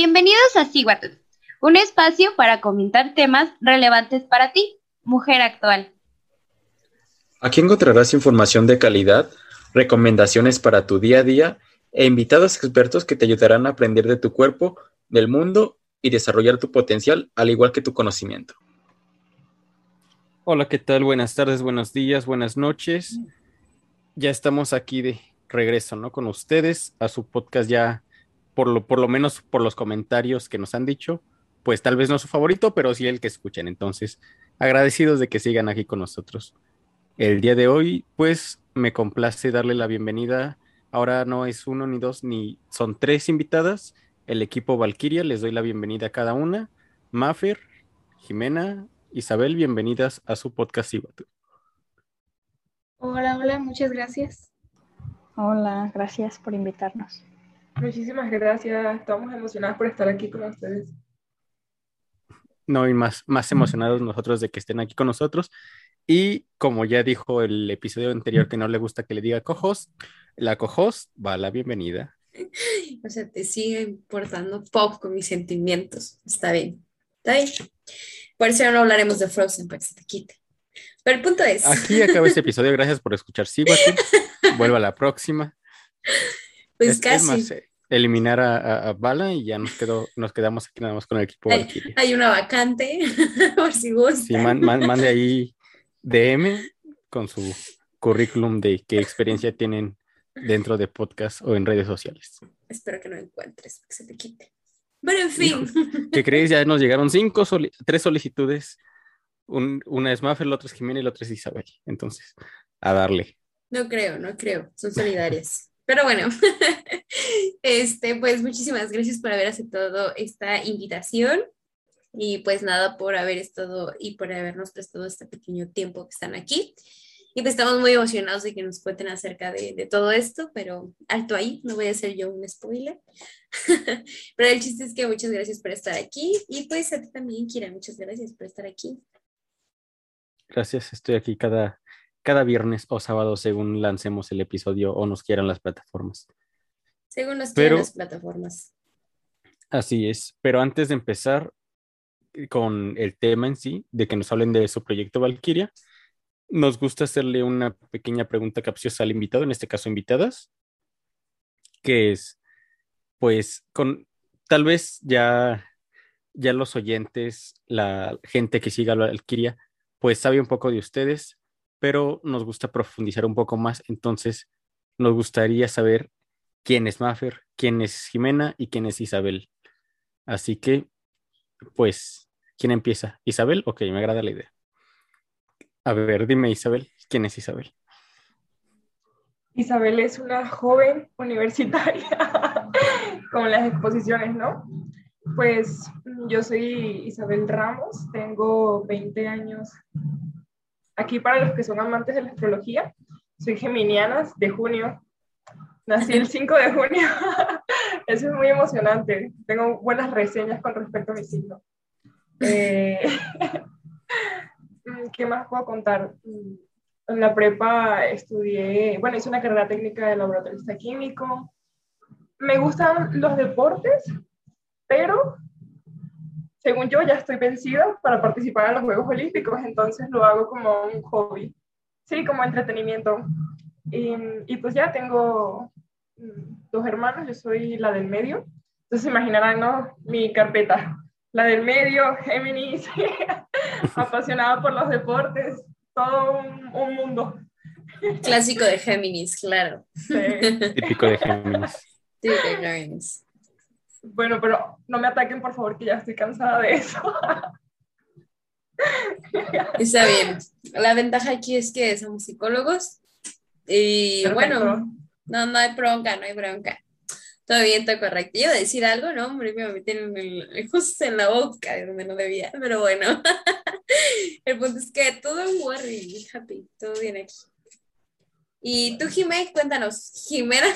Bienvenidos a Siguatu, un espacio para comentar temas relevantes para ti, mujer actual. Aquí encontrarás información de calidad, recomendaciones para tu día a día e invitados expertos que te ayudarán a aprender de tu cuerpo, del mundo y desarrollar tu potencial, al igual que tu conocimiento. Hola, ¿qué tal? Buenas tardes, buenos días, buenas noches. Ya estamos aquí de regreso, ¿no? Con ustedes a su podcast ya, por lo, por lo menos por los comentarios que nos han dicho, pues tal vez no su favorito, pero sí el que escuchen. Entonces, agradecidos de que sigan aquí con nosotros. El día de hoy, pues me complace darle la bienvenida. Ahora no es uno ni dos, ni son tres invitadas. El equipo Valkyria, les doy la bienvenida a cada una. Mafer, Jimena, Isabel, bienvenidas a su podcast Ibatu. Hola, hola, muchas gracias. Hola, gracias por invitarnos. Muchísimas gracias, estamos emocionados por estar aquí con ustedes. No, y más, más emocionados nosotros de que estén aquí con nosotros. Y como ya dijo el episodio anterior que no le gusta que le diga cojos, la cojos va a la bienvenida. O sea, te sigue importando poco con mis sentimientos. Está bien, está bien. Por eso no hablaremos de Frozen para que se te quite. Pero el punto es. Aquí acaba este episodio. Gracias por escuchar. Síguete. Vuelva a la próxima. Pues Es- casi. Es más, eh, eliminar a, a- a Bala y ya nos, quedó, nos quedamos aquí nada más con el equipo hay, Valkyria. hay una vacante, por si gusta. Sí, man- man- mande ahí DM con su currículum de qué experiencia tienen dentro de podcast o en redes sociales. Espero que no encuentres, que se te quite. Bueno, en fin. ¿Qué crees? Ya nos llegaron cinco, soli- tres solicitudes. Un- una es Maffer, la otra es Jimena y la otra es Isabel. Entonces, a darle. No creo, no creo. Son solidarias. Pero bueno, este, pues muchísimas gracias por haber aceptado esta invitación y pues nada por haber estado y por habernos prestado este pequeño tiempo que están aquí. Y pues estamos muy emocionados de que nos cuenten acerca de, todo esto, pero alto ahí, no voy a hacer yo un spoiler. pero el chiste es que muchas gracias por estar aquí y pues a ti también, Kira, muchas gracias por estar aquí. Gracias, estoy aquí cada, cada viernes o sábado según lancemos el episodio o nos quieran las plataformas. Según nos Pero- quieran las plataformas. Así es, pero antes de empezar con el tema en sí, de que nos hablen de su proyecto Valkyria, nos gusta hacerle una pequeña pregunta capciosa al invitado, en este caso invitadas, que es, pues, con tal vez ya, ya los oyentes, la gente que siga Valkyria, pues sabe un poco de ustedes, pero nos gusta profundizar un poco más, entonces nos gustaría saber quién es Maffer, quién es Jimena y quién es Isabel. Así que, pues, ¿quién empieza? ¿Isabel? Ok, me agrada la idea. A ver, dime Isabel, ¿quién es Isabel? Isabel es una joven universitaria, como en las exposiciones, ¿no? Pues yo soy Isabel Ramos, tengo 20 años. Aquí para los que son amantes de la astrología, soy geminiana de junio. Nací el 5 de junio. Eso es muy emocionante. Tengo buenas reseñas con respecto a mi signo. Eh, ¿Qué más puedo contar? En la prepa estudié, bueno, hice una carrera técnica de laboratorista químico. Me gustan los deportes, pero según yo ya estoy vencida para participar en los Juegos Olímpicos, entonces lo hago como un hobby, sí, como entretenimiento. Y, pues ya tengo mm, dos hermanos, yo soy la del medio, entonces imaginarán, ¿no? Mi carpeta, la del medio, Géminis, apasionada por los deportes, todo un, un mundo. Clásico de Géminis, claro. Sí. Típico de Géminis. Típico de Géminis. Bueno, pero no me ataquen, por favor, que ya estoy cansada de eso. Está bien. La ventaja aquí es que somos psicólogos y Perfecto. bueno, no, no hay bronca, no hay bronca. Todo bien, todo correcto. Yo decir algo, ¿no? Hombre, me metieron justo en la boca de donde no debía, pero bueno. El punto es que todo worry, happy, todo bien aquí. Y tú, Jimé, cuéntanos, Jimena,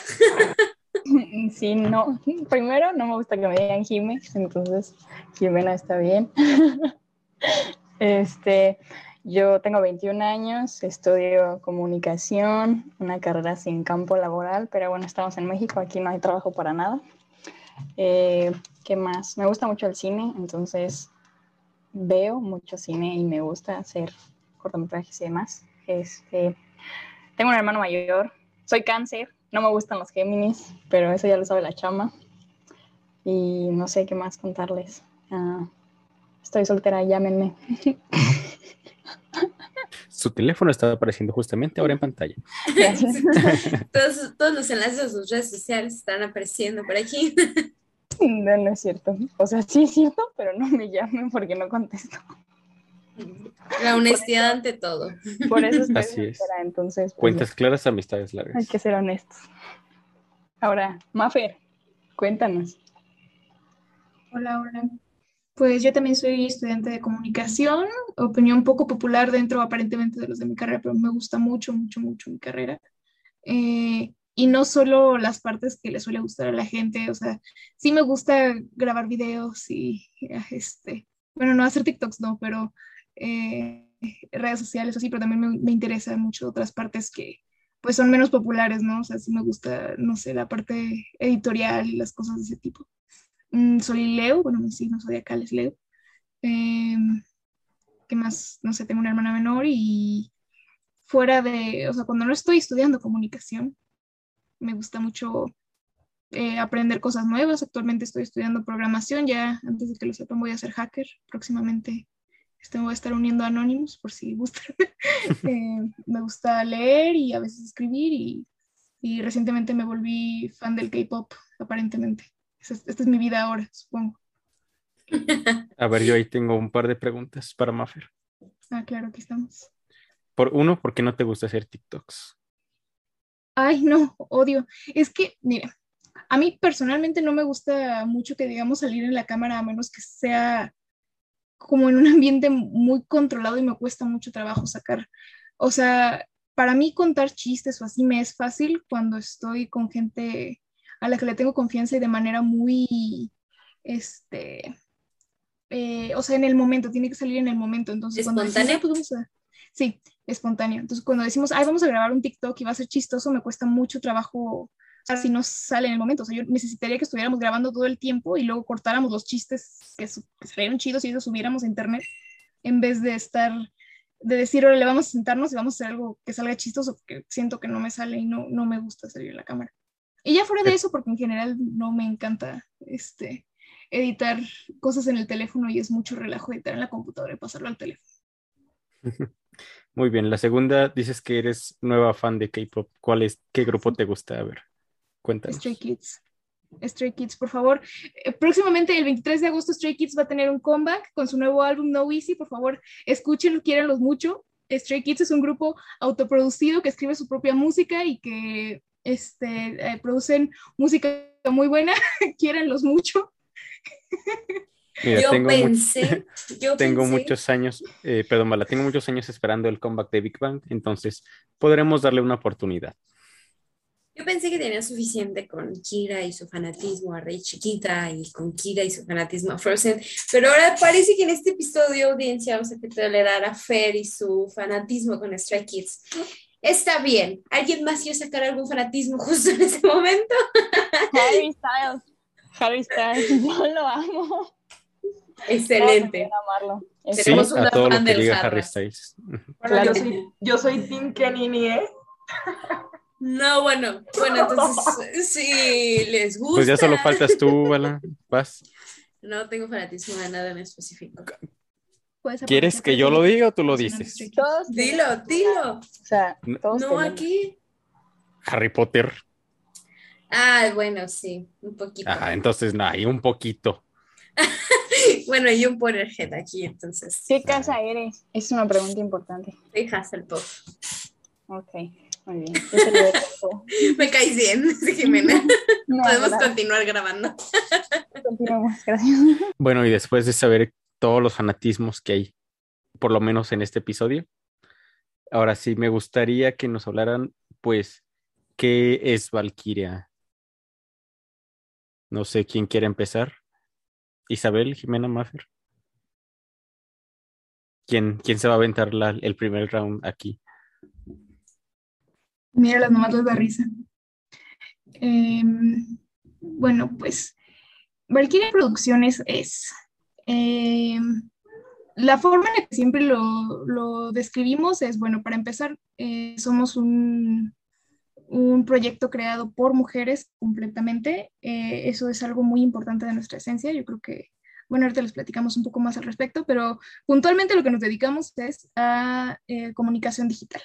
Sí, no. Primero, no me gusta que me digan Jime, entonces Jimena está bien. Este, yo tengo 21 años, estudio comunicación, una carrera sin campo laboral, pero bueno, estamos en México, aquí no hay trabajo para nada. Eh, ¿Qué más? Me gusta mucho el cine, entonces veo mucho cine y me gusta hacer cortometrajes y demás. Este, tengo un hermano mayor, soy cáncer, no me gustan los Géminis, pero eso ya lo sabe la chama. Y no sé qué más contarles. Ah, estoy soltera, llámenme. Su teléfono está apareciendo justamente ahora en pantalla. Gracias. Todos, todos los enlaces a sus redes sociales están apareciendo por aquí. No, no es cierto. O sea, sí es cierto, pero no me llamen porque no contesto. La honestidad ante todo. Por eso estoy Así es. entonces pues, Cuentas claras, amistades hay largas. que ser honestos. Ahora, Mafer, cuéntanos. Hola, hola. Pues yo también soy estudiante de comunicación, opinión poco popular dentro aparentemente de los de mi carrera, pero me gusta mucho, mucho, mucho mi carrera. Eh, y no solo las partes que le suele gustar a la gente, o sea, sí me gusta grabar videos y este, bueno, no hacer TikToks, no, pero eh, redes sociales así, pero también me, me interesa mucho otras partes que pues son menos populares, ¿no? O sea, sí me gusta, no sé, la parte editorial y las cosas de ese tipo. Mm, soy Leo, bueno, mi signo zodiacal es Leo. Eh, ¿Qué más? No sé, tengo una hermana menor y fuera de, o sea, cuando no estoy estudiando comunicación, me gusta mucho eh, aprender cosas nuevas. Actualmente estoy estudiando programación, ya antes de que lo sepan voy a ser hacker. Próximamente este, me voy a estar uniendo a Anonymous por si gustan. Eh, me gusta leer y a veces escribir y, y recientemente me volví fan del K-pop, aparentemente. Esta es mi vida ahora, supongo. A ver, yo ahí tengo un par de preguntas para Mafer. Ah, claro, aquí estamos. Por uno, ¿por qué no te gusta hacer TikToks? Ay, no, odio. Es que, mira, a mí personalmente no me gusta mucho que, digamos, salir en la cámara a menos que sea como en un ambiente muy controlado y me cuesta mucho trabajo sacar. O sea, para mí contar chistes o así me es fácil cuando estoy con gente a la que le tengo confianza y de manera muy, este, eh, o sea, en el momento, tiene que salir en el momento. Entonces, cuando decimos, ¿Espontáneo? "Ah, pues vamos a-". Sí, espontáneo. Entonces, cuando decimos, ay, vamos a grabar un TikTok y va a ser chistoso, me cuesta mucho trabajo, si no sale en el momento. O sea, yo necesitaría que estuviéramos grabando todo el tiempo y luego cortáramos los chistes que, que salieron chidos y los subiéramos a internet, en vez de estar, de decir, ahora le vamos a sentarnos y vamos a hacer algo que salga chistoso, porque siento que no me sale y no, no me gusta salir en la cámara. Y ya fuera de eso, porque en general no me encanta este, editar cosas en el teléfono y es mucho relajo editar en la computadora y pasarlo al teléfono. Muy bien, la segunda, dices que eres nueva fan de K-pop. ¿Cuál es, qué grupo te gusta? A ver, cuéntanos. Stray Kids. Stray Kids, por favor. Eh, próximamente, el 23 de agosto, Stray Kids va a tener un comeback con su nuevo álbum No Easy. Por favor, escúchenlo, quiéranlos mucho. Stray Kids es un grupo autoproducido que escribe su propia música y que este, eh, producen música muy buena. quiéranlos mucho. Mira, yo tengo, much- pensé, yo tengo pensé- muchos años, eh, perdón, Mala, tengo muchos años esperando el comeback de Big Bang, entonces podremos darle una oportunidad. Yo pensé que tenía suficiente con Kira y su fanatismo a Rey Chiquita y con Kira y su fanatismo a Frozen, pero ahora parece que en este episodio, audiencia, vamos a que tolerar a Fer y su fanatismo con Stray Kids. Está bien. ¿Alguien más quiere sacar algún fanatismo justo en ese momento? Harry Styles. Harry Styles, yo lo amo. Excelente. Amarlo. Sí, Tenemos a una todo lo fan que del diga. Harry Styles. Bueno, Claro. yo soy, yo soy Team Kenny, ¿eh? No, bueno, bueno, entonces, si les gusta. Pues ya solo faltas tú, Bala. Vas. No tengo fanatismo de nada en específico. Puedes ¿Quieres que yo lo diga o tú lo dices? Todos Dilo, dilo. O sea, No- todos No tenemos. aquí. Harry Potter. Ah, bueno, sí, un poquito. Ajá, entonces, nada, y un poquito. Bueno, y un Potterhead aquí, entonces. ¿Qué casa eres? Es una pregunta importante. Soy Hasselhoff. Ok, muy bien. Me caes bien, Jimena. No, Podemos continuar grabando. Continuemos, gracias. Bueno, y después de saber todos los fanatismos que hay, por lo menos en este episodio, ahora sí me gustaría que nos hablaran, pues, ¿qué es Valkyria? No sé quién quiere empezar. Isabel, Jimena Maffer. ¿Quién, quién se va a aventar el primer round aquí? Mira, las mamás les da risa. Em, bueno, pues Valkyria Producciones es eh, la forma en la que siempre lo, lo describimos es, bueno, para empezar, eh, somos un, un, proyecto creado por mujeres completamente. Eh, eso es algo muy importante de nuestra esencia. Yo creo que, bueno, ahorita les platicamos un poco más al respecto, pero puntualmente lo que nos dedicamos es a eh, comunicación digital.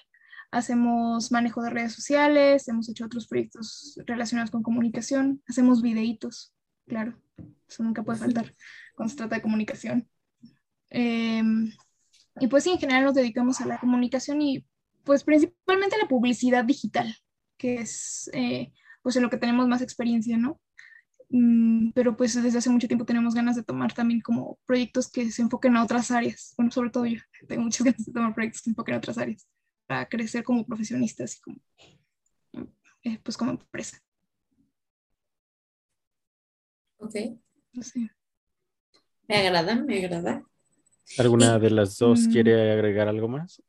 Hacemos manejo de redes sociales, hemos hecho otros proyectos relacionados con comunicación, hacemos videitos, claro, eso nunca puede faltar cuando se trata de comunicación. Eh, y pues sí, en general nos dedicamos a la comunicación y pues principalmente a la publicidad digital, que es eh, pues en lo que tenemos más experiencia, ¿no? Mm, pero pues desde hace mucho tiempo tenemos ganas de tomar también como proyectos que se enfoquen a otras áreas. Bueno, sobre todo yo tengo muchas ganas de tomar proyectos que se enfoquen a otras áreas para crecer como profesionistas y como, eh, pues como empresa. Ok. No sé. Me agrada, me agrada. ¿Alguna de las dos Mm. quiere agregar algo más?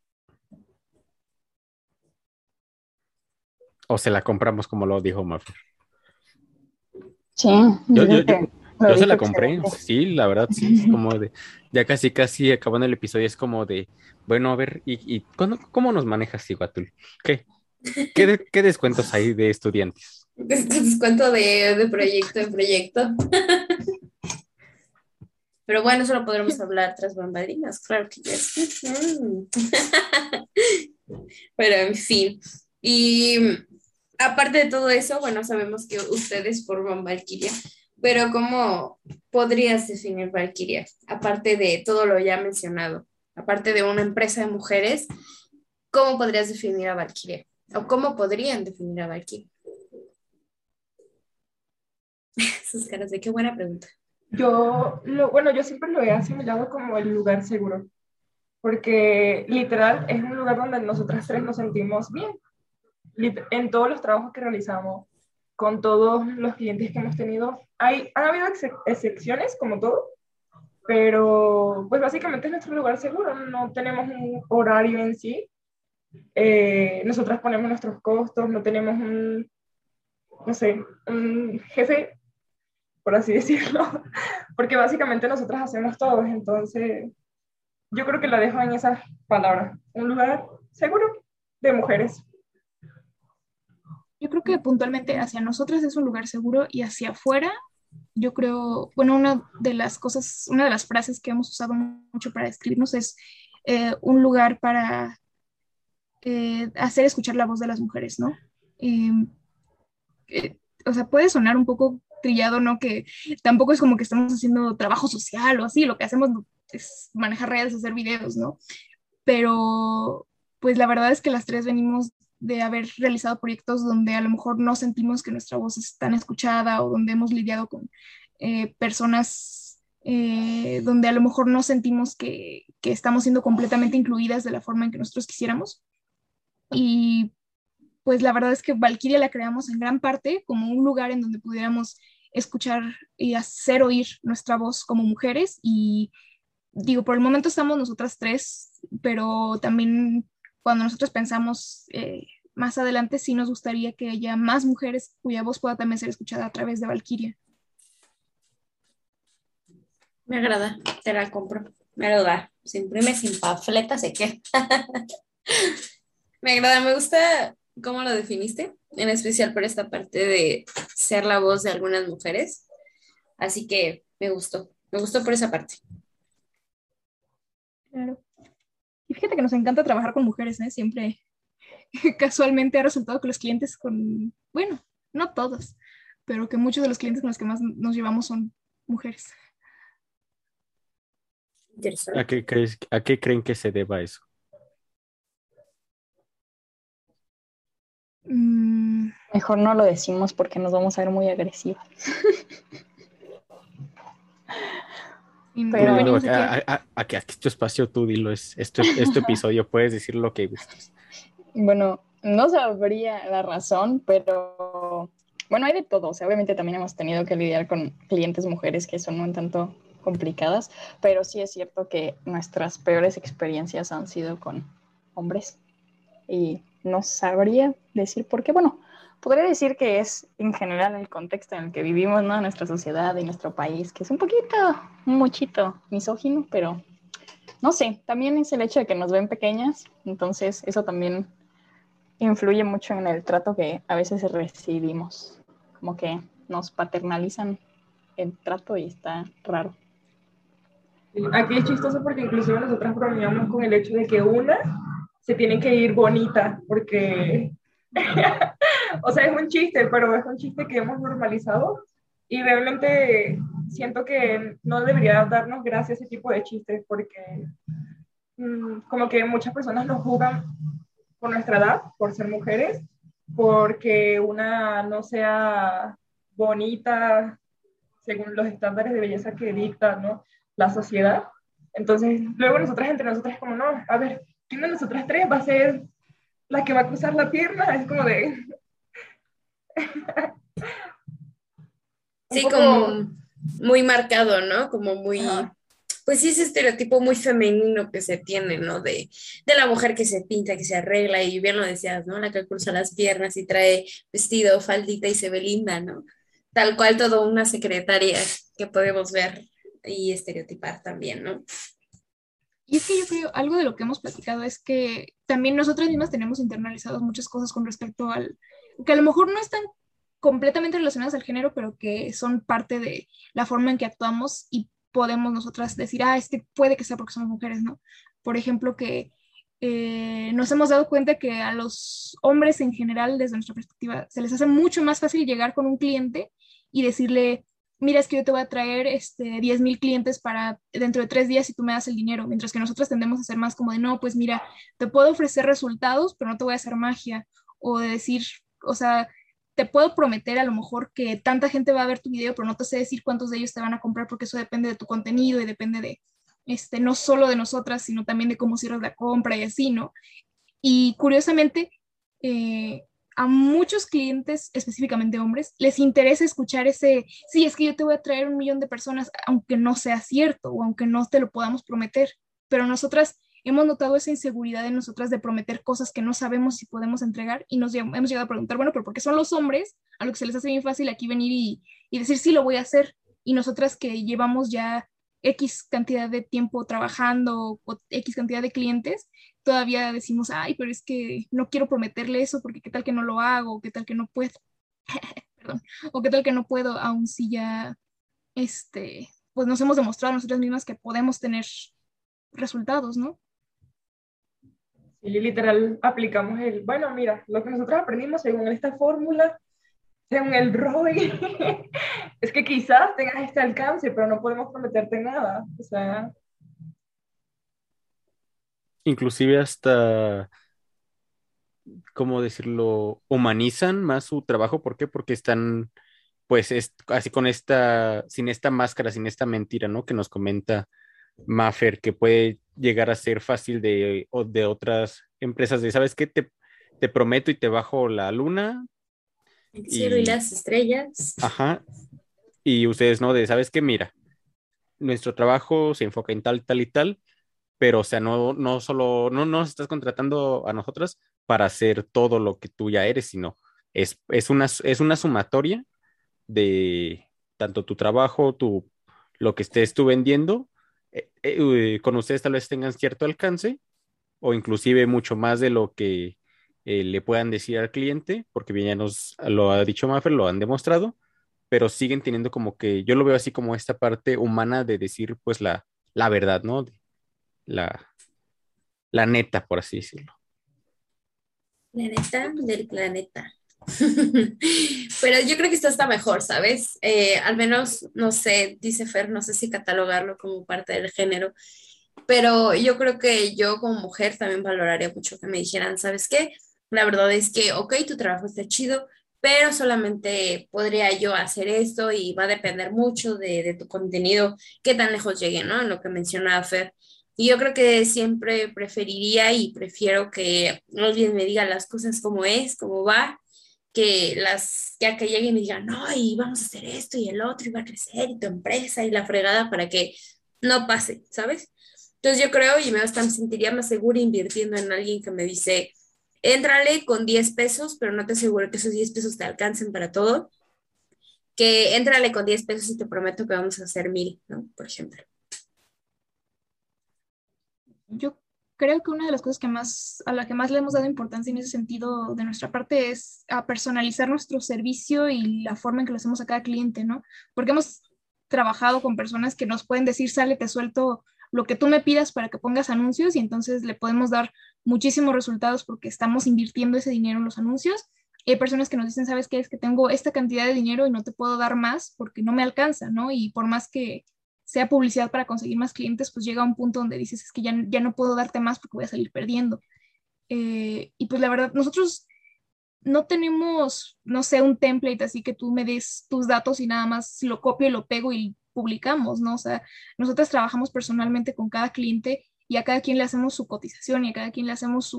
¿O se la compramos como lo dijo Mafer? Sí, Yo- se la compré, excelente. sí, la verdad, sí, es como de, ya casi, casi acabando el episodio, es como de, bueno, a ver, ¿y, y cuándo- cómo nos manejas, Iguatul? ¿Qué? ¿Qué, de- qué descuentos hay de estudiantes? Descuento de, de proyecto en proyecto. Pero bueno, eso lo podremos hablar tras bambalinas, claro que. Ujú. Pero en fin. Y aparte de todo eso, bueno, sabemos que ustedes forman Valkyria, pero ¿cómo podrías definir Valkyria? Aparte de todo lo ya mencionado, aparte de una empresa de mujeres, ¿cómo podrías definir a Valkyria? ¿O cómo podrían definir a Valkyria? Sus caras de qué buena pregunta. Yo, lo, bueno, yo siempre lo he asimilado como el lugar seguro, porque literal es un lugar donde nosotras tres nos sentimos bien. En todos los trabajos que realizamos, con todos los clientes que hemos tenido, hay, han habido ex- excepciones, como todo, pero pues básicamente es nuestro lugar seguro, no tenemos un horario en sí, eh, nosotras ponemos nuestros costos, no tenemos un, no sé, un jefe por así decirlo, porque básicamente nosotras hacemos todo, entonces yo creo que la dejo en esas palabras, un lugar seguro de mujeres. Yo creo que puntualmente hacia nosotras es un lugar seguro y hacia afuera, yo creo, bueno, una de las cosas, una de las frases que hemos usado mucho para describirnos es eh, un lugar para eh, hacer escuchar la voz de las mujeres, ¿no? Eh, eh, o sea, puede sonar un poco trillado, ¿no? Que tampoco es como que estamos haciendo trabajo social o así, lo que hacemos es manejar redes, hacer videos, ¿no? Pero pues la verdad es que las tres venimos de haber realizado proyectos donde a lo mejor no sentimos que nuestra voz es tan escuchada o donde hemos lidiado con eh, personas eh, donde a lo mejor no sentimos que, que, estamos siendo completamente incluidas de la forma en que nosotros quisiéramos. Y pues la verdad es que Valkyria la creamos en gran parte como un lugar en donde pudiéramos escuchar y hacer oír nuestra voz como mujeres y digo, por el momento estamos nosotras tres, pero también cuando nosotros pensamos eh, más adelante, sí nos gustaría que haya más mujeres cuya voz pueda también ser escuchada a través de Valkyria. Me agrada, te la compro. Me agrada. Se imprime sin pafleta, sé qué. me agrada, me gusta cómo lo definiste, en especial por esta parte de ser la voz de algunas mujeres. Así que me gustó, me gustó por esa parte. Claro. Y fíjate que nos encanta trabajar con mujeres, ¿eh? Siempre casualmente ha resultado que los clientes con, bueno, no todos, pero que muchos de los clientes con los que más nos llevamos son mujeres. ¿A qué, crees, ¿A qué creen que se deba eso? Mm, Mejor no lo decimos porque nos vamos a ver muy agresivas. Pero, dilo, aquí, a, a, aquí, aquí, es tu espacio, tú dilo, es, es, tu, es tu episodio, puedes decir lo que gustes. Bueno, no sabría la razón, pero bueno, hay de todo. O sea, obviamente también hemos tenido que lidiar con clientes mujeres que son un tanto complicadas, pero sí es cierto que nuestras peores experiencias han sido con hombres y no sabría decir por qué. Bueno, podría decir que es en general el contexto en el que vivimos, ¿no? Nuestra sociedad y nuestro país, que es un poquito, un muchito misógino, pero no sé, también es el hecho de que nos ven pequeñas, entonces eso también influye mucho en el trato que a veces recibimos, como que nos paternalizan el trato y está raro. Aquí es chistoso porque inclusive nosotras bromeamos con el hecho de que una se tiene que ir bonita, porque, o sea, es un chiste, pero es un chiste que hemos normalizado y realmente siento que no debería darnos gracias ese tipo de chistes porque mm, como que muchas personas nos juzgan por nuestra edad, por ser mujeres, porque una no sea bonita según los estándares de belleza que dicta ¿no? la sociedad. Entonces, luego nosotras entre nosotras como, no, a ver, ¿quién de nosotras tres va a ser la que va a cruzar la pierna? Es como de... sí, como muy marcado, ¿no? Como muy... Pues sí, ese estereotipo muy femenino que se tiene, ¿no? De, de la mujer que se pinta, que se arregla, y bien lo decías, ¿no? La que cruza las piernas y trae vestido, faldita y se ve linda, ¿no? Tal cual todo una secretaria que podemos ver y estereotipar también, ¿no? Y es que yo creo, algo de lo que hemos platicado es que también nosotras mismas tenemos internalizadas muchas cosas con respecto al, que a lo mejor no están completamente relacionadas al género, pero que son parte de la forma en que actuamos y podemos nosotras decir, ah, este puede que sea porque somos mujeres, ¿no? Por ejemplo, que eh, nos hemos dado cuenta que a los hombres en general, desde nuestra perspectiva, se les hace mucho más fácil llegar con un cliente y decirle, mira, es que yo te voy a traer este, 10 mil clientes para dentro de tres días y tú me das el dinero, mientras que nosotros tendemos a ser más como de, no, pues mira, te puedo ofrecer resultados, pero no te voy a hacer magia, o de decir, o sea, te puedo prometer a lo mejor que tanta gente va a ver tu video, pero no te sé decir cuántos de ellos te van a comprar porque eso depende de tu contenido y depende de, este, no solo de nosotras, sino también de cómo cierras la compra y así, ¿no? Y curiosamente, eh, a muchos clientes, específicamente hombres, les interesa escuchar ese, sí, es que yo te voy a traer un millón de personas, aunque no sea cierto o aunque no te lo podamos prometer, pero nosotras hemos notado esa inseguridad en nosotras de prometer cosas que no sabemos si podemos entregar y nos hemos llegado a preguntar, bueno, pero ¿por qué son los hombres a lo que se les hace bien fácil aquí venir y, y decir, sí, lo voy a hacer? Y nosotras que llevamos ya X cantidad de tiempo trabajando o X cantidad de clientes, todavía decimos, ay, pero es que no quiero prometerle eso porque qué tal que no lo hago, qué tal que no puedo, perdón, o qué tal que no puedo, aun si ya, este, pues nos hemos demostrado nosotras mismas que podemos tener resultados, ¿no? Y literal aplicamos el, bueno, mira, lo que nosotros aprendimos según esta fórmula según el ROI, es que quizás tengas este alcance, pero no podemos prometerte nada. O sea. Inclusive hasta, ¿cómo decirlo? Humanizan más su trabajo. ¿Por qué? Porque están, pues, es, así con esta, sin esta máscara, sin esta mentira, ¿no? Que nos comenta Maffer, que puede llegar a ser fácil de, de otras empresas de, ¿sabes qué? Te, te prometo y te bajo la luna, el cielo y, las estrellas. Ajá. Y ustedes, ¿no? De, ¿sabes qué? Mira, nuestro trabajo se enfoca en tal, tal y tal, pero, o sea, no, no solo, no nos estás contratando a nosotras para hacer todo lo que tú ya eres, sino es, es, una, es una sumatoria de tanto tu trabajo, tu, lo que estés tú vendiendo, eh, eh, con ustedes tal vez tengan cierto alcance o inclusive mucho más de lo que eh, le puedan decir al cliente, porque bien ya nos lo ha dicho Maffer, lo han demostrado, pero siguen teniendo como que, yo lo veo así como esta parte humana de decir pues la, la verdad, ¿no? La, la neta, por así decirlo. La neta del planeta. Pero yo creo que esto está mejor, ¿sabes? Eh, al menos, no sé, dice Fer, no sé si catalogarlo como parte del género, pero yo creo que yo como mujer también valoraría mucho que me dijeran, ¿sabes qué? La verdad es que, ok, tu trabajo está chido, pero solamente podría yo hacer esto y va a depender mucho de, tu contenido, qué tan lejos llegue, ¿no? En lo que mencionaba Fer. Y yo creo que siempre preferiría y prefiero que alguien me diga las cosas como es, como va, que las que llegue y me digan, no, y vamos a hacer esto y el otro y va a crecer y tu empresa y la fregada para que no pase, ¿sabes? Entonces yo creo y me sentiría más segura invirtiendo en alguien que me dice, Éntrale con 10 pesos, pero no te aseguro que esos 10 pesos te alcancen para todo. Que éntrale con 10 pesos y te prometo que vamos a hacer mil, ¿no? Por ejemplo. Yo creo que una de las cosas que más, a la que más le hemos dado importancia en ese sentido de nuestra parte es a personalizar nuestro servicio y la forma en que lo hacemos a cada cliente, ¿no? Porque hemos trabajado con personas que nos pueden decir, sale, te suelto lo que tú me pidas para que pongas anuncios y entonces le podemos dar muchísimos resultados porque estamos invirtiendo ese dinero en los anuncios. hay personas que nos dicen, ¿sabes qué? Es que tengo esta cantidad de dinero y no te puedo dar más porque no me alcanza, ¿no? Y por más que sea publicidad para conseguir más clientes, pues llega un punto donde dices, es que ya, ya no puedo darte más porque voy a salir perdiendo. Eh, y pues la verdad, nosotros no tenemos, no sé, un template así que tú me des tus datos y nada más lo copio y lo pego y publicamos, ¿no? O sea, nosotros trabajamos personalmente con cada cliente y a cada quien le hacemos su cotización y a cada quien le hacemos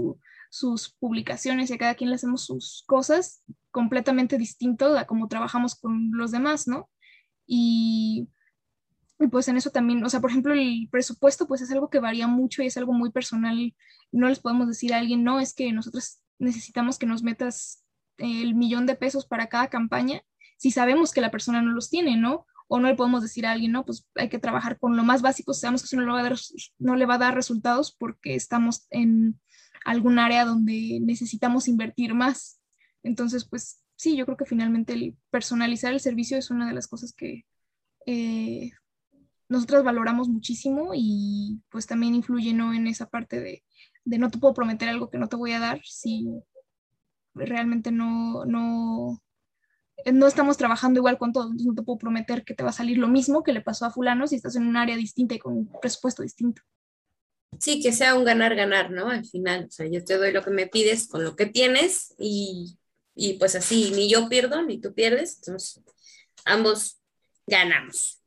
sus publicaciones y a cada quien le hacemos sus cosas completamente distinto a como trabajamos con los demás, ¿no? Y, y, pues en eso también, o sea, por ejemplo, el presupuesto pues es algo que varía mucho y es algo muy personal. No les podemos decir a alguien, no, es que nosotros necesitamos que nos metas el millón de pesos para cada campaña si sabemos que la persona no los tiene, ¿no? O no le podemos decir a alguien, no, pues hay que trabajar con lo más básico, sabemos que eso no le va a dar, no le va a dar resultados porque estamos en algún área donde necesitamos invertir más. Entonces, pues sí, yo creo que finalmente el personalizar el servicio es una de las cosas que eh, nosotras valoramos muchísimo y pues también influye ¿no? en esa parte de de no te puedo prometer algo que no te voy a dar si realmente no, no, no estamos trabajando igual con todo. no te puedo prometer que te va a salir lo mismo que le pasó a fulano si estás en un área distinta y con un presupuesto distinto. Sí, que sea un ganar-ganar, ¿no? Al final, o sea, yo te doy lo que me pides con lo que tienes y, y pues así, ni yo pierdo, ni tú pierdes, entonces ambos ganamos.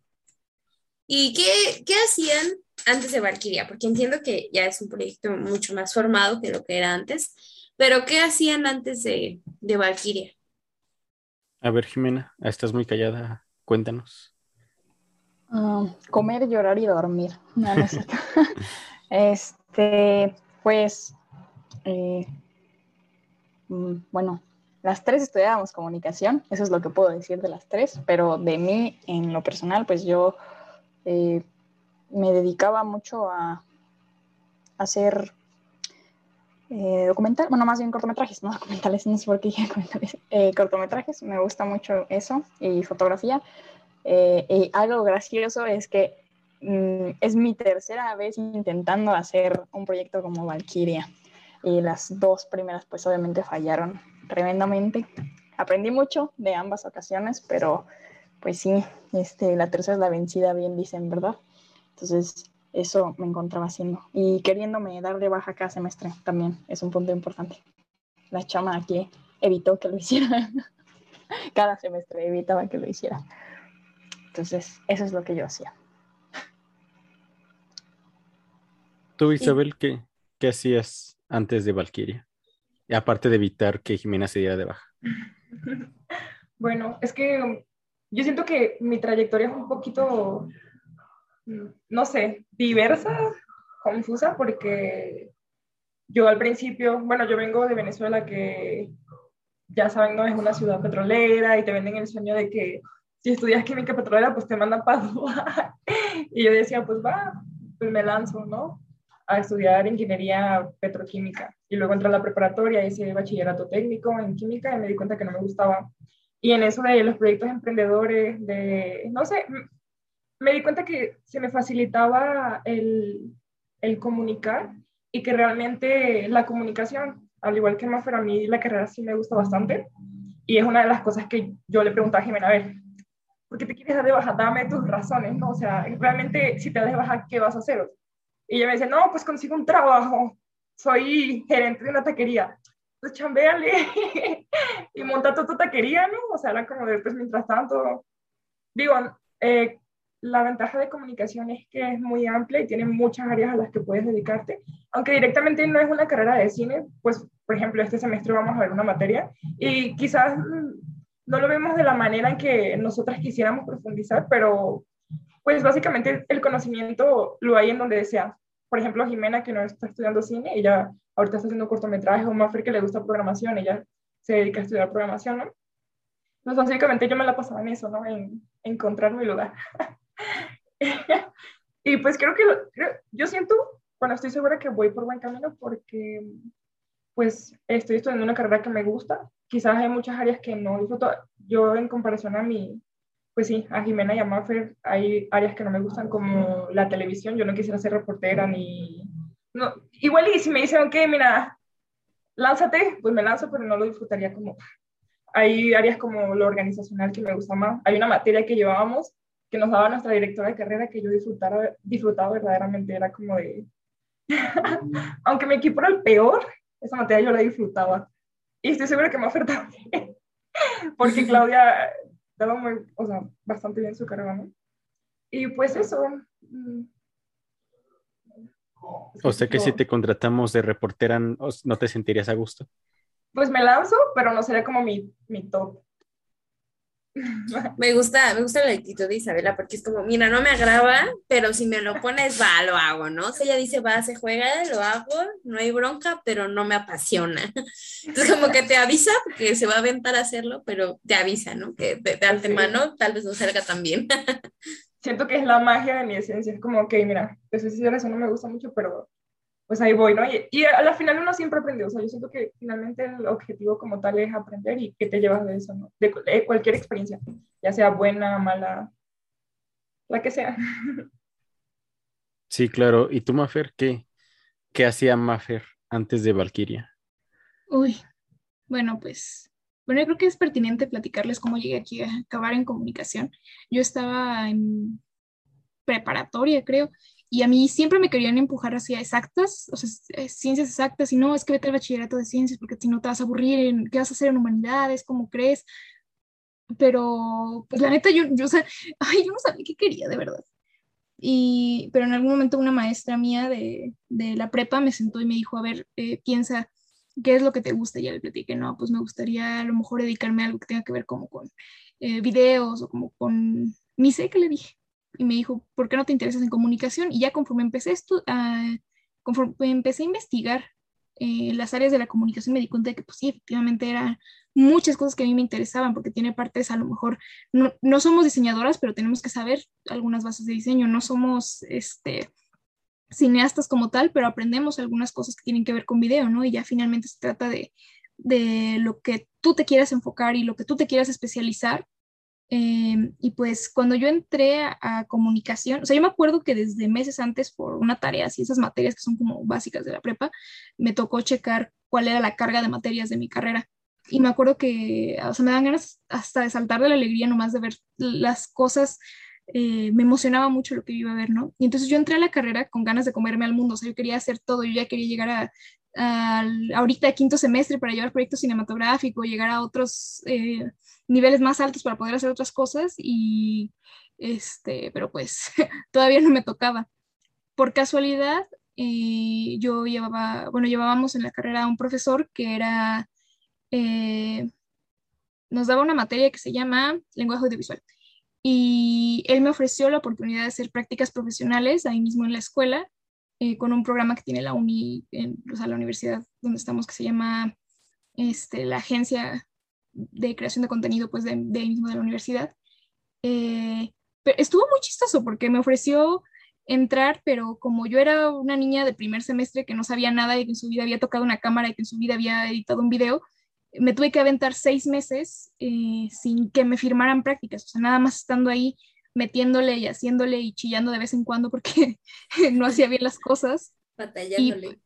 ¿Y qué, qué hacían antes de Valkyria, porque entiendo que ya es un proyecto mucho más formado que lo que era antes, pero ¿qué hacían antes de, de Valkyria? A ver, Jimena, estás muy callada, cuéntanos. Ah, comer, llorar y dormir. No, no este, pues, eh, mm, bueno, las tres estudiábamos comunicación, eso es lo que puedo decir de las tres, pero de mí, en lo personal, pues yo eh, me dedicaba mucho a, hacer eh, documental, bueno, más bien cortometrajes, no documentales, no sé por qué dije documentales, eh, cortometrajes, me gusta mucho eso, y fotografía. Eh, y algo gracioso es que mm, es mi tercera vez intentando hacer un proyecto como Valkyria, y las dos primeras pues obviamente fallaron tremendamente. Aprendí mucho de ambas ocasiones, pero pues sí, este, la tercera es la vencida, bien dicen, ¿verdad? Entonces, eso me encontraba haciendo. Y queriéndome dar de baja cada semestre también es un punto importante. La chama aquí evitó que lo hiciera. cada semestre evitaba que lo hiciera. Entonces, eso es lo que yo hacía. Tú, Isabel, ¿qué, qué hacías antes de Valkyria? Aparte de evitar que Jimena se diera de baja. Bueno, es que yo siento que mi trayectoria es un poquito no sé, diversa, confusa, porque yo al principio, bueno, yo vengo de Venezuela que ya saben, no es una ciudad petrolera y te venden el sueño de que si estudias química petrolera, pues te mandan para Y yo decía, pues va, pues me lanzo, ¿no? A estudiar ingeniería petroquímica. Y luego entré a la preparatoria, hice bachillerato técnico en química y me di cuenta que no me gustaba. Y en eso de los proyectos emprendedores, de, no sé, me di cuenta que se me facilitaba el, el comunicar y que realmente la comunicación, al igual que más, para a mí la carrera sí me gusta bastante. Y es una de las cosas que yo le preguntaba a Jimena, a ver, ¿por qué te quieres dar de baja? Dame tus razones, ¿no? O sea, realmente si te das de baja, ¿qué vas a hacer? Y ella me dice, no, pues consigo un trabajo, soy gerente de una taquería. Pues chambeale y monta tu, taquería, ¿no? O sea, era como después, mientras tanto, digo, eh, la ventaja de comunicación es que es muy amplia y tiene muchas áreas a las que puedes dedicarte. Aunque directamente no es una carrera de cine, pues, por ejemplo, este semestre vamos a ver una materia y quizás no lo vemos de la manera en que nosotras quisiéramos profundizar, pero pues básicamente el conocimiento lo hay en donde sea. por ejemplo, Jimena, que no está estudiando cine, ella ahorita está haciendo cortometrajes, o Maffer, que le gusta programación, ella se dedica a estudiar programación, ¿no? Entonces, básicamente yo me la pasaba en eso, ¿no? En encontrar mi lugar. y pues creo que yo siento, bueno, estoy segura que voy por buen camino porque pues estoy estudiando una carrera que me gusta. Quizás hay muchas áreas que no disfruto. Yo en comparación a mi, pues sí, a Jimena y a Maffer, hay áreas que no me gustan como la televisión. Yo no quisiera ser reportera ni... No, igual y si me dicen, ok, mira, lánzate, pues me lanzo, pero no lo disfrutaría como... Hay áreas como lo organizacional que me gusta más. Hay una materia que llevábamos que nos daba nuestra directora de carrera que yo disfrutara, disfrutaba verdaderamente, era como de... Aunque mi equipo era el peor, esa materia yo la disfrutaba. Y estoy segura que me ofertaba bien, porque Claudia daba muy, o sea, bastante bien su carrera, ¿no? Y pues eso. O sea que si te contratamos de reportera, ¿no te sentirías a gusto? Pues me lanzo, pero no sería como mi, mi top. Me gusta, me gusta la actitud de Isabela porque es como, mira, no me agrava, pero si me lo pones, va, lo hago, ¿no? O sea, ella dice, va, se juega, lo hago, no hay bronca, pero no me apasiona. Entonces, como que te avisa, porque se va a aventar a hacerlo, pero te avisa, ¿no? Que de, antemano tal vez no salga tan bien. Siento que es la magia de mi esencia, es como, ok, mira, eso no me gusta mucho, pero pues ahí voy, ¿no? Y, y, a la final uno siempre aprende, o sea, yo siento que finalmente el objetivo como tal es aprender y que te llevas de eso, ¿no? De, cualquier experiencia, ya sea buena, mala, la que sea. Sí, claro. ¿Y tú, Mafer, qué, qué hacía Mafer antes de Valkyria? Uy, bueno, pues, bueno, yo creo que es pertinente platicarles cómo llegué aquí a acabar en comunicación. Yo estaba en preparatoria, creo, y a mí siempre me querían empujar hacia exactas, o sea, eh, ciencias exactas, y no, es que vete al bachillerato de ciencias porque si no te vas a aburrir, ¿qué vas a hacer en humanidades? ¿Cómo crees? Pero, pues la neta, yo, yo, o sea, ay, yo no sabía qué quería, de verdad. Y, pero en algún momento una maestra mía de, de la prepa me sentó y me dijo, a ver, eh, piensa, ¿qué es lo que te gusta? Ya le platiqué, no, pues me gustaría a lo mejor dedicarme a algo que tenga que ver como con eh, videos o como con, ni sé qué le dije y me dijo, ¿por qué no te interesas en comunicación? Y ya conforme empecé, a, conforme empecé a investigar eh, las áreas de la comunicación, me di cuenta de que, pues sí, efectivamente eran muchas cosas que a mí me interesaban, porque tiene partes, a lo mejor, no, no somos diseñadoras, pero tenemos que saber algunas bases de diseño, no somos, este, cineastas como tal, pero aprendemos algunas cosas que tienen que ver con video, ¿no? Y ya finalmente se trata de, de lo que tú te quieras enfocar y lo que tú te quieras especializar Em, y pues cuando yo entré a, comunicación, o sea, yo me acuerdo que desde meses antes por una tarea, así esas materias que son como básicas de la prepa, me tocó checar cuál era la carga de materias de mi carrera. Y me acuerdo que, o sea, me dan ganas hasta de saltar de la alegría nomás de ver las cosas. Eh, me emocionaba mucho lo que iba a ver, ¿no? Y entonces yo entré a la carrera con ganas de comerme al mundo, o sea, yo quería hacer todo, yo ya quería llegar a, ahorita a quinto semestre para llevar proyectos cinematográficos, llegar a otros eh, niveles más altos para poder hacer otras cosas y este, pero pues todavía no me tocaba. Por casualidad, eh, yo llevaba, bueno, llevábamos en la carrera a un profesor que era, eh, nos daba una materia que se llama lenguaje audiovisual. Y él me ofreció la oportunidad de hacer prácticas profesionales ahí mismo en la escuela, eh, con un programa que tiene la uni, en, o la universidad donde estamos, que se llama este, la Agencia de creación de contenido pues de, de mismo de la universidad. Eh, pero estuvo muy chistoso porque me ofreció entrar, pero como yo era una niña de primer semestre que no sabía nada y que en su vida había tocado una cámara y que en su vida había editado un video, me tuve que aventar seis meses eh, sin que me firmaran prácticas, o sea, nada más estando ahí metiéndole y haciéndole y chillando de vez en cuando porque no hacía bien las cosas. Batallándole.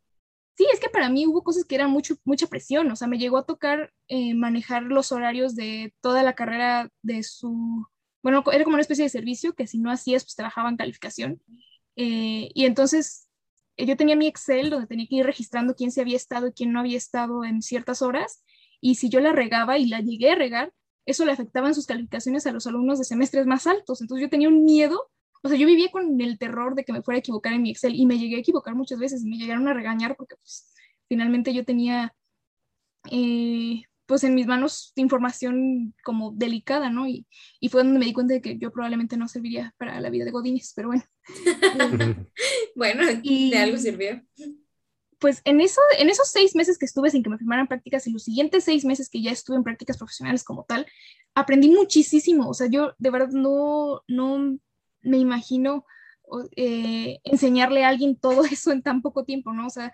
Sí, es que para mí hubo cosas que eran mucho, mucha presión, o sea, me llegó a tocar eh, manejar los horarios de toda la carrera de su, bueno, era como una especie de servicio que si no hacías, pues te bajaban calificación. Eh, y entonces eh, yo tenía mi Excel donde tenía que ir registrando quién se había estado y quién no había estado en ciertas horas, y si yo la regaba y la llegué a regar, eso le afectaba en sus calificaciones a los alumnos de semestres más altos. Entonces yo tenía un miedo o sea, yo vivía con el terror de que me fuera a equivocar en mi Excel y me llegué a equivocar muchas veces y me llegaron a regañar porque pues finalmente yo tenía, eh, pues en mis manos información como delicada, ¿no? Y, y, fue donde me di cuenta de que yo probablemente no serviría para la vida de Godines, pero bueno. bueno, y, de algo sirvió. Pues en, eso, en esos seis meses que estuve sin que me firmaran prácticas y los siguientes seis meses que ya estuve en prácticas profesionales como tal, aprendí muchísimo. O sea, yo de verdad no, no me imagino eh, enseñarle a alguien todo eso en tan poco tiempo, ¿no? O sea,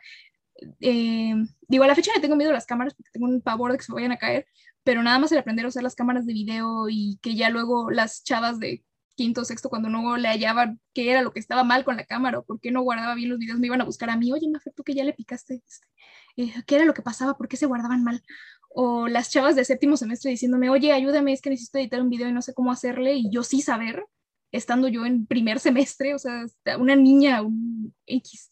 eh, digo, a la fecha le tengo miedo a las cámaras porque tengo un pavor de que se vayan a caer, pero nada más el aprender a usar las cámaras de video y que ya luego las chavas de quinto sexto, cuando no le hallaban qué era lo que estaba mal con la cámara o por qué no guardaba bien los videos, me iban a buscar a mí, oye, Mafer, tú que ya le picaste, este, eh, ¿qué era lo que pasaba? ¿Por qué se guardaban mal? O las chavas de séptimo semestre diciéndome, oye, ayúdame, es que necesito editar un video y no sé cómo hacerle, y yo sí saber, estando yo en primer semestre, o sea, una niña, un X.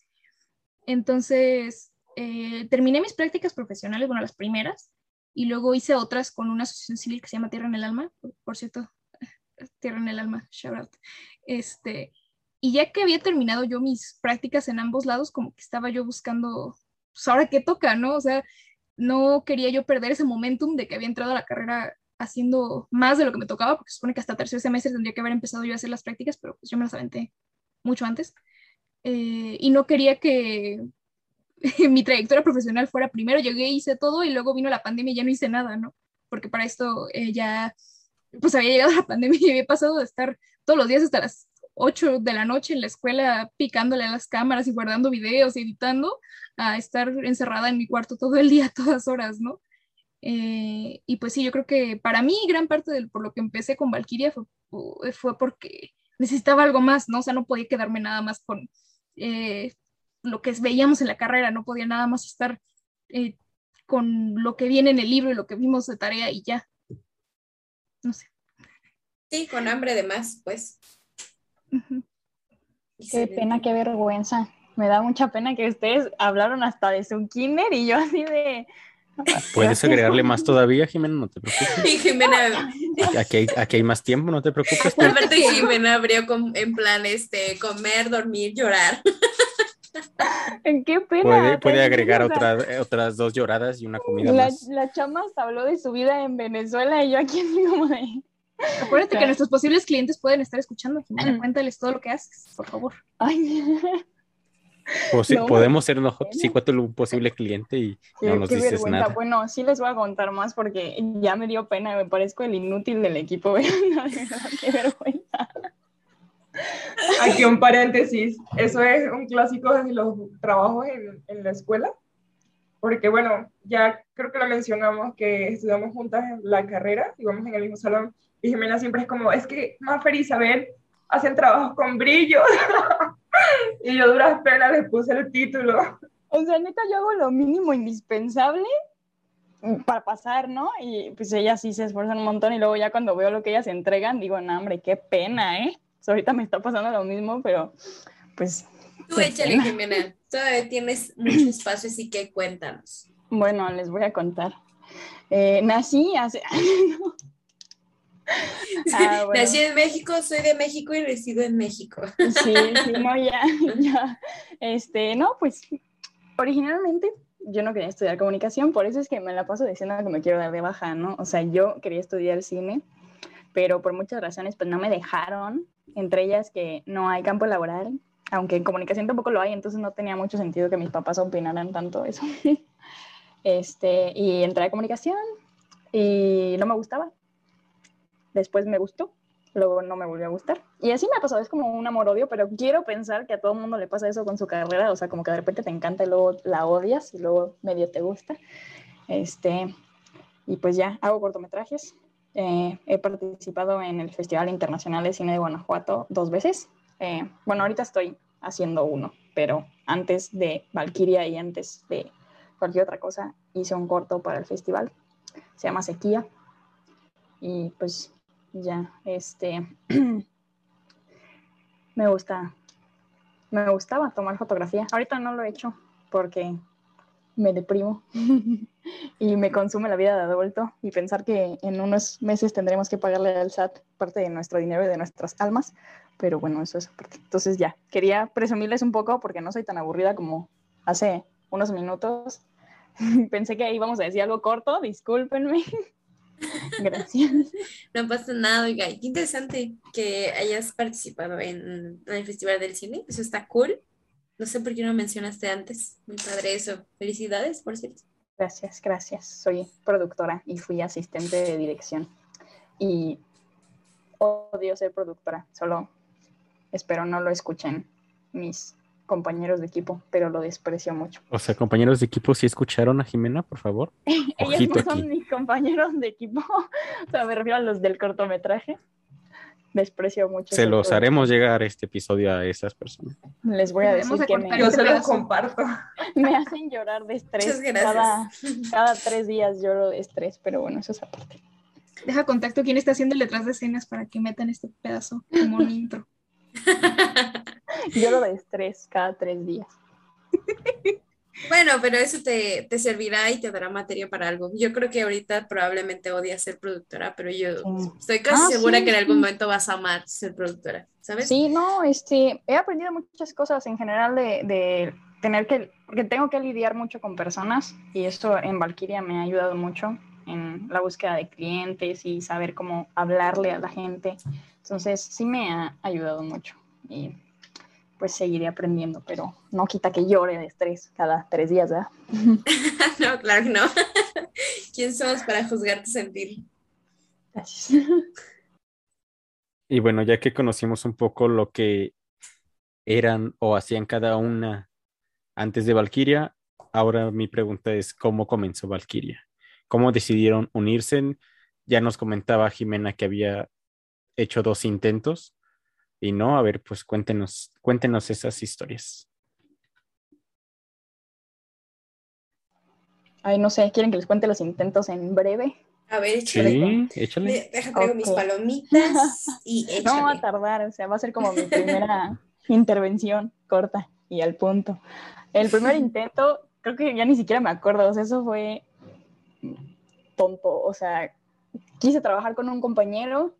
Entonces, eh, terminé mis prácticas profesionales, bueno, las primeras, y luego hice otras con una asociación civil que se llama Tierra en el Alma, por, cierto, Tierra en el Alma, shout out. Este, y ya que había terminado yo mis prácticas en ambos lados, como que estaba yo buscando, pues ahora qué toca, ¿no? O sea, no quería yo perder ese momentum de que había entrado a la carrera haciendo más de lo que me tocaba, porque supone que hasta tercer semestre tendría que haber empezado yo a hacer las prácticas, pero pues yo me las aventé mucho antes. Eh, y no quería que mi trayectoria profesional fuera primero, llegué, hice todo y luego vino la pandemia y ya no hice nada, ¿no? Porque para esto eh, ya, pues había llegado la pandemia y había pasado de estar todos los días hasta las 8 de la noche en la escuela picándole a las cámaras y guardando videos y editando, a estar encerrada en mi cuarto todo el día, todas horas, ¿no? Eh, y pues sí, yo creo que para mí gran parte de por lo que empecé con Valkyria fue, fue, porque necesitaba algo más, ¿no? O sea, no podía quedarme nada más con eh, lo que veíamos en la carrera, no podía nada más estar eh, con lo que viene en el libro y lo que vimos de tarea y ya. No sé. Sí, con hambre de más, pues. Qué pena, qué vergüenza. Me da mucha pena que ustedes hablaron hasta de su kinder y yo así de... Puedes agregarle más todavía, Jimena, no te preocupes. Y Jimena. Aquí hay, aquí hay más tiempo, no te preocupes. Aparte, Jimena abrió en plan este, comer, dormir, llorar. Qué pena. Puede, agregar otras dos lloradas y una comida la, más. La chama habló de su vida en Venezuela y yo aquí de... Acuérdate que nuestros posibles clientes pueden estar escuchando. Jimena, cuéntales todo lo que haces, por favor. Ay. podemos ser sí, un posible cliente y no nos dices vergüenza. nada. Bueno, sí les voy a contar más porque ya me dio pena, me parezco el inútil del equipo. qué vergüenza. Aquí un paréntesis, eso es un clásico de los trabajos en, en, la escuela, porque bueno, ya creo que lo mencionamos que estudiamos juntas en la carrera, íbamos en el mismo salón, y Jimena siempre es como, es que Mafer y Isabel hacen trabajos con brillo, y yo duras penas les puse el título. O sea, neta, yo hago lo mínimo indispensable para pasar, ¿no? Y pues ellas sí se esfuerzan un montón y luego ya cuando veo lo que ellas entregan, digo, no, hombre, qué pena, ¿eh? Ahorita me está pasando lo mismo, pero pues... Tú échale, Jimena. Todavía tienes mucho espacio, así que cuéntanos. Bueno, les voy a contar. Eh, nací hace... Ah, nací en México, soy de México y resido en México. Sí, sí, no, ya, ya. Este, no, pues originalmente yo no quería estudiar comunicación, por eso es que me la paso diciendo que me quiero dar de baja, ¿no? O sea, yo quería estudiar cine, pero por muchas razones pues no me dejaron entre ellas que no hay campo laboral, aunque en comunicación tampoco lo hay, entonces no tenía mucho sentido que mis papás opinaran tanto eso. este, y entré a comunicación y no me gustaba. Después me gustó, luego no me volvió a gustar. Y así me ha pasado, es como un amor-odio, pero quiero pensar que a todo mundo le pasa eso con su carrera, o sea, como que de repente te encanta y luego la odias y luego medio te gusta. Este, y pues ya, hago cortometrajes, eh, he participado en el Festival Internacional de Cine de Guanajuato dos veces. Eh, bueno, ahorita estoy haciendo uno, pero antes de Valkyria y antes de cualquier otra cosa, hice un corto para el festival. Se llama Sequía. Y pues ya, este, me gusta, me gustaba tomar fotografía. Ahorita no lo he hecho porque me deprimo y me consume la vida de adulto y pensar que en unos meses tendremos que pagarle al SAT parte de nuestro dinero y de nuestras almas, pero bueno, eso es aparte. Entonces ya, quería presumirles un poco porque no soy tan aburrida como hace unos minutos. Pensé que íbamos a decir algo corto, discúlpenme. Gracias. No pasa nada, oiga, qué interesante que hayas participado en, en el Festival del Cine, eso está cool. No sé por qué no mencionaste antes, muy padre eso. Felicidades, por cierto. Gracias, gracias. Soy productora y fui asistente de dirección. Y odio ser productora, solo espero no lo escuchen mis compañeros de equipo, pero lo desprecio mucho. O sea, compañeros de equipo, ¿sí escucharon a Jimena, por favor? Ellos no son aquí. mis compañeros de equipo, o sea, me refiero a los del cortometraje. Desprecio mucho. Se los haremos llegar este episodio a esas personas. Les voy a decir que me, Yo se los comparto. me hacen llorar de estrés. Muchas gracias. Cada, cada tres días lloro de estrés, pero bueno, eso es aparte. Deja contacto quién está haciendo el detrás de escenas para que metan este pedazo como un intro. Lloro de estrés cada tres días. Bueno, pero eso te, te servirá y te dará materia para algo. Yo creo que ahorita probablemente odias ser productora, pero yo Sí. estoy casi Ah, segura sí, que en algún momento vas a amar ser productora, ¿sabes? Sí, no, este, he aprendido muchas cosas en general de, de tener que, porque tengo que lidiar mucho con personas y esto en Valkyria me ha ayudado mucho en la búsqueda de clientes y saber cómo hablarle a la gente. Entonces, sí me ha ayudado mucho y pues seguiré aprendiendo, pero no quita que llore de estrés cada tres días, ¿verdad? No, claro que no. ¿Quién somos para juzgar tu sentir? Gracias. Y bueno, ya que conocimos un poco lo que eran o hacían cada una antes de Valkyria, ahora mi pregunta es cómo comenzó Valkyria, cómo decidieron unirse. Ya nos comentaba Jimena que había hecho dos intentos y no, a ver, pues cuéntenos, cuéntenos esas historias. Ay, no sé, ¿quieren que les cuente los intentos en breve? A ver, échale. Sí, échale. Deja traigo mis palomitas y No va a échale. tardar, o sea, va a ser como mi primera intervención corta y al punto. El primer intento, creo que ya ni siquiera me acuerdo, o sea, eso fue tonto, o sea, quise trabajar con un compañero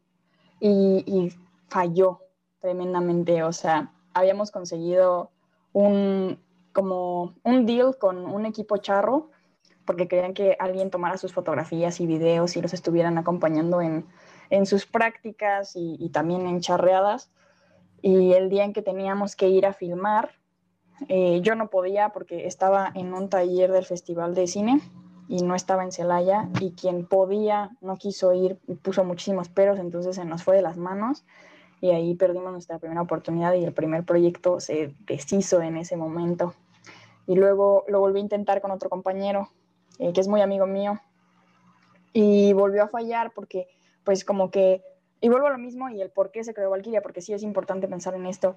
y, y falló tremendamente, o sea, habíamos conseguido un, como un deal con un equipo charro porque querían que alguien tomara sus fotografías y videos y los estuvieran acompañando en, en sus prácticas y, también en charreadas. Y el día en que teníamos que ir a filmar, eh, yo no podía porque estaba en un taller del Festival de Cine y no estaba en Celaya y quien podía no quiso ir y puso muchísimos peros, entonces se nos fue de las manos y ahí perdimos nuestra primera oportunidad y el primer proyecto se deshizo en ese momento. Y luego lo volví a intentar con otro compañero eh, que es muy amigo mío y volvió a fallar porque pues como que, y vuelvo a lo mismo y el por qué se creó Valkyria, porque sí es importante pensar en esto,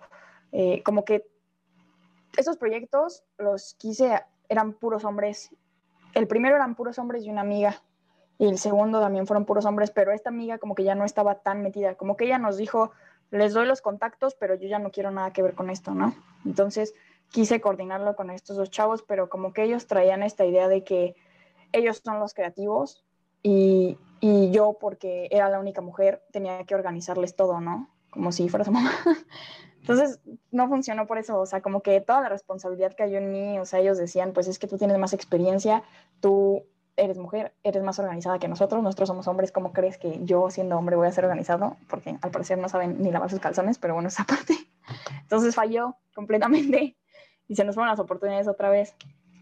eh, como que estos proyectos los quise, eran puros hombres, el primero eran puros hombres y una amiga, y el segundo también fueron puros hombres, pero esta amiga como que ya no estaba tan metida, como que ella nos dijo, les doy los contactos, pero yo ya no quiero nada que ver con esto, ¿no? Entonces quise coordinarlo con estos dos chavos, pero como que ellos traían esta idea de que ellos son los creativos y, y yo, porque era la única mujer, tenía que organizarles todo, ¿no? Como si fuera su mamá. Entonces, no funcionó por eso, o sea, como que toda la responsabilidad cayó en mí, o sea, ellos decían, pues es que tú tienes más experiencia, tú eres mujer, eres más organizada que nosotros, nosotros somos hombres, ¿cómo crees que yo siendo hombre voy a ser organizado? Porque al parecer no saben ni lavar sus calzones, pero bueno, esa parte. Entonces falló completamente y se nos fueron las oportunidades otra vez.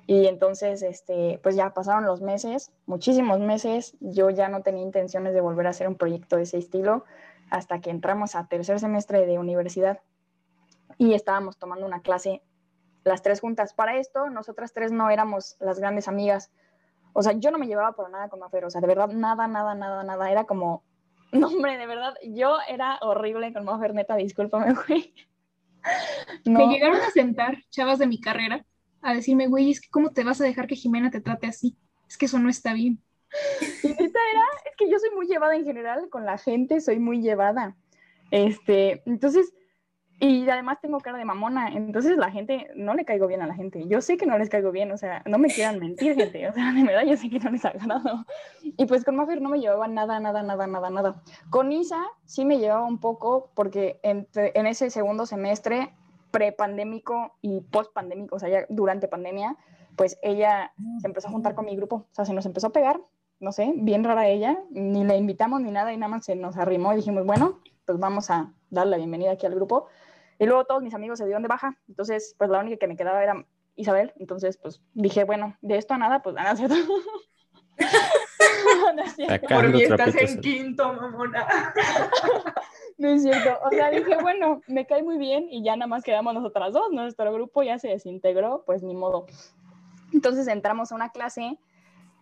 Y entonces, este, pues ya pasaron los meses, muchísimos meses, yo ya no tenía intenciones de volver a hacer un proyecto de ese estilo hasta que entramos a tercer semestre de universidad y estábamos tomando una clase las tres juntas. Para esto, nosotras tres no éramos las grandes amigas. O sea, yo no me llevaba por nada con Mafer, o sea, de verdad, nada, nada, nada, nada. Era como, no, hombre, de verdad, yo era horrible con Mafer, neta, discúlpame, güey. Me llegaron a sentar chavas de mi carrera a decirme, güey, es que cómo te vas a dejar que Jimena te trate así. Es que eso no está bien. Y neta era, es que yo soy muy llevada en general con la gente, soy muy llevada. Este, entonces, y además tengo cara de mamona, entonces la gente, no le caigo bien a la gente. Yo sé que no les caigo bien, o sea, no me quieran mentir, gente, o sea, de verdad yo sé que no les agrado. Y pues con Mafer no me llevaba nada, nada, nada, nada, nada. Con Isa sí me llevaba un poco porque entre, en ese segundo semestre prepandémico y postpandémico, o sea, ya durante pandemia, pues ella se empezó a juntar con mi grupo, o sea, se nos empezó a pegar, no sé, bien rara ella, ni la invitamos ni nada y nada más se nos arrimó y dijimos, bueno, pues vamos a darle la bienvenida aquí al grupo. Y luego todos mis amigos se dieron de baja, entonces pues la única que me quedaba era Isabel, entonces pues dije, bueno, de esto a nada, pues nada, ¿cierto? no es cierto. Por mí estás en quinto, mamona. no es cierto, o sea, dije, bueno, me cae muy bien y ya nada más quedamos nosotras dos, nuestro grupo ya se desintegró, pues ni modo. Entonces entramos a una clase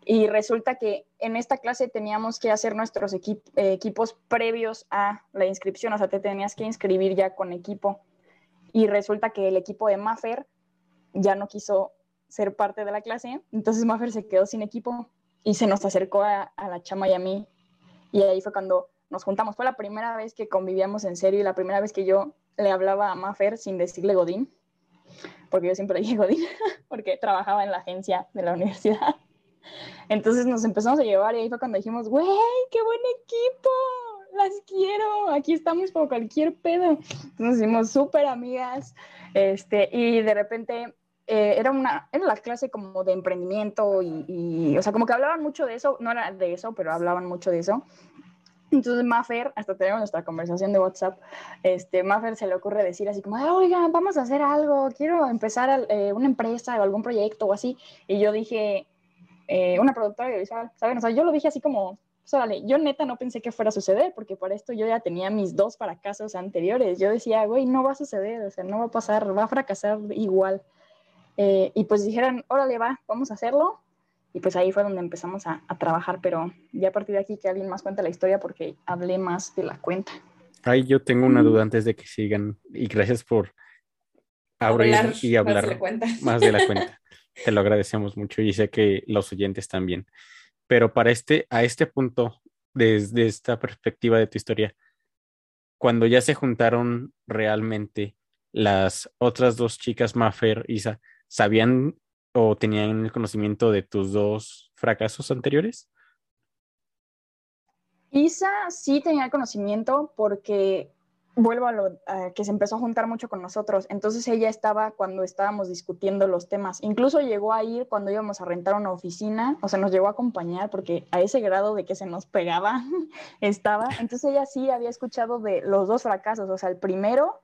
y resulta que en esta clase teníamos que hacer nuestros equipos previos a la inscripción, o sea, te tenías que inscribir ya con equipo. Y resulta que el equipo de Maffer ya no quiso ser parte de la clase, entonces Maffer se quedó sin equipo y se nos acercó a, la chama y a mí. Y ahí fue cuando nos juntamos. Fue la primera vez que convivíamos en serio y la primera vez que yo le hablaba a Maffer sin decirle Godín, porque yo siempre dije Godín, porque trabajaba en la agencia de la universidad. Entonces nos empezamos a llevar y ahí fue cuando dijimos, güey, qué buen equipo, las quiero, aquí estamos por cualquier pedo. Nos hicimos súper amigas, este, y de repente eh, era, una, era la clase como de emprendimiento y, y, o sea, como que hablaban mucho de eso, no era de eso, pero hablaban mucho de eso. Entonces Maffer, hasta tenemos nuestra conversación de WhatsApp, este, Maffer se le ocurre decir así como, oiga, vamos a hacer algo, quiero empezar eh, una empresa o algún proyecto o así. Y yo dije, eh, una productora audiovisual, ¿saben? O sea, yo lo dije así como, vale, yo neta no pensé que fuera a suceder, porque para esto yo ya tenía mis dos fracasos anteriores. Yo decía, güey, no va a suceder, o sea, no va a pasar, va a fracasar igual. Eh, y pues dijeron, órale, va, vamos a hacerlo. Y pues ahí fue donde empezamos a, a, trabajar, pero ya a partir de aquí que alguien más cuente la historia porque hablé más de la cuenta. Ay, yo tengo una duda antes de que sigan y gracias por abrir y hablar más de, más de la cuenta. Te lo agradecemos mucho y sé que los oyentes también. Pero para este, a este punto, desde esta perspectiva de tu historia, cuando ya se juntaron realmente las otras dos chicas, Mafer y Isa, ¿sabían o tenían el conocimiento de tus dos fracasos anteriores? Isa sí tenía conocimiento porque vuelvo a lo que se empezó a juntar mucho con nosotros. Entonces ella estaba cuando estábamos discutiendo los temas. Incluso llegó a ir cuando íbamos a rentar una oficina, o sea, nos llegó a acompañar porque a ese grado de que se nos pegaba estaba. Entonces ella sí había escuchado de los dos fracasos, o sea, el primero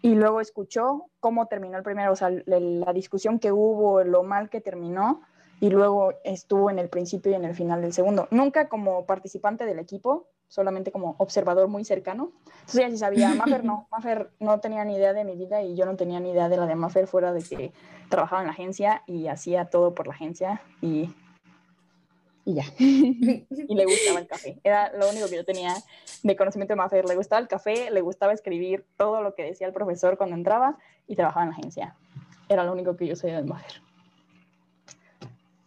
y luego escuchó cómo terminó el primero, o sea, la discusión que hubo, lo mal que terminó y luego estuvo en el principio y en el final del segundo. Nunca como participante del equipo, solamente como observador muy cercano. Entonces ella sí sabía, Maffer no, Maffer no tenía ni idea de mi vida y yo no tenía ni idea de la de Maffer fuera de que trabajaba en la agencia y hacía todo por la agencia y, y ya. y le gustaba el café. Era lo único que yo tenía de conocimiento de Maffer. Le gustaba el café, le gustaba escribir todo lo que decía el profesor cuando entraba y trabajaba en la agencia. Era lo único que yo sabía de Maffer.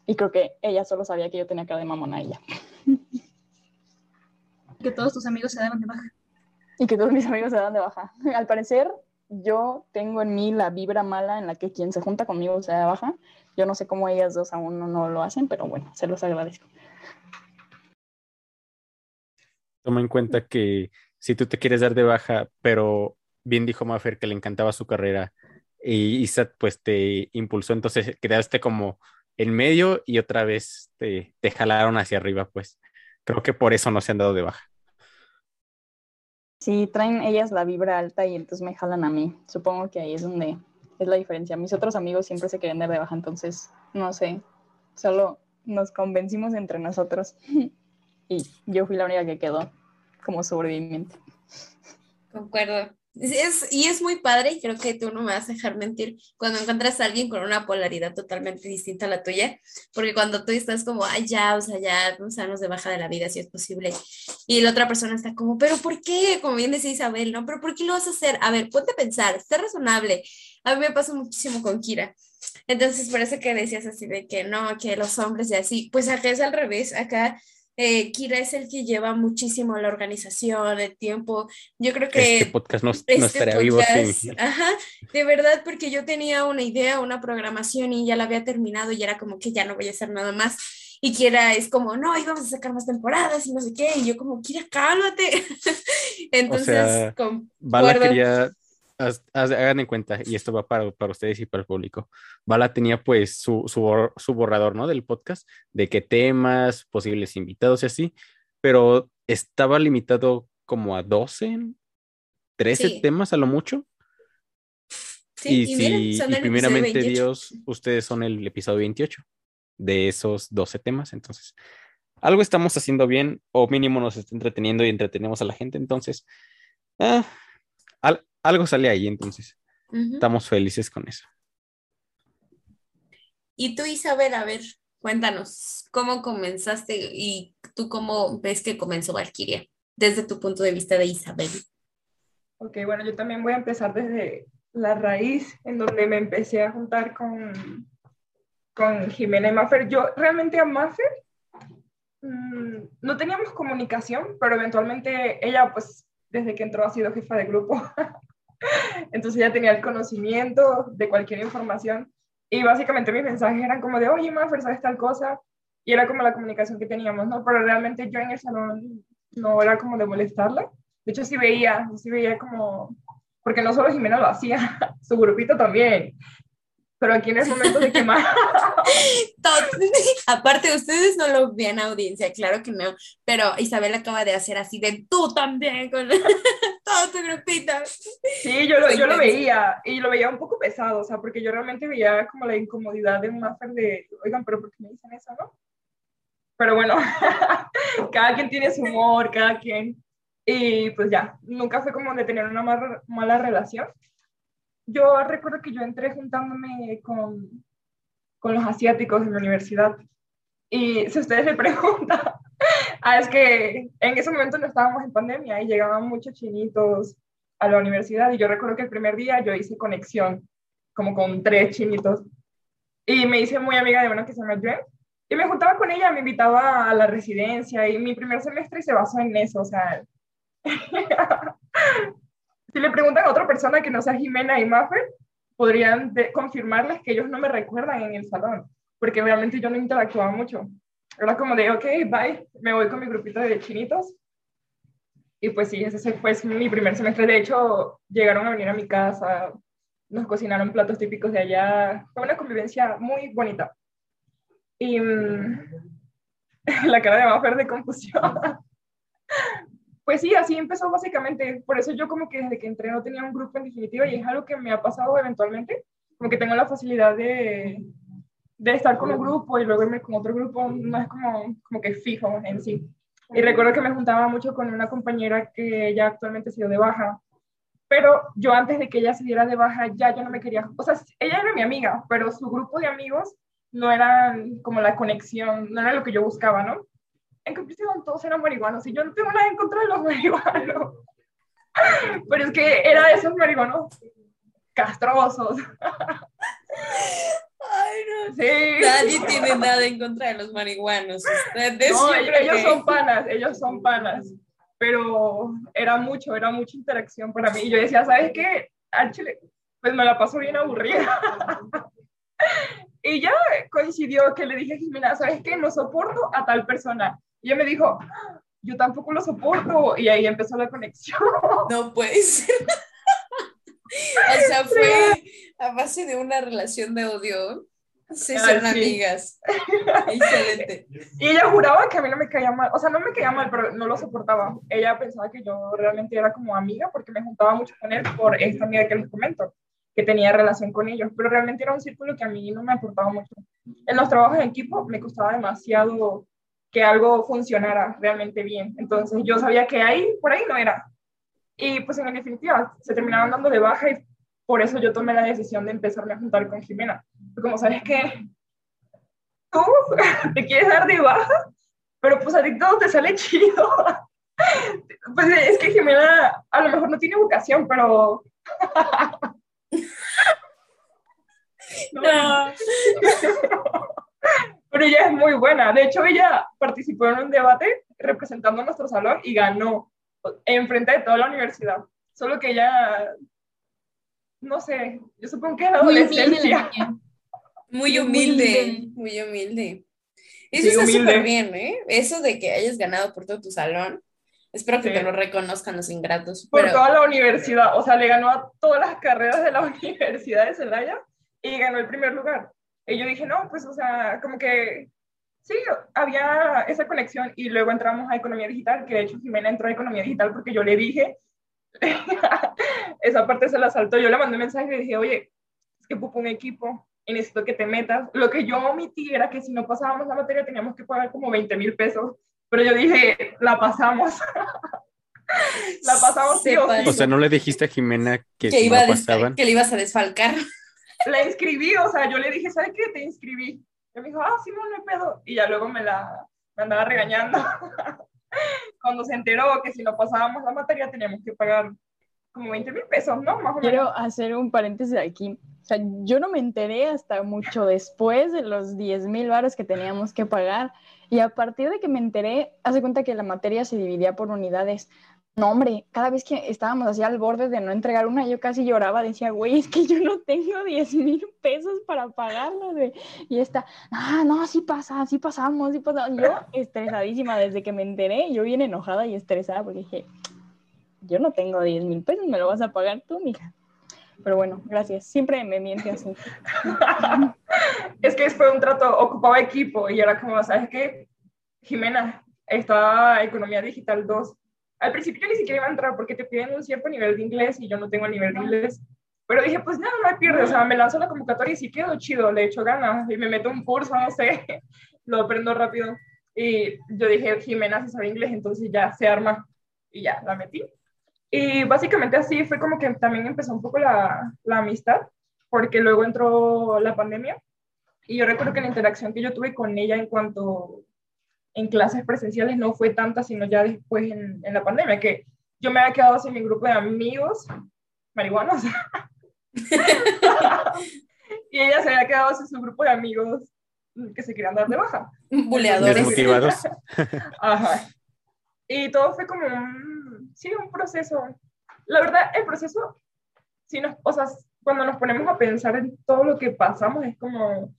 Y creo que ella solo sabía que yo tenía cara de mamona ella que todos tus amigos se daban de baja. Y que todos mis amigos se dan de baja. Al parecer, yo tengo en mí la vibra mala en la que quien se junta conmigo se da de baja. Yo no sé cómo ellas dos aún no, no lo hacen, pero bueno, se los agradezco. Toma en cuenta que si tú te quieres dar de baja, pero bien dijo Maffer que le encantaba su carrera y Isat pues te impulsó, entonces quedaste como en medio y otra vez te, te jalaron hacia arriba, pues creo que por eso no se han dado de baja. Sí, traen ellas la vibra alta y entonces me jalan a mí. Supongo que ahí es donde es la diferencia. Mis otros amigos siempre se quieren dar de baja, entonces, no sé, solo nos convencimos entre nosotros y yo fui la única que quedó como sobreviviente. Concuerdo. Es, y es muy padre, y creo que tú no me vas a dejar mentir cuando encuentras a alguien con una polaridad totalmente distinta a la tuya, porque cuando tú estás como, ay, ya, o sea, ya, vamos a de baja de la vida si es posible, y la otra persona está como, pero ¿por qué? Como bien decía Isabel, ¿no? Pero ¿por qué lo vas a hacer? A ver, ponte a pensar, sé razonable. A mí me pasa muchísimo con Kira. Entonces, por eso que decías así de que no, que los hombres y así, pues acá es al revés, acá eh, Kira es el que lleva muchísimo la organización, el tiempo. Yo creo que... Este podcast no, este estaría vivo Ajá, de verdad, porque yo tenía una idea, una programación y ya la había terminado y era como que ya no voy a hacer nada más. Y Kira es como, no, íbamos a sacar más temporadas y no sé qué. Y yo como, Kira, cálmate. Entonces, o sea, quería haz- haz- hagan en cuenta, y esto va para, para ustedes y para el público. Bala tenía pues su, su, bor- su borrador, ¿no? Del podcast, de qué temas, posibles invitados y así, pero estaba limitado como a 12, 13 Sí. temas a lo mucho. Sí, y, y miren, si, y primeramente 28. Dios, ustedes son el episodio 28 de esos 12 temas, entonces algo estamos haciendo bien o mínimo nos está entreteniendo y entretenemos a la gente, entonces ah, al- algo sale ahí, entonces Ujú. estamos felices con eso. Y tú, Isabel, a ver, cuéntanos, ¿cómo comenzaste y tú cómo ves que comenzó Valkyria? Desde tu punto de vista de Isabel. Ok, bueno, yo también voy a empezar desde la raíz, en donde me empecé a juntar con, con Jimena y Maffer. Yo realmente a Maffer mm, no teníamos comunicación, pero eventualmente ella, pues, desde que entró ha sido jefa de grupo. Entonces ella tenía el conocimiento de cualquier información. Y básicamente mis mensajes eran como de, oye, Maffer, ¿sabes tal cosa? Y era como la comunicación que teníamos, ¿no? Pero realmente yo en el salón no era como de molestarla. De hecho, sí veía, sí veía como, porque no solo Jimena lo hacía, su grupito también. Pero aquí en el momento de quemar, Todo- Aparte, ustedes no lo ven audiencia, claro que no, pero Isabel acaba de hacer así de tú también con todo tu grupito. sí, yo lo, yo lo veía y lo veía un poco pesado, o sea, porque yo realmente veía como la incomodidad de un máster de, oigan, pero ¿por qué me dicen eso, no? Pero bueno, cada quien tiene su humor, cada quien. Y pues ya, nunca fue como de tener una mar- mala relación. Yo recuerdo que yo entré juntándome con, con los asiáticos en la universidad. Y si ustedes me preguntan, ah, es que en ese momento no estábamos en pandemia y llegaban muchos chinitos a la universidad. Y yo recuerdo que el primer día yo hice conexión, como con tres chinitos. Y me hice muy amiga de una que se llama Jen. Y me juntaba con ella, me invitaba a la residencia. Y mi primer semestre se basó en eso. O sea, si le preguntan a otra persona que no sea Jimena y Maffer, podrían confirmarles que ellos no me recuerdan en el salón, porque realmente yo no interactuaba mucho. Era como de, ok, bye, me voy con mi grupito de chinitos. Y pues sí, ese fue mi primer semestre. De hecho, llegaron a venir a mi casa, nos cocinaron platos típicos de allá. Fue una convivencia muy bonita. Y mm, la cara de Maffer de confusión. Pues sí, así empezó básicamente. Por eso yo como que desde que entré no tenía un grupo en definitiva y es algo que me ha pasado eventualmente. Como que tengo la facilidad de, de estar con un grupo y luego irme con otro grupo. No es como, como que fijo en sí. Y recuerdo que me juntaba mucho con una compañera que ya actualmente se dio de baja. Pero yo antes de que ella se diera de baja, ya yo no me quería... O sea, ella era mi amiga, pero su grupo de amigos no eran como la conexión, no era lo que yo buscaba, ¿no? En conclusión, todos eran marihuanos y yo no tengo nada en contra de los marihuanos. Pero es que era de esos marihuanos castrosos. Ay, no. Sí. Nadie tiene nada en contra de los marihuanos. Ustedes, No, ellos que- son panas, ellos son panas. Pero era mucho, era mucha interacción para mí. Y yo decía, ¿sabes qué? Al chile, pues me la paso bien aburrida. y ya coincidió que le dije a Jimena, ¿sabes qué? No soporto a tal persona. Y ella me dijo, yo tampoco lo soporto. Y ahí empezó la conexión. No puede ser. o sea, fue a base de una relación de odio. Se Ah, hicieron sí. amigas. Excelente. Y ella juraba que a mí no me caía mal, o sea, no me caía mal, pero no lo soportaba. Ella pensaba que yo realmente era como amiga porque me juntaba mucho con él por esta amiga que les comento, que tenía relación con ellos, pero realmente era un círculo que a mí no me aportaba mucho. En los trabajos en equipo me costaba demasiado que algo funcionara realmente bien, entonces yo sabía que ahí, por ahí no era. Y pues en definitiva, se terminaron dando de baja y por eso yo tomé la decisión de empezarme a juntar con Jimena. Como sabes que tú te quieres dar de baja, pero pues a ti todo te sale chido. Pues es que Jimena a lo mejor no tiene vocación, pero... No. Pero ella es muy buena. De hecho, ella participó en un debate representando a nuestro salón y ganó en frente de toda la universidad. Solo que ella, no sé, yo supongo que es la Muy humilde la adolescencia. Muy humilde, muy humilde. Eso Sí, está súper bien, ¿eh? Eso de que hayas ganado por todo tu salón. Espero que Sí. te lo reconozcan los ingratos. por pero- toda la universidad. O sea, le ganó a todas las carreras de la Universidad de Celaya y ganó el primer lugar. Y yo dije, no, pues, o sea, como que sí, había esa conexión. Y luego entramos a Economía Digital, que de hecho Jimena entró a Economía Digital porque yo le dije, esa parte se la saltó. Yo le mandé un mensaje y le dije, oye, es que pupo un equipo y necesito que te metas. Lo que yo omití era que si no pasábamos la materia teníamos que pagar como 20 mil pesos. Pero yo dije, la pasamos. la pasamos sí o sí. O sea, no le dijiste a Jimena que, que, si iba no pasaban. que le ibas a desfalcar. La inscribí, o sea, yo le dije, ¿sabes qué? Te inscribí. Y me dijo, ah, sí, no, no pedo. Y ya luego me la me andaba regañando. Cuando se enteró que si no pasábamos la materia teníamos que pagar como 20 mil pesos, ¿no? Más o menos. Quiero hacer un paréntesis aquí. O sea, yo no me enteré hasta mucho después de los 10 mil baros que teníamos que pagar. Y a partir de que me enteré, hace cuenta que la materia se dividía por unidades. No, hombre, cada vez que estábamos así al borde de no entregar una, yo casi lloraba, decía, güey, es que yo no tengo 10 mil pesos para pagarlo, güey. Y esta, ah, no, sí pasa, sí pasamos, sí pasamos. Yo estresadísima desde que me enteré, yo bien enojada y estresada porque dije, yo no tengo 10 mil pesos, me lo vas a pagar tú, mija. Pero bueno, gracias. Siempre me miente así. es que fue un trato, ocupaba equipo y era como, ¿sabes qué? Jimena, está Economía Digital 2. Al principio ni siquiera iba a entrar porque te piden un cierto nivel de inglés y yo no tengo el nivel de inglés. Pero dije, pues nada, no hay pierde, o sea, me lanzo la convocatoria y si quedo chido, le echo ganas y me meto un curso, no sé, lo aprendo rápido. Y yo dije, Jimena se sabe inglés, entonces ya se arma y ya, la metí. Y básicamente así fue como que también empezó un poco la, la amistad, porque luego entró la pandemia y yo recuerdo que la interacción que yo tuve con ella en cuanto en clases presenciales no fue tanta, sino ya después en, en la pandemia, que yo me había quedado sin mi grupo de amigos marihuanos. y ella se había quedado sin su grupo de amigos que se querían dar de baja. Buleadores. Desmotivados. Ajá. Y todo fue como un, sí, un proceso. La verdad, el proceso, sí nos, o sea, cuando nos ponemos a pensar en todo lo que pasamos, es como,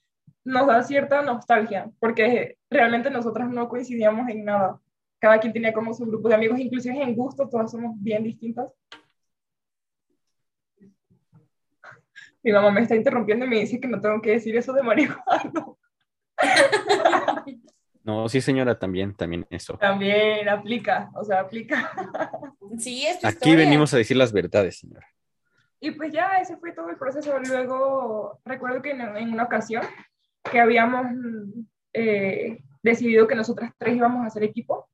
nos da cierta nostalgia, porque realmente nosotras no coincidíamos en nada. Cada quien tenía como su grupo de amigos, inclusive en gusto, todas somos bien distintas. Mi mamá me está interrumpiendo y me dice que no tengo que decir eso de marihuana. No, sí, señora, también, también eso. También aplica, o sea, aplica. Sí, es tu Aquí historia. venimos a decir las verdades, señora. Y pues ya ese fue todo el proceso. Luego recuerdo que en, en una ocasión que habíamos eh, decidido que nosotras tres íbamos a hacer equipo.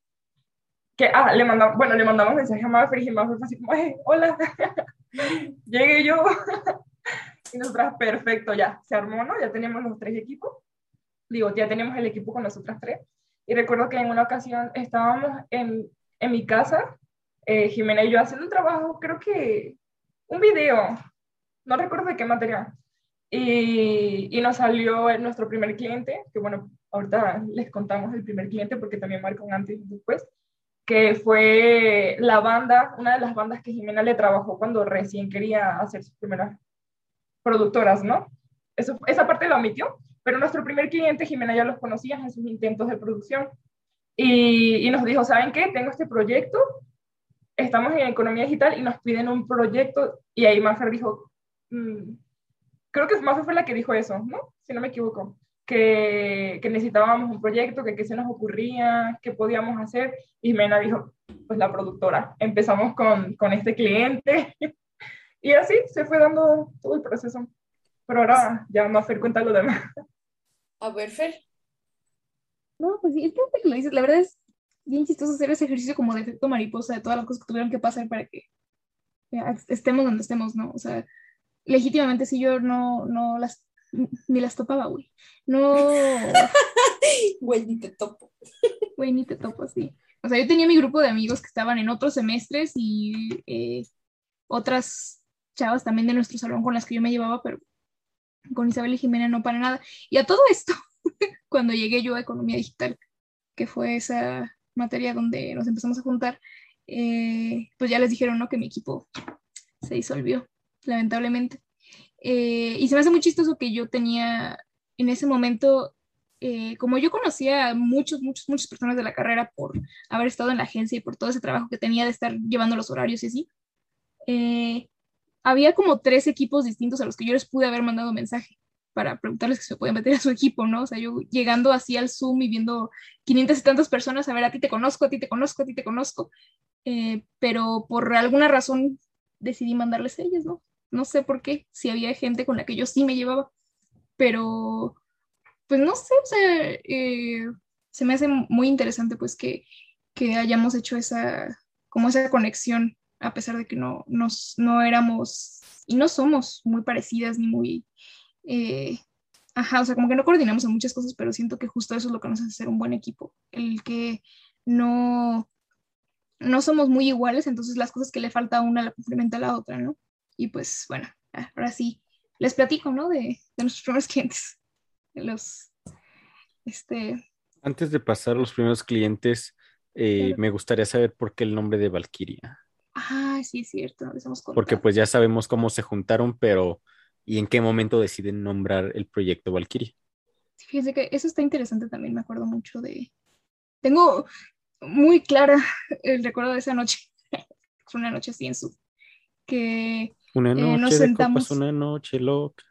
Que, ah, le mandamos, bueno, le mandamos mensaje a Maffer y Maffer fue así como, "Ay, hola, llegué yo. y nosotras, perfecto, ya, se armó, ¿no? Ya tenemos los tres equipos. Digo, ya tenemos el equipo con nosotras tres. Y recuerdo que en una ocasión estábamos en, en mi casa, eh, Jimena y yo haciendo un trabajo, creo que un video, no recuerdo de qué material. Y, y nos salió nuestro primer cliente, que bueno, ahorita les contamos el primer cliente porque también marca un antes y después, que fue la banda, una de las bandas que Jimena le trabajó cuando recién quería hacer sus primeras productoras, ¿no? Eso, esa parte la omitió, pero nuestro primer cliente, Jimena ya los conocía en sus intentos de producción. Y, y nos dijo, ¿saben qué? Tengo este proyecto, estamos en economía digital y nos piden un proyecto. Y ahí Mafer dijo, mm, creo que Mafer fue la que dijo eso, ¿no? Si no me equivoco, que, que necesitábamos un proyecto, que qué se nos ocurría, qué podíamos hacer. Y Jimena dijo, pues la productora. Empezamos con, con este cliente y así se fue dando todo el proceso. Pero ahora ya Mafer cuenta lo demás. A ver, Fer. No, pues sí, es que lo dices, la verdad es bien chistoso hacer ese ejercicio como de efecto mariposa de todas las cosas que tuvieron que pasar para que estemos donde estemos, ¿no? O sea, legítimamente si yo no, no las, ni las topaba, güey. No, Güey, ni te topo. güey, ni te topo así. O sea, yo tenía mi grupo de amigos que estaban en otros semestres y eh, otras chavas también de nuestro salón con las que yo me llevaba, pero con Isabel y Jimena no para nada. Y a todo esto, cuando llegué yo a Economía Digital, que fue esa materia donde nos empezamos a juntar, eh, pues ya les dijeron, ¿no? Que mi equipo se disolvió, lamentablemente. Eh, y se me hace muy chistoso que yo tenía en ese momento eh, como yo conocía a muchos, muchos, muchas personas de la carrera por haber estado en la agencia y por todo ese trabajo que tenía de estar llevando los horarios y así, eh, había como tres equipos distintos a los que yo les pude haber mandado mensaje para preguntarles si se podían meter a su equipo, ¿no? O sea, yo llegando así al Zoom y viendo 500 y tantas personas, a ver, a ti te conozco, a ti te conozco, a ti te conozco, eh, pero por alguna razón decidí mandarles a ellos, ¿no? No sé por qué, si había gente con la que yo sí me llevaba, pero pues no sé, o sea, eh, se me hace muy interesante pues que, que, hayamos hecho esa, como esa conexión, a pesar de que no, nos, no éramos y no somos muy parecidas ni muy, eh, ajá, o sea, como que no coordinamos en muchas cosas, pero siento que justo eso es lo que nos hace ser un buen equipo, el que no, no somos muy iguales, entonces las cosas que le falta a una la complementa a la otra, ¿no? Y pues bueno, ahora sí, les platico, ¿no? De, de nuestros primeros clientes los, este... Antes de pasar a los primeros clientes, eh, me gustaría saber por qué el nombre de Valkyria. Ah, sí, es cierto, Porque pues ya sabemos cómo se juntaron, pero ¿y en qué momento deciden nombrar el proyecto Valkyria? Fíjense que eso está interesante también, me acuerdo mucho de... Tengo muy clara el recuerdo de esa noche. Fue una noche así en su... Que una eh, noche sentamos... una noche loca.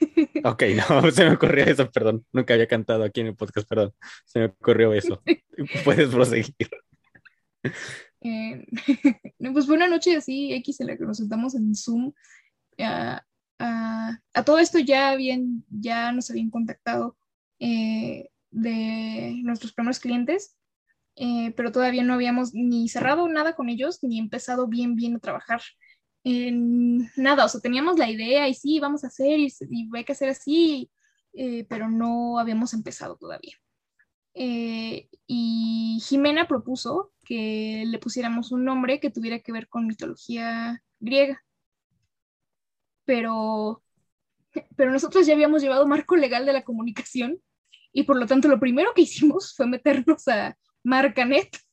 Ok, no, se me ocurrió eso, perdón. Nunca había cantado aquí en el podcast, perdón. Se me ocurrió eso. Puedes proseguir. Eh, pues fue una noche así, X, en la que nos sentamos en Zoom. a todo esto ya, habían, ya nos habían contactado eh, de nuestros primeros clientes, eh, pero todavía no habíamos ni cerrado nada con ellos, ni empezado bien, bien a trabajar nada, o sea, teníamos la idea y sí, vamos a hacer y, hay que hacer así, eh, pero no habíamos empezado todavía. Eh, y Jimena propuso que le pusiéramos un nombre que tuviera que ver con mitología griega. Pero, pero nosotros ya habíamos llevado marco legal de la comunicación y por lo tanto lo primero que hicimos fue meternos a Marcanet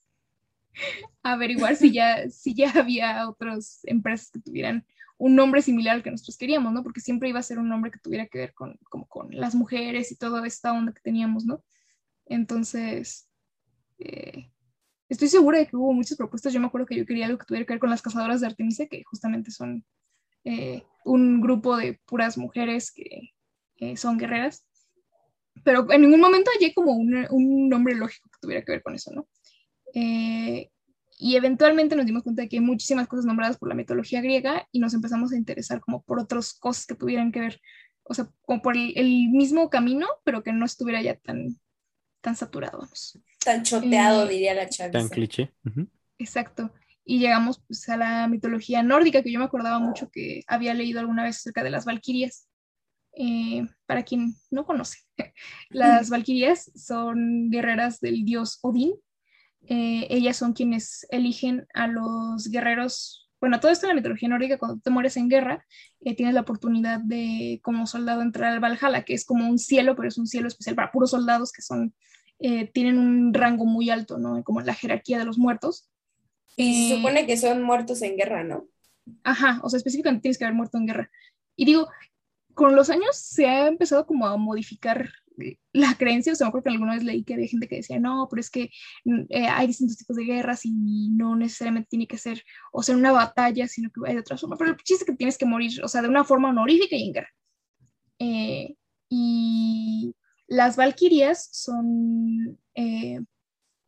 averiguar si ya, si ya había otras empresas que tuvieran un nombre similar al que nosotros queríamos, ¿no? Porque siempre iba a ser un nombre que tuviera que ver con, como con las mujeres y toda esta onda que teníamos, ¿no? Entonces, eh, estoy segura de que hubo muchas propuestas. Yo me acuerdo que yo quería algo que tuviera que ver con las cazadoras de Artemisa, que justamente son eh, un grupo de puras mujeres que son guerreras. Pero en ningún momento hallé como un, un nombre lógico que tuviera que ver con eso, ¿no? Eh, y eventualmente nos dimos cuenta de que hay muchísimas cosas nombradas por la mitología griega y nos empezamos a interesar como por otras cosas que tuvieran que ver, o sea, como por el, mismo camino, pero que no estuviera ya tan, tan saturado. Tan choteado, eh, diría la chaviza. Tan cliché. Exacto. Y llegamos pues, a la mitología nórdica, que yo me acordaba mucho que había leído alguna vez acerca de las valquirias. Eh, para quien no conoce, las valquirias son guerreras del dios Odín, eh, ellas son quienes eligen a los guerreros. Bueno, todo esto en la mitología nórdica, cuando te mueres en guerra, eh, tienes la oportunidad de, como soldado, entrar al Valhalla, que es como un cielo, pero es un cielo especial para puros soldados que son, eh, tienen un rango muy alto, ¿no? Como la jerarquía de los muertos. Y se supone que son muertos en guerra, ¿no? Ajá, o sea, específicamente tienes que haber muerto en guerra. Y digo, con los años se ha empezado como a modificar la creencia, o sea, acuerdo que alguna vez leí que había gente que decía, no, pero es que mm, eh, hay distintos tipos de guerras y no necesariamente tiene que ser, o sea, una batalla, sino que hay de otra forma, pero el chiste es que tienes que morir, o sea, de una forma honorífica y en guerra. Eh, y las valquirias son eh,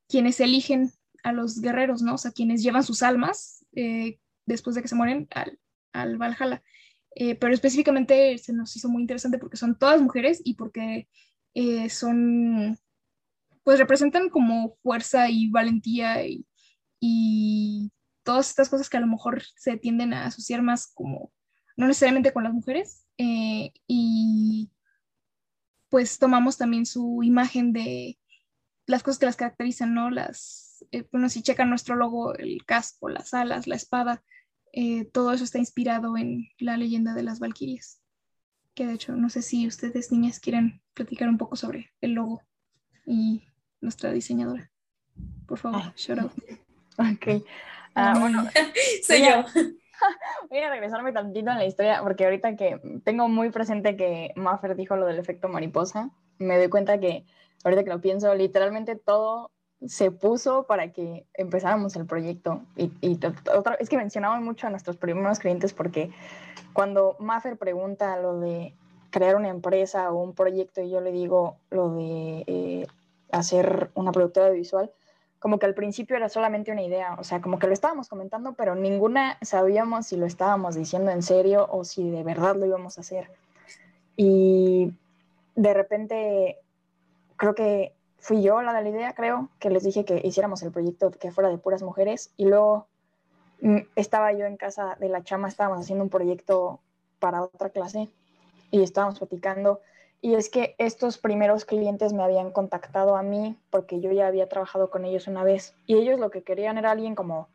quienes eligen a los guerreros, ¿no? O sea, quienes llevan sus almas después de que se mueren al, al Valhalla. pero específicamente se nos hizo muy interesante porque son todas mujeres y porque eh, son, pues representan como fuerza y valentía y, todas estas cosas que a lo mejor se tienden a asociar más como, no necesariamente con las mujeres, eh, y pues tomamos también su imagen de las cosas que las caracterizan, ¿no? Las, eh, bueno, si checan nuestro logo, el casco, las alas, la espada, todo eso está inspirado en la leyenda de las Valquirias que de hecho no sé si ustedes niñas quieren platicar un poco sobre el logo y nuestra diseñadora. Por favor, ah. shout out. Ok. Ah, bueno, soy yo. voy a regresarme tantito en la historia, porque ahorita que tengo muy presente que Maffer dijo lo del efecto mariposa, me doy cuenta que ahorita que lo pienso, literalmente todo se puso para que empezáramos el proyecto. Y, y otra, es que mencionamos mucho a nuestros primeros clientes porque cuando Maffer pregunta lo de crear una empresa o un proyecto y yo le digo lo de eh, hacer una productora visual, como que al principio era solamente una idea, o sea, como que lo estábamos comentando, pero ninguna sabíamos si lo estábamos diciendo en serio o si de verdad lo íbamos a hacer. Y de repente, creo que fui yo la de la idea, creo, que les dije que hiciéramos el proyecto que fuera de puras mujeres y luego mm, estaba yo en casa de la chama, estábamos haciendo un proyecto para otra clase y estábamos platicando y es que estos primeros clientes me habían contactado a mí porque yo ya había trabajado con ellos una vez. Y ellos lo que querían era alguien como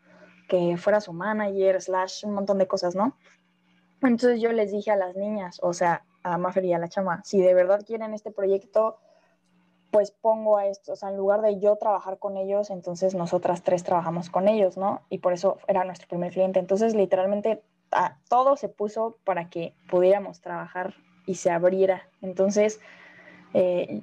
que fuera su manager, slash, un montón de cosas, ¿no? Entonces yo les dije a las niñas, o sea, a Mafer y a la chama, si de verdad quieren este proyecto, pues pongo a esto, o sea, en lugar de yo trabajar con ellos, entonces nosotras tres trabajamos con ellos, ¿no? Y por eso era nuestro primer cliente. Entonces, literalmente, todo se puso para que pudiéramos trabajar y se abriera. Entonces, eh,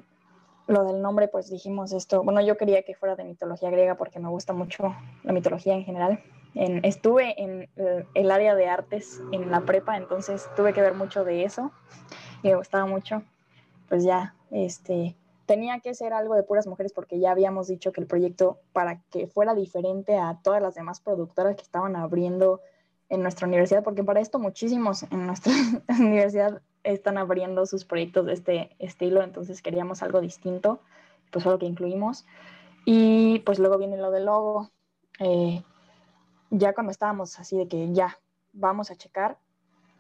lo del nombre, pues dijimos esto, bueno, yo quería que fuera de mitología griega porque me gusta mucho la mitología en general. En, estuve en el, el, área de artes en la prepa, entonces tuve que ver mucho de eso y me gustaba mucho. Pues ya, este, tenía que ser algo de puras mujeres porque ya habíamos dicho que el proyecto, para que fuera diferente a todas las demás productoras que estaban abriendo en nuestra universidad, porque para esto muchísimos en nuestra universidad están abriendo sus proyectos de este estilo, entonces queríamos algo distinto, pues fue lo que incluimos. Y pues luego viene lo del logo. Eh, ya cuando estábamos así de que ya vamos a checar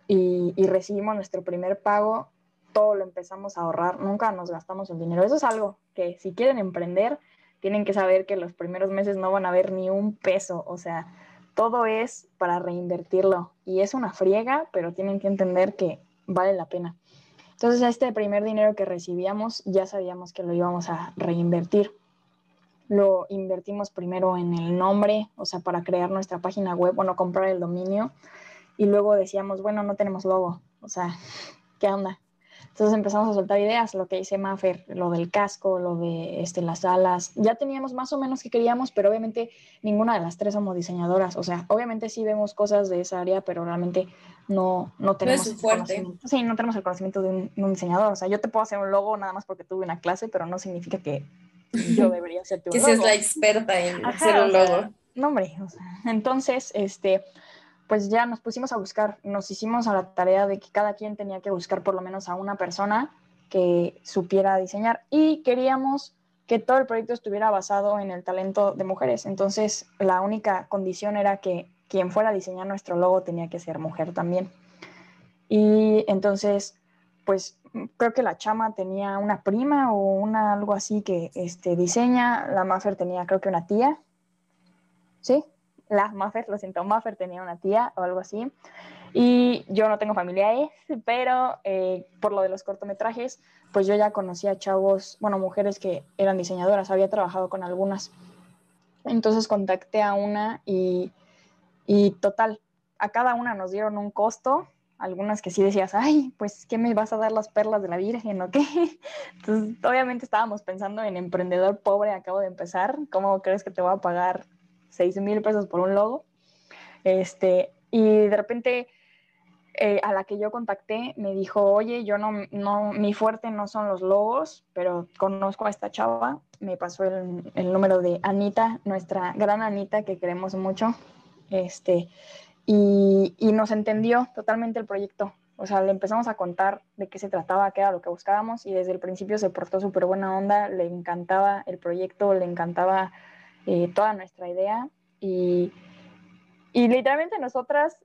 y, y, recibimos nuestro primer pago, todo lo empezamos a ahorrar, nunca nos gastamos el dinero. Eso es algo que si quieren emprender, tienen que saber que los primeros meses no van a ver ni un peso, o sea, todo es para reinvertirlo y es una friega, pero tienen que entender que vale la pena. Entonces, este primer dinero que recibíamos ya sabíamos que lo íbamos a reinvertir. Lo invertimos primero en el nombre, o sea, para crear nuestra página web, bueno, comprar el dominio. Y luego decíamos, bueno, no tenemos logo, o sea, ¿qué onda? Entonces empezamos a soltar ideas, lo que dice Maffer, lo del casco, lo de este, las alas. Ya teníamos más o menos que queríamos, pero obviamente ninguna de las tres somos diseñadoras. O sea, obviamente sí vemos cosas de esa área, pero realmente no, no tenemos... No fuerte. Sí, no tenemos el conocimiento de un, un, diseñador. O sea, yo te puedo hacer un logo nada más porque tuve una clase, pero no significa que yo debería hacerte un que logo. Que seas la experta en Ajá, hacer un logo. O sea, no, hombre. O sea, entonces, este pues ya nos pusimos a buscar, nos hicimos a la tarea de que cada quien tenía que buscar por lo menos a una persona que supiera diseñar y queríamos que todo el proyecto estuviera basado en el talento de mujeres. Entonces, la única condición era que quien fuera a diseñar nuestro logo tenía que ser mujer también. Y entonces, pues creo que la chama tenía una prima o una algo así que este, diseña, la Maffer tenía creo que una tía, ¿sí? La Maffer, lo siento, Maffer tenía una tía o algo así. Y yo no tengo familiares, pero eh, por lo de los cortometrajes, pues yo ya conocía chavos, bueno, mujeres que eran diseñadoras, había trabajado con algunas. Entonces contacté a una y, y total, a cada una nos dieron un costo, algunas que sí decías, ay, pues, ¿qué me vas a dar las perlas de la Virgen o qué? Entonces, obviamente estábamos pensando en emprendedor pobre, acabo de empezar, ¿cómo crees que te voy a pagar 6 mil pesos por un logo. Este, y de repente eh, a la que yo contacté me dijo, oye, yo no, no, mi fuerte no son los logos, pero conozco a esta chava, me pasó el, el, número de Anita, nuestra gran Anita, que queremos mucho, este, y, y nos entendió totalmente el proyecto. O sea, le empezamos a contar de qué se trataba, qué era lo que buscábamos, y desde el principio se portó súper buena onda, le encantaba el proyecto, le encantaba eh, toda nuestra idea y, y literalmente nosotras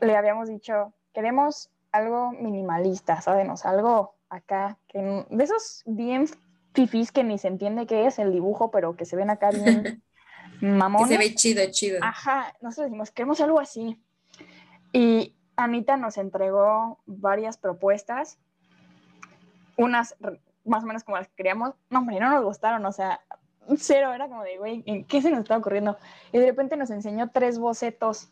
le habíamos dicho, queremos algo minimalista, ¿sabes? Algo acá, que, de esos bien fifís que ni se entiende qué es el dibujo, pero que se ven acá bien mamones. Que se ve chido, chido. Ajá, nosotros decimos, queremos algo así. Y Anita nos entregó varias propuestas, unas más o menos como las que queríamos. No, hombre, no nos gustaron, o sea, cero, era como de, güey, ¿en qué se nos está ocurriendo? Y de repente nos enseñó tres bocetos.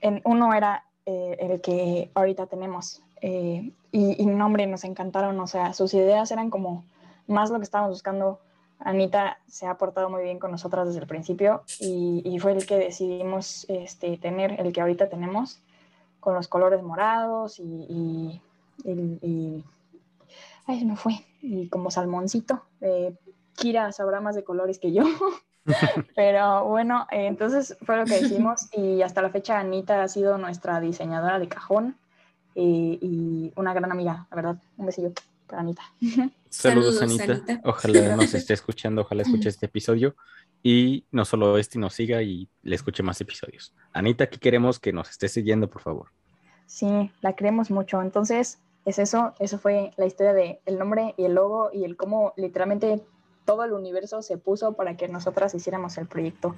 En, uno era eh, el que ahorita tenemos. Eh, y, y no, hombre, nos encantaron, o sea, sus ideas eran como más lo que estábamos buscando. Anita se ha portado muy bien con nosotras desde el principio y, fue el que decidimos este, tener, el que ahorita tenemos, con los colores morados y, ay, me fue, y como salmoncito. Eh, Kira sabrá más de colores que yo. Pero bueno, eh, entonces fue lo que hicimos y hasta la fecha Anita ha sido nuestra diseñadora de cajón eh, y una gran amiga, la verdad. Un besillo para Anita. Saludos, Saludos, Anita. Anita. Ojalá nos esté escuchando, ojalá escuche este episodio. Y no solo este, y nos siga y le escuche más episodios. Anita, aquí queremos que nos esté siguiendo, por favor. Sí, la queremos mucho. Entonces, es eso, eso fue la historia de el nombre y el logo y el cómo literalmente todo el universo se puso para que nosotras hiciéramos el proyecto.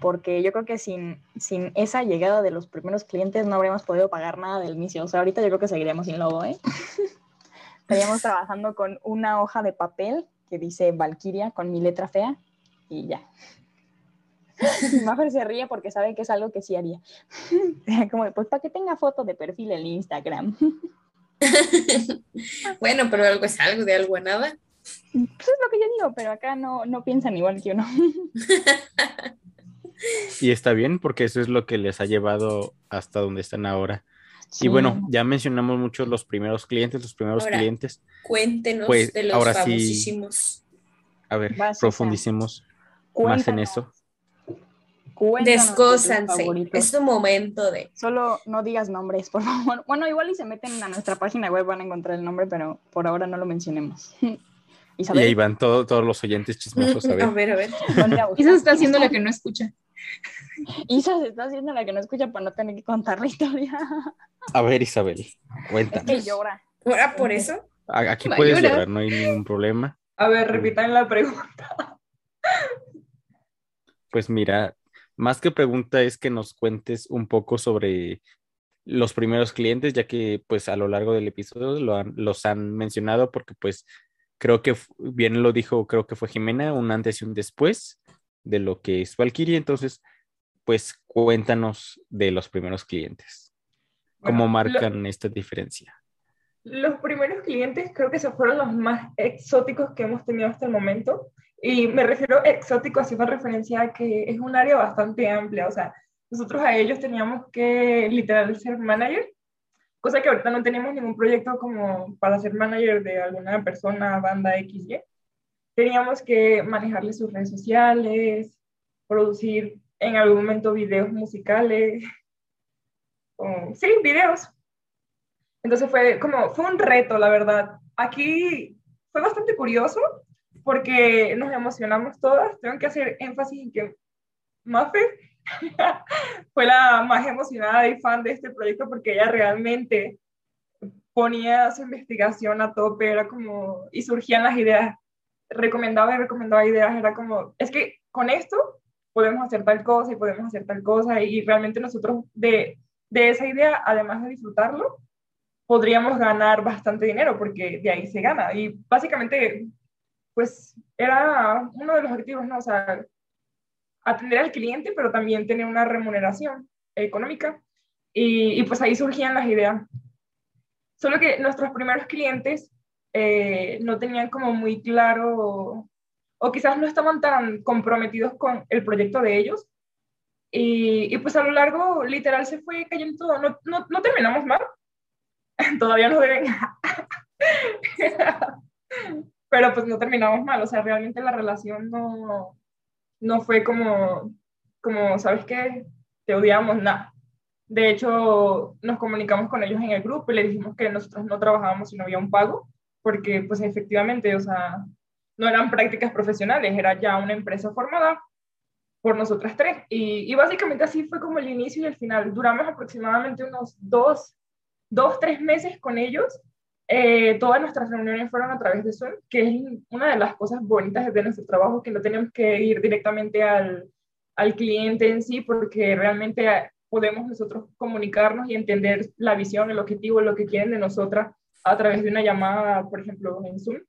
Porque yo creo que sin, sin esa llegada de los primeros clientes no habríamos podido pagar nada del inicio. O sea, ahorita yo creo que seguiríamos sin logo, ¿eh? Estaríamos trabajando con una hoja de papel que dice Valkyria con mi letra fea y ya. Maffer se ríe porque sabe que es algo que sí haría. Como, de, pues para que tenga foto de perfil en Instagram. bueno, pero algo es algo, de algo a nada. Pues es lo que yo digo, pero acá no, no piensan igual que uno. Y está bien porque eso es lo que les ha llevado hasta donde están ahora. Sí. Y bueno, ya mencionamos mucho los primeros clientes, los primeros Ahora, clientes. Cuéntenos Pues, de los ahora sí. famosísimos. A ver, Vas, profundicemos más en eso. cuéntanos Descósanse. Es tu momento de. Solo no digas nombres, por favor. Bueno, igual y se meten a nuestra página web van a encontrar el nombre, pero por ahora no lo mencionemos. Y ahí van todo- todos los oyentes chismosos a A ver. ver, a ver. ¿dónde la Isa se está haciendo la que no escucha. Isa se está haciendo la que no escucha para no tener que contar la historia. A ver, Isabel, Es que cuéntanos. llora. Ahora por eso. A- Aquí Va a puedes llorar. llorar, no hay ningún problema. A ver, repitan la pregunta. Pues mira, más que pregunta es que nos cuentes un poco sobre los primeros clientes, ya que pues a lo largo del episodio lo han- los han mencionado porque pues creo que bien lo dijo, creo que fue Jimena, un antes y un después de lo que es Valkyrie, entonces pues cuéntanos de los primeros clientes. ¿Cómo Bueno, marcan esta diferencia? Los primeros clientes creo que esos fueron los más exóticos que hemos tenido hasta el momento. Y me refiero exótico haciendo referencia a que es un área bastante amplia. O sea, nosotros a ellos teníamos que literal ser manager, cosa que ahorita no tenemos ningún proyecto como para ser manager de alguna persona, banda XY. Teníamos que manejarle sus redes sociales, producir en algún momento videos musicales. o- sí, videos. Entonces fue como, fue un reto, la verdad. Aquí fue bastante curioso porque nos emocionamos todas. Tengo que hacer énfasis en que Maffer fue la más emocionada y fan de este proyecto porque ella realmente ponía su investigación a tope, era como, y surgían las ideas, recomendaba y recomendaba ideas, era como, es que con esto podemos hacer tal cosa y podemos hacer tal cosa, y realmente nosotros de, de esa idea, además de disfrutarlo, podríamos ganar bastante dinero porque de ahí se gana. Y básicamente, pues era uno de los objetivos, ¿no? O sea, atender al cliente, pero también tener una remuneración económica. Y, pues ahí surgían las ideas. Solo que nuestros primeros clientes eh, no tenían como muy claro, o quizás no estaban tan comprometidos con el proyecto de ellos. Y, y pues a lo largo, literal, se fue cayendo todo. No, no, no terminamos mal, todavía nos deben. Pero pues no terminamos mal, o sea, realmente la relación no, no fue como, como, ¿sabes qué? Te odiamos, nada. De hecho, nos comunicamos con ellos en el grupo y le dijimos que nosotros no trabajábamos si no había un pago, porque pues efectivamente, o sea, no eran prácticas profesionales, era ya una empresa formada por nosotras tres. Y, y básicamente así fue como el inicio y el final. Duramos aproximadamente unos dos, dos, tres meses con ellos. Eh, todas nuestras reuniones fueron a través de Zoom, que es una de las cosas bonitas de nuestro trabajo, que no tenemos que ir directamente al, al cliente en sí, porque realmente podemos nosotros comunicarnos y entender la visión, el objetivo, lo que quieren de nosotras a través de una llamada, por ejemplo, en Zoom.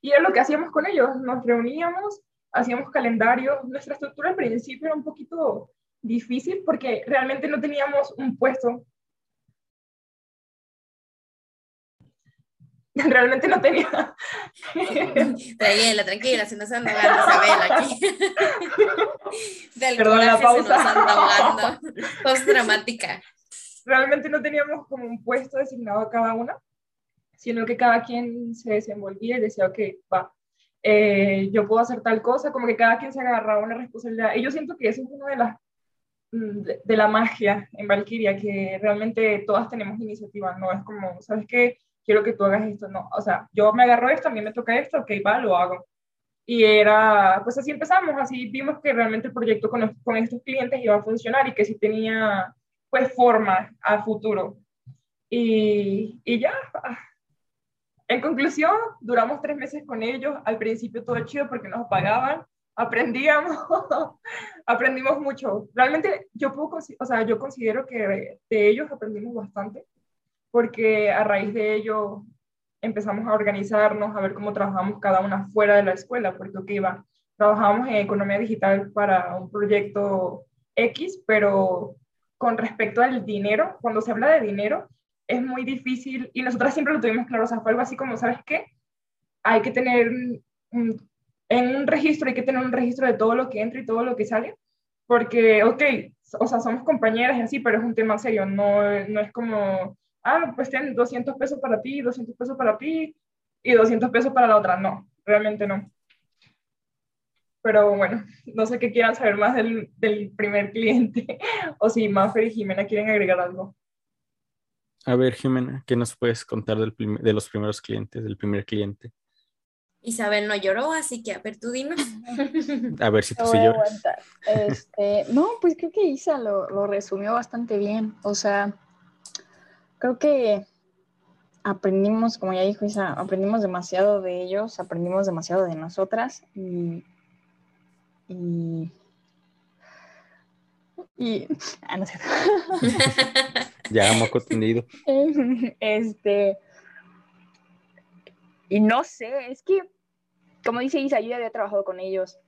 Y es lo que hacíamos con ellos, nos reuníamos, hacíamos calendario. Nuestra estructura al principio era un poquito difícil porque realmente no teníamos un puesto realmente no tenía. tranquila, tranquila, se nos anda ahogando aquí. Del Perdón, la se pausa. Post dramática. realmente no teníamos como un puesto designado a cada una, sino que cada quien se desenvolvía y decía, ok, va, eh, yo puedo hacer tal cosa, como que cada quien se agarraba una responsabilidad. Y yo siento que eso es una de las mm, de, de la magia en Valkyria, que realmente todas tenemos iniciativa, no es como, ¿sabes qué? Quiero que tú hagas esto, no, o sea, yo me agarro esto, a mí me toca esto, ok, va, lo hago. Y era, pues así empezamos, así vimos que realmente el proyecto con, con estos clientes iba a funcionar y que sí tenía, pues, forma a futuro. Y, y ya, ah. en conclusión, duramos tres meses con ellos, al principio todo chido porque nos pagaban, aprendíamos, aprendimos mucho. Realmente yo puedo, o sea, yo considero que de ellos aprendimos bastante, porque a raíz de ello empezamos a organizarnos, a ver cómo trabajamos cada una fuera de la escuela, porque ok, iba, trabajábamos en economía digital para un proyecto X, pero con respecto al dinero, cuando se habla de dinero, es muy difícil, y nosotras siempre lo tuvimos claro, o sea, fue algo así como, ¿sabes qué? Hay que tener, un- en un registro, hay que tener un registro de todo lo que entra y todo lo que sale, porque, ok, o sea, somos compañeras y así, pero es un tema serio, no, no es como, ah, pues ten 200 pesos para ti, 200 pesos para ti y 200 pesos para la otra, no, realmente no. Pero bueno, no sé qué quieran saber más del, del primer cliente, o si Maffer y Jimena quieren agregar algo. A ver, Jimena, ¿qué nos puedes contar del prim- de los primeros clientes, del primer cliente? Isabel no lloró, así que a ver, tú dinos. A ver si tú No sí lloras. Este, no, pues creo que Isa lo, lo resumió bastante bien. O sea, creo que aprendimos, como ya dijo Isa, aprendimos demasiado de ellos, aprendimos demasiado de nosotras y. y y, ah, no cierto. Ya, moco tendido. Este. Y no sé, es que, como dice Isa, yo ya había trabajado con ellos.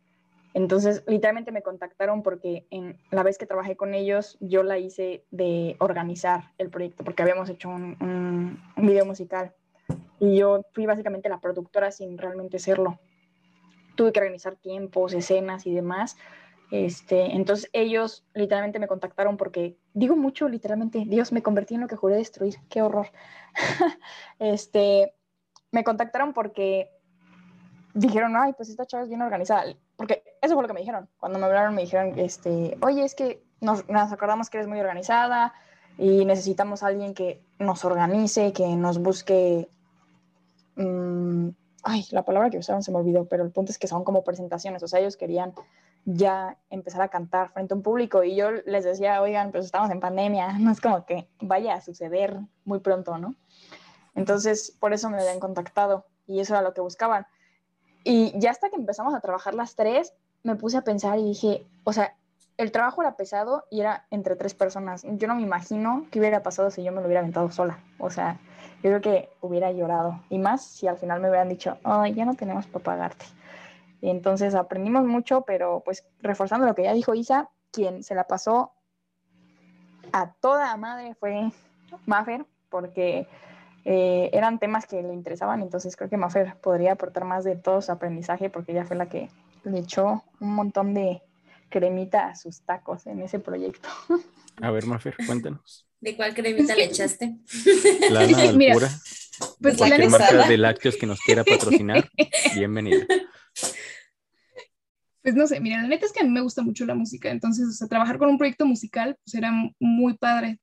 Entonces, literalmente me contactaron porque en la vez que trabajé con ellos, yo la hice de organizar el proyecto, porque habíamos hecho un, video musical. Y yo fui básicamente la productora sin realmente serlo. Tuve que organizar tiempos, escenas y demás. Este, entonces ellos literalmente me contactaron porque, digo mucho literalmente, Dios, me convertí en lo que juré destruir, qué horror. este, me contactaron porque dijeron, ay, pues esta chava es bien organizada, porque eso fue lo que me dijeron. Cuando me hablaron me dijeron, este, oye, es que nos, nos acordamos que eres muy organizada y necesitamos a alguien que nos organice, que nos busque... mm, ay, la palabra que usaron se me olvidó, pero el punto es que son como presentaciones, o sea, ellos querían ya empezar a cantar frente a un público y yo les decía, oigan, pues estamos en pandemia, no es como que vaya a suceder muy pronto, ¿no? Entonces, por eso me habían contactado y eso era lo que buscaban. Y ya hasta que empezamos a trabajar las tres, me puse a pensar y dije, o sea, el trabajo era pesado y era entre tres personas. Yo no me imagino qué hubiera pasado si yo me lo hubiera aventado sola. O sea, yo creo que hubiera llorado. Y más si al final me hubieran dicho, ay, ya no tenemos para pagarte. Y entonces aprendimos mucho, pero pues reforzando lo que ya dijo Isa, quien se la pasó a toda madre fue Maffer, porque eh, eran temas que le interesaban, entonces creo que Maffer podría aportar más de todo su aprendizaje, porque ella fue la que le echó un montón de cremita a sus tacos en ese proyecto. A ver, Mafer, cuéntanos. ¿De cuál cremita le echaste? Lana Mira, Alpura, Pues la cualquier neta- marca de lácteos que nos quiera patrocinar, bienvenida. Pues no sé, mira, la neta es que a mí me gusta mucho la música, entonces, o sea, trabajar con un proyecto musical, pues era muy padre.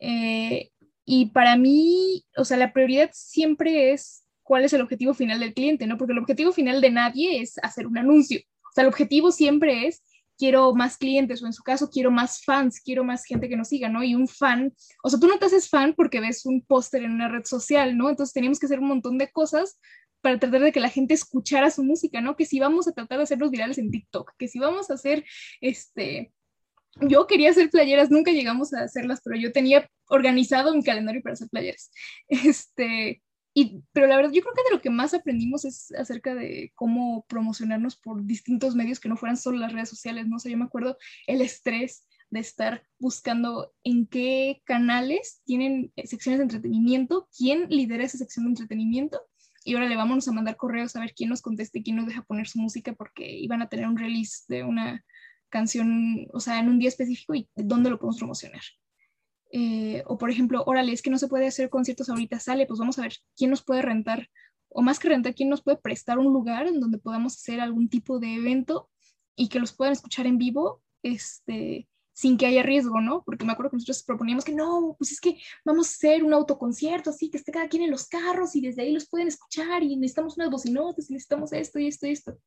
Eh, y para mí, o sea, la prioridad siempre es cuál es el objetivo final del cliente, ¿no? Porque el objetivo final de nadie es hacer un anuncio. O sea, el objetivo siempre es quiero más clientes o en su caso quiero más fans, quiero más gente que nos siga, ¿no? Y un fan, o sea, tú no te haces fan porque ves un póster en una red social, ¿no? Entonces teníamos que hacer un montón de cosas para tratar de que la gente escuchara su música, ¿no? Que si vamos a tratar de hacerlos virales en TikTok, que si vamos a hacer, este, yo quería hacer playeras, nunca llegamos a hacerlas, pero yo tenía organizado mi calendario para hacer playeras. Este, y, pero la verdad, yo creo que de lo que más aprendimos es acerca de cómo promocionarnos por distintos medios que no fueran solo las redes sociales, ¿no? O sea, yo me acuerdo el estrés de estar buscando en qué canales tienen secciones de entretenimiento, quién lidera esa sección de entretenimiento. Y ahora le vamos a mandar correos a ver quién nos conteste, quién nos deja poner su música, porque iban a tener un release de una canción, o sea, en un día específico y dónde lo podemos promocionar. Eh, o por ejemplo, órale, es que no se puede hacer conciertos ahorita, sale, pues vamos a ver quién nos puede rentar, o más que rentar, quién nos puede prestar un lugar en donde podamos hacer algún tipo de evento y que los puedan escuchar en vivo, este, sin que haya riesgo, ¿no? Porque me acuerdo que nosotros proponíamos que no, pues es que vamos a hacer un autoconcierto, así que esté cada quien en los carros y desde ahí los pueden escuchar y necesitamos unas bocinotas y necesitamos esto y esto y esto.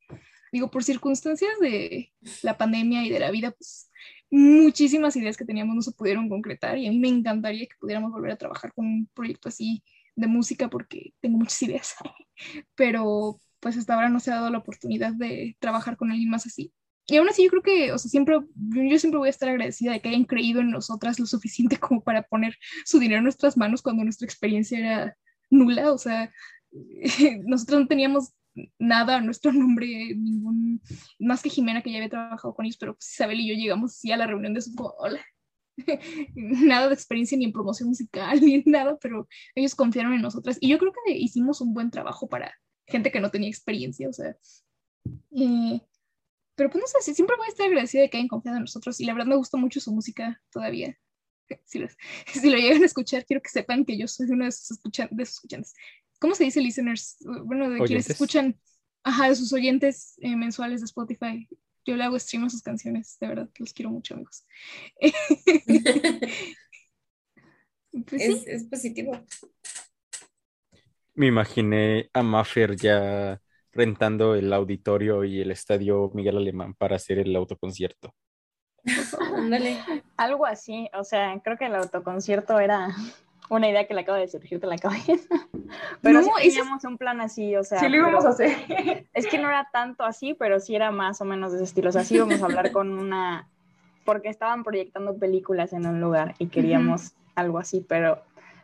Digo, por circunstancias de la pandemia y de la vida, pues muchísimas ideas que teníamos no se pudieron concretar y a mí me encantaría que pudiéramos volver a trabajar con un proyecto así de música porque tengo muchas ideas, pero pues hasta ahora no se ha dado la oportunidad de trabajar con alguien más así. Y aún así yo creo que, o sea, siempre, yo siempre voy a estar agradecida de que hayan creído en nosotras lo suficiente como para poner su dinero en nuestras manos cuando nuestra experiencia era nula, o sea, nosotros no teníamos nada a nuestro nombre, ningún, más que Jimena que ya había trabajado con ellos, pero pues Isabel y yo llegamos así a la reunión de su hola, nada de experiencia ni en promoción musical ni en nada, pero ellos confiaron en nosotras y yo creo que hicimos un buen trabajo para gente que no tenía experiencia, o sea, eh, pero pues no sé, siempre voy a estar agradecida de que hayan confiado en nosotros y la verdad me gusta mucho su música todavía. Si, si lo llegan a escuchar, quiero que sepan que yo soy uno de sus, de sus escuchantes. ¿Cómo se dice listeners? Bueno, de quienes escuchan, ajá, de sus oyentes eh, mensuales de Spotify. Yo le hago stream a sus canciones, de verdad, los quiero mucho, amigos. Pues es, positivo. Me imaginé a Maffer ya rentando el auditorio y el estadio Miguel Alemán para hacer el autoconcierto. Algo así, o sea, creo que el autoconcierto era una idea que le acaba de surgir de la cabeza. Pero no, teníamos un plan así, o sea. Sí, lo íbamos a hacer. Es que no era tanto así, pero sí era más o menos de ese estilo. O sea, sí íbamos a hablar con una. Porque estaban proyectando películas en un lugar y queríamos algo así, pero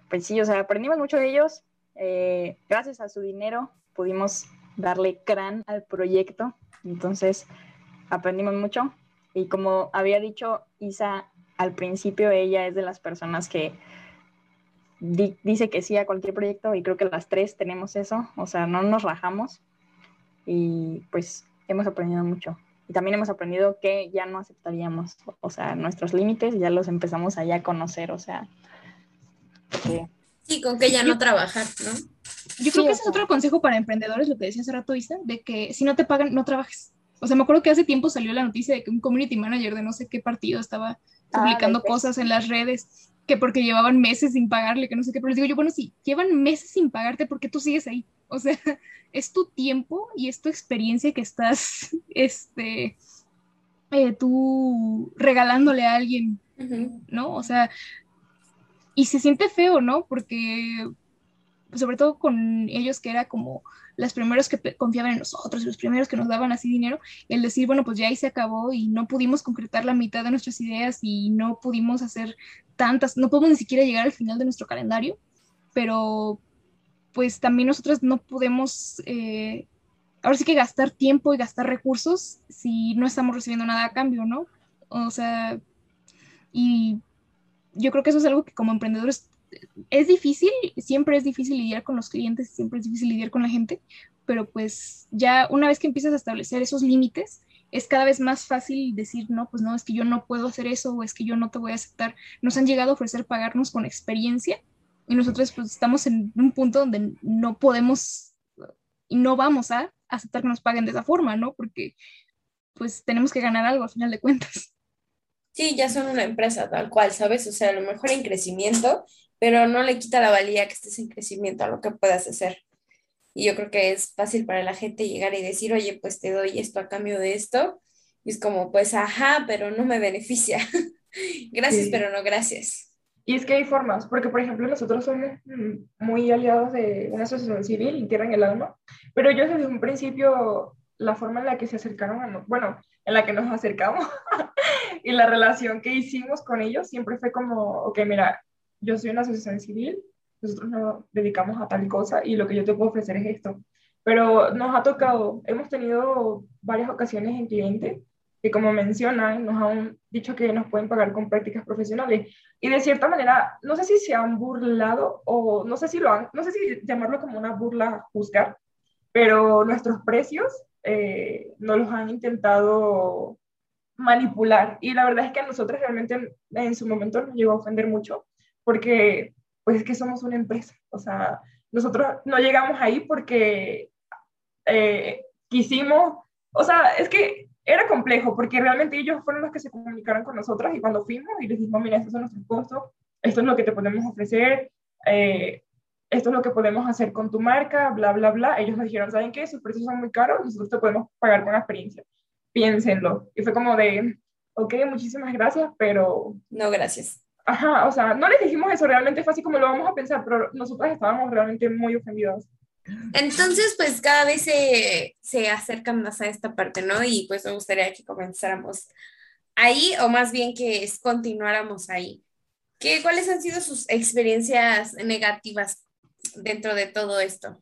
pues sí, o sea, aprendimos mucho de ellos. Eh, gracias a su dinero pudimos darle crán al proyecto. Entonces, aprendimos mucho. Y como había dicho Isa al principio, ella es de las personas que dice que sí a cualquier proyecto y creo que las tres tenemos eso, o sea, no nos rajamos y pues hemos aprendido mucho. Y también hemos aprendido que ya no aceptaríamos, o sea, nuestros límites ya los empezamos allá a conocer, o sea. Sí, con que ya no trabajar, ¿no? Yo creo que ese es otro consejo para emprendedores, lo que decía hace rato Isa, de que si no te pagan, no trabajes. O sea, me acuerdo que hace tiempo salió la noticia de que un community manager de no sé qué partido estaba ah, publicando cosas en las redes que porque llevaban meses sin pagarle, que no sé qué, pero les digo yo, bueno, sí, llevan meses sin pagarte, porque tú sigues ahí? O sea, es tu tiempo y es tu experiencia que estás, este, eh, tú regalándole a alguien, ¿no? O sea, y se siente feo, ¿no? Porque, sobre todo con ellos que era como las primeros que confiaban en nosotros, los primeros que nos daban así dinero, el decir, bueno, pues ya ahí se acabó y no pudimos concretar la mitad de nuestras ideas y no pudimos hacer tantas, no podemos ni siquiera llegar al final de nuestro calendario, pero pues también nosotros no podemos, eh, ahora sí que gastar tiempo y gastar recursos si no estamos recibiendo nada a cambio, ¿no? O sea, y yo creo que eso es algo que como emprendedores es difícil, siempre es difícil lidiar con los clientes, siempre es difícil lidiar con la gente, pero pues ya una vez que empiezas a establecer esos límites, es cada vez más fácil decir, no, pues no, es que yo no puedo hacer eso o es que yo no te voy a aceptar. Nos han llegado a ofrecer pagarnos con experiencia y nosotros pues estamos en un punto donde no podemos y no vamos a aceptar que nos paguen de esa forma, ¿no? Porque pues tenemos que ganar algo al final de cuentas. Sí, ya son una empresa tal cual, ¿sabes? O sea, a lo mejor en crecimiento pero no le quita la valía que estés en crecimiento a lo que puedas hacer. Y yo creo que es fácil para la gente llegar y decir, oye, pues te doy esto a cambio de esto. Y es como, pues, ajá, pero no me beneficia. gracias, pero no gracias. Y es que hay formas, porque por ejemplo nosotros somos mm, muy aliados de una asociación civil y Tierra en el Alma, pero ellos desde un principio, la forma en la que se acercaron, a bueno, en la que nos acercamos y la relación que hicimos con ellos siempre fue como, ok, mira, yo soy una asociación civil, nosotros nos dedicamos a tal cosa y lo que yo te puedo ofrecer es esto. Pero nos ha tocado, hemos tenido varias ocasiones en cliente que como mencionan, nos han dicho que nos pueden pagar con prácticas profesionales. Y de cierta manera, no sé si se han burlado o no sé si lo han, no sé si llamarlo como una burla juzgar, pero nuestros precios eh, no los han intentado manipular. Y la verdad es que a nosotros realmente en, su momento nos llegó a ofender mucho, porque pues es que somos una empresa. O sea, nosotros no llegamos ahí porque eh, quisimos, o sea, es que era complejo, porque realmente ellos fueron los que se comunicaron con nosotros y cuando fuimos y les dijimos, mira, estos son nuestros costos, esto es lo que te podemos ofrecer, eh, esto es lo que podemos hacer con tu marca, bla, bla, bla. Ellos nos dijeron, ¿saben qué? Sus precios son muy caros, nosotros te podemos pagar con experiencia. Piénsenlo. Y fue como de, ok, muchísimas gracias, pero... No, gracias. Ajá, o sea, no les dijimos eso, realmente fue así como lo vamos a pensar, pero nosotros estábamos realmente muy ofendidos. Entonces, pues cada vez se, se acercan más a esta parte, ¿no? Y pues me gustaría que comenzáramos ahí, o más bien que continuáramos ahí. ¿Qué, ¿Cuáles han sido sus experiencias negativas dentro de todo esto?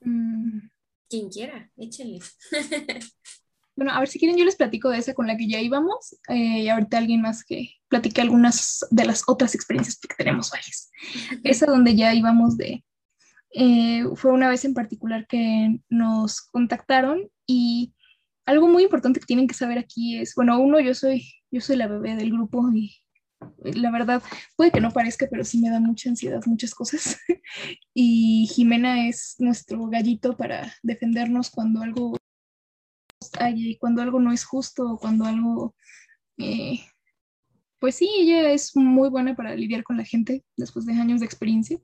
Mm. Quien quiera, échenle. bueno, a ver si quieren, yo les platico de esa con la que ya íbamos eh, y ahorita alguien más que platique algunas de las otras experiencias que tenemos varias. Esa donde ya íbamos de, eh, fue una vez en particular que nos contactaron y algo muy importante que tienen que saber aquí es, bueno, uno, yo soy, yo soy la bebé del grupo y la verdad, puede que no parezca, pero sí me da mucha ansiedad muchas cosas. y Jimena es nuestro gallito para defendernos cuando algo hay, cuando algo no es justo o cuando algo, eh, pues sí, ella es muy buena para lidiar con la gente después de años de experiencia,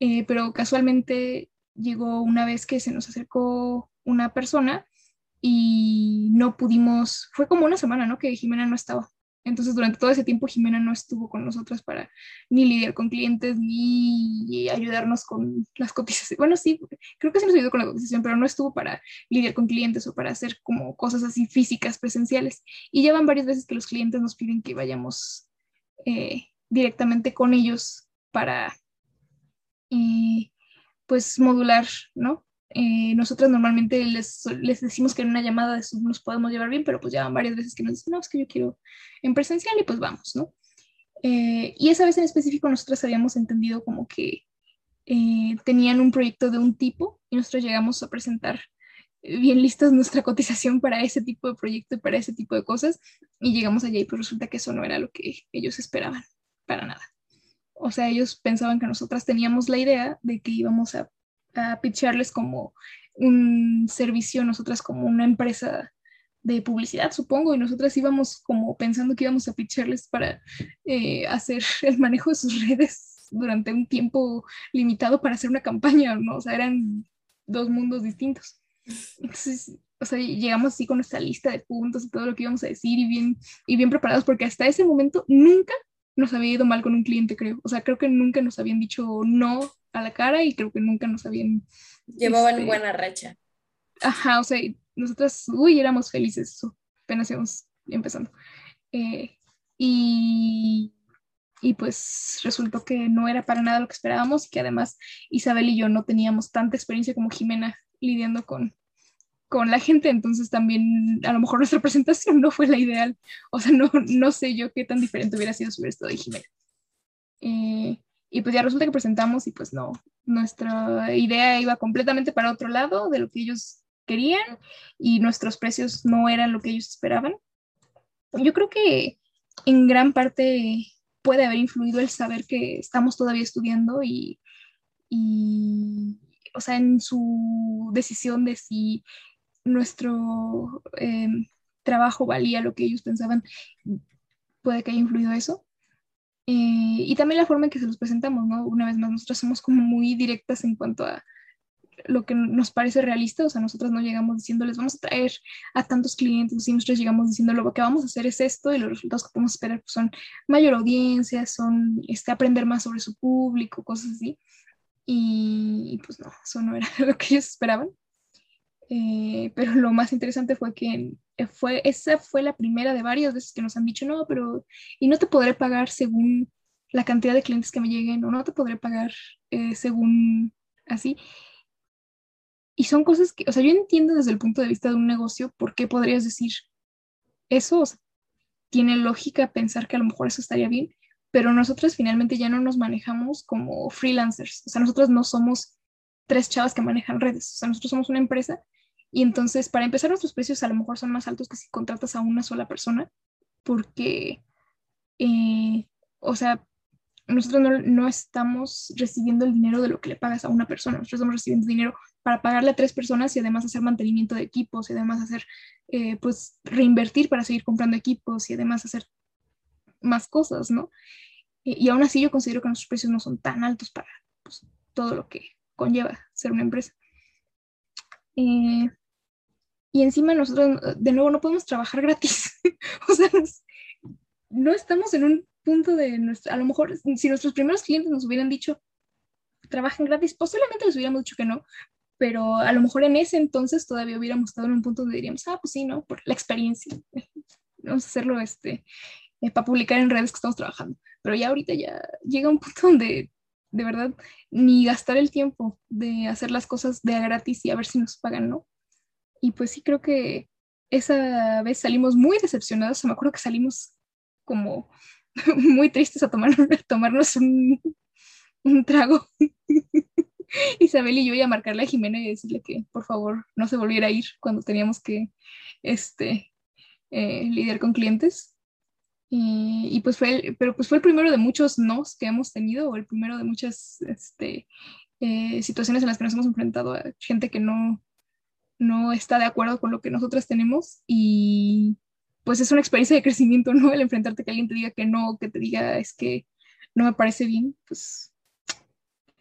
eh, pero casualmente llegó una vez que se nos acercó una persona y no pudimos, fue como una semana, ¿no? Que Jimena no estaba. Entonces, durante todo ese tiempo, Jimena no estuvo con nosotras para ni lidiar con clientes, ni ayudarnos con las cotizaciones. Bueno, sí, creo que sí nos ayudó con la cotización, pero no estuvo para lidiar con clientes o para hacer como cosas así físicas, presenciales. Y ya van varias veces que los clientes nos piden que vayamos eh, directamente con ellos para, eh, pues, modular, ¿no? Eh, normalmente les, les, decimos que en una llamada de Zoom nos podemos llevar bien, pero pues ya van varias veces que nos dicen, no, es que yo quiero en presencial y pues vamos, ¿no? Eh, y esa vez en específico nosotras habíamos entendido como que eh, tenían un proyecto de un tipo y nosotros llegamos a presentar bien listas nuestra cotización para ese tipo de proyecto y para ese tipo de cosas y llegamos allá y pues resulta que eso no era lo que ellos esperaban, para nada. O sea, ellos pensaban que nosotras teníamos la idea de que íbamos a a pitcharles como un servicio, nosotras como una empresa de publicidad, supongo, y nosotras íbamos como pensando que íbamos a pitcharles para eh, hacer el manejo de sus redes durante un tiempo limitado para hacer una campaña, ¿no? O sea, eran dos mundos distintos. Entonces, o sea, llegamos así con nuestra lista de puntos y todo lo que íbamos a decir y bien, y bien preparados, porque hasta ese momento nunca nos había ido mal con un cliente, creo. O sea, creo que nunca nos habían dicho no a la cara y creo que nunca nos habían... Llevaban este, buena racha. Ajá, o sea, nosotras, uy, éramos felices, apenas íbamos empezando. Eh, y, y pues resultó que no era para nada lo que esperábamos y que además Isabel y yo no teníamos tanta experiencia como Jimena lidiando con, con la gente, entonces también a lo mejor nuestra presentación no fue la ideal. O sea, no, no sé yo qué tan diferente hubiera sido si hubiera estado de Jimena. Eh, y pues ya resulta que presentamos y pues no, nuestra idea iba completamente para otro lado de lo que ellos querían y nuestros precios no eran lo que ellos esperaban. Yo creo que en gran parte puede haber influido el saber que estamos todavía estudiando y, y o sea, en su decisión de si nuestro em, trabajo valía lo que ellos pensaban, puede que haya influido eso. Eh, y también la forma en que se los presentamos, ¿no? Una vez más, nosotros somos como muy directas en cuanto a lo que nos parece realista, o sea, nosotros no llegamos diciéndoles vamos a traer a tantos clientes, sino nosotros llegamos diciendo lo que vamos a hacer es esto y los resultados que podemos esperar pues, son mayor audiencia, son este, aprender más sobre su público, cosas así. Y, pues no, eso no era lo que ellos esperaban. Eh, pero lo más interesante fue que eh, fue, esa fue la primera de varias veces que nos han dicho, no, pero, y no te podré pagar según la cantidad de clientes que me lleguen, o no te podré pagar eh, según así. y son cosas que, o sea, yo entiendo desde el punto de vista de un negocio por qué podrías decir eso, o sea, tiene lógica pensar que a lo mejor eso estaría bien, pero nosotros finalmente ya no nos manejamos como freelancers, o sea, nosotros no somos tres chavas que manejan redes, o sea, nosotros somos una empresa y entonces para empezar nuestros precios a lo mejor son más altos que si contratas a una sola persona, porque, eh, o sea, nosotros no, no, estamos recibiendo el dinero de lo que le pagas a una persona, nosotros estamos recibiendo dinero para pagarle a tres personas y además hacer mantenimiento de equipos y además hacer, eh, pues, reinvertir para seguir comprando equipos y además hacer más cosas, ¿no? Y, y aún así yo considero que nuestros precios no son tan altos para pues, todo lo que conlleva ser una empresa. Eh, y encima nosotros, de nuevo, no podemos trabajar gratis. o sea, no estamos en un punto de nuestra, a lo mejor si nuestros primeros clientes nos hubieran dicho, trabajen gratis, posiblemente les hubiéramos dicho que no, pero a lo mejor en ese entonces todavía hubiéramos estado en un punto donde diríamos, ah, pues sí, ¿no? Por la experiencia. Vamos a hacerlo este, eh, para publicar en redes que estamos trabajando. Pero ya ahorita ya llega un punto donde de verdad ni gastar el tiempo de hacer las cosas de a gratis y a ver si nos pagan, ¿no? Y pues sí creo que esa vez salimos muy decepcionados. Me acuerdo que salimos como muy tristes a, tomar, tomarnos un, un trago. Isabel y yo iba a marcarle a Jimena y decirle que por favor no se volviera a ir cuando teníamos que este, eh, lidiar con clientes. Y, y, pues fue el, pero pues fue el primero de muchos nos que hemos tenido, o el primero de muchas este, eh, situaciones en las que nos hemos enfrentado a gente que no, no está de acuerdo con lo que nosotros tenemos y pues es una experiencia de crecimiento, ¿no? El enfrentarte a que alguien te diga que no, que te diga es que no me parece bien, pues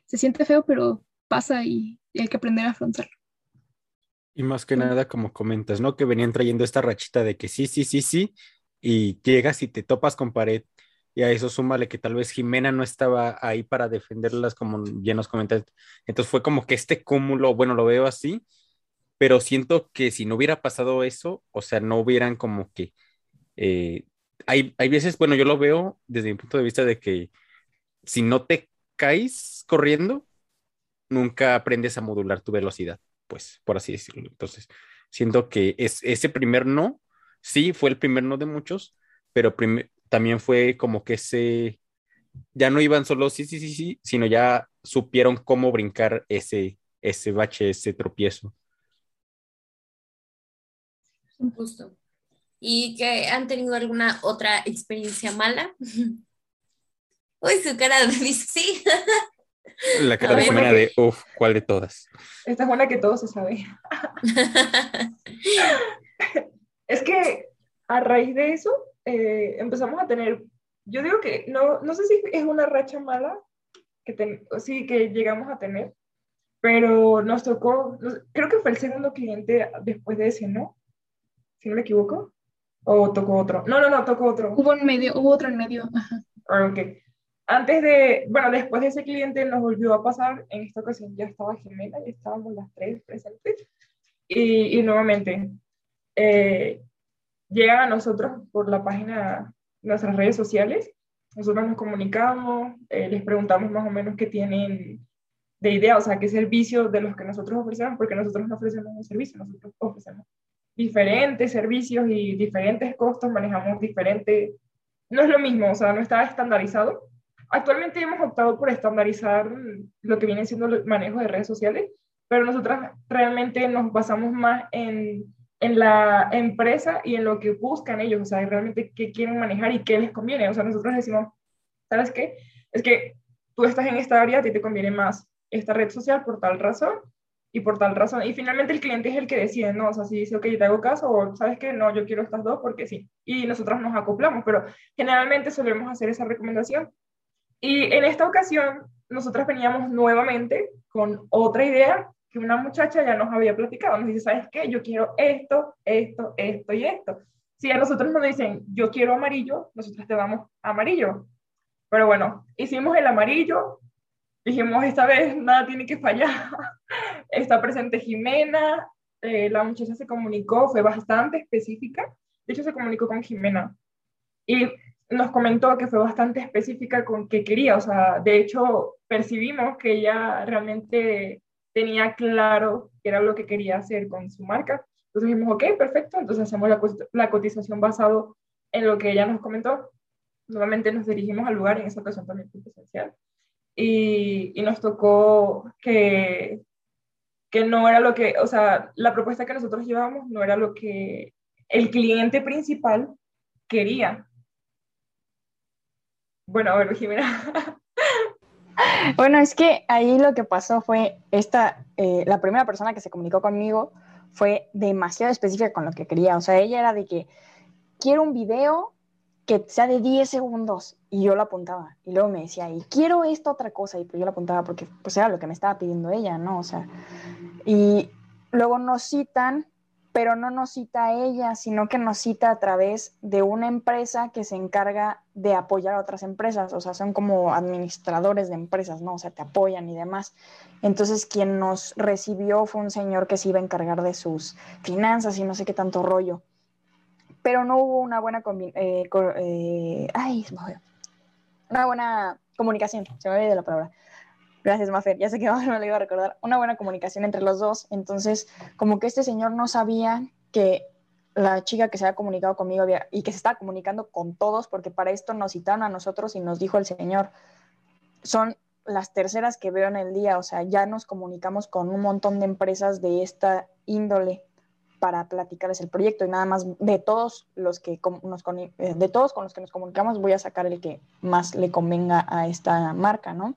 se siente feo, pero pasa y, y hay que aprender a afrontarlo. Y más que nada, como comentas, ¿no? Que venían trayendo esta rachita de que sí, sí, sí, sí, y llegas y te topas con pared, y a eso súmale que tal vez Jimena no estaba ahí para defenderlas, como ya nos comentaste. Entonces fue como que este cúmulo, bueno, lo veo así, pero siento que si no hubiera pasado eso, o sea, no hubieran como que... Eh, hay, hay veces, bueno, yo lo veo desde mi punto de vista de que si no te caes corriendo, nunca aprendes a modular tu velocidad, pues, por así decirlo. Entonces, siento que es, ese primer no, sí, fue el primer no de muchos, pero también fue como que ese, ya no iban solo sí, sí, sí, sí, sino ya supieron cómo brincar ese, ese bache, ese tropiezo. Justo. ¿Y que han tenido alguna otra experiencia mala? Uy, su cara dice sí. La cara de Jimena de, uff, ¿cuál de todas? Esta es una que todos se sabe. es que a raíz de eso eh, empezamos a tener, yo digo que no, no sé si es una racha mala que ten, sí que llegamos a tener, pero nos tocó, creo que fue el segundo cliente después de ese, ¿no? Si no me equivoco. ¿O tocó otro? No, no, no, tocó otro. Hubo en medio, hubo otro en medio. Ajá. Ah, ok. Antes de, bueno, después de ese cliente nos volvió a pasar, en esta ocasión ya estaba Jimena, ya estábamos las tres presentes, y, y nuevamente eh, llegan a nosotros por la página, nuestras redes sociales, nosotros nos comunicamos, eh, les preguntamos más o menos qué tienen de idea, o sea, qué servicio de los que nosotros ofrecemos, porque nosotros no ofrecemos un servicio, nosotros ofrecemos diferentes servicios y diferentes costos, manejamos diferentes, no es lo mismo, o sea, no está estandarizado. Actualmente hemos optado por estandarizar lo que viene siendo el manejo de redes sociales, pero nosotros realmente nos basamos más en, en la empresa y en lo que buscan ellos, o sea, realmente qué quieren manejar y qué les conviene. O sea, nosotros decimos, ¿sabes qué? Es que tú estás en esta área, a ti te conviene más esta red social por tal razón y por tal razón. Y finalmente el cliente es el que decide, ¿no? O sea, si dice, ok, te hago caso, o sabes que no, yo quiero estas dos porque sí. Y nosotros nos acoplamos, pero generalmente solemos hacer esa recomendación. Y en esta ocasión, nosotros veníamos nuevamente con otra idea que una muchacha ya nos había platicado. Nos dice, ¿sabes qué? Yo quiero esto, esto, esto y esto. Si a nosotros nos dicen, yo quiero amarillo, nosotros te damos amarillo. Pero bueno, hicimos el amarillo, dijimos, esta vez nada tiene que fallar. Está presente Jimena, eh, la muchacha se comunicó, fue bastante específica. De hecho, se comunicó con Jimena y nos comentó que fue bastante específica con qué quería. O sea, de hecho, percibimos que ella realmente tenía claro qué era lo que quería hacer con su marca. Entonces dijimos, ok, perfecto, entonces hacemos la, la cotización basado en lo que ella nos comentó. Nuevamente nos dirigimos al lugar, en esa ocasión también fue presencial. Y, y, nos tocó que, que no era lo que, o sea, la propuesta que nosotros llevábamos no era lo que el cliente principal quería. Bueno, a ver, Jimena. Bueno, es que ahí lo que pasó fue esta, eh, la primera persona que se comunicó conmigo fue demasiado específica con lo que quería. O sea, ella era de que quiero un video que sea de 10 segundos y yo lo apuntaba. Y luego me decía, y quiero esta otra cosa y pues yo lo apuntaba porque pues era lo que me estaba pidiendo ella, ¿no? O sea, y luego nos citan pero no nos cita a ella, sino que nos cita a través de una empresa que se encarga de apoyar a otras empresas, o sea, son como administradores de empresas, ¿no? O sea, te apoyan y demás. Entonces, quien nos recibió fue un señor que se iba a encargar de sus finanzas y no sé qué tanto rollo. Pero no hubo una buena, eh, eh, una buena comunicación, se me olvidó la palabra Gracias, Mafer. Ya sé que no le iba a recordar. Una buena comunicación entre los dos. Entonces, como que este señor no sabía que la chica que se había comunicado conmigo había, y que se estaba comunicando con todos, porque para esto nos citaron a nosotros y nos dijo el señor, son las terceras que veo en el día, o sea, ya nos comunicamos con un montón de empresas de esta índole para platicarles el proyecto y nada más de todos los que nos eh, de todos con los que nos comunicamos voy a sacar el que más le convenga a esta marca, ¿no?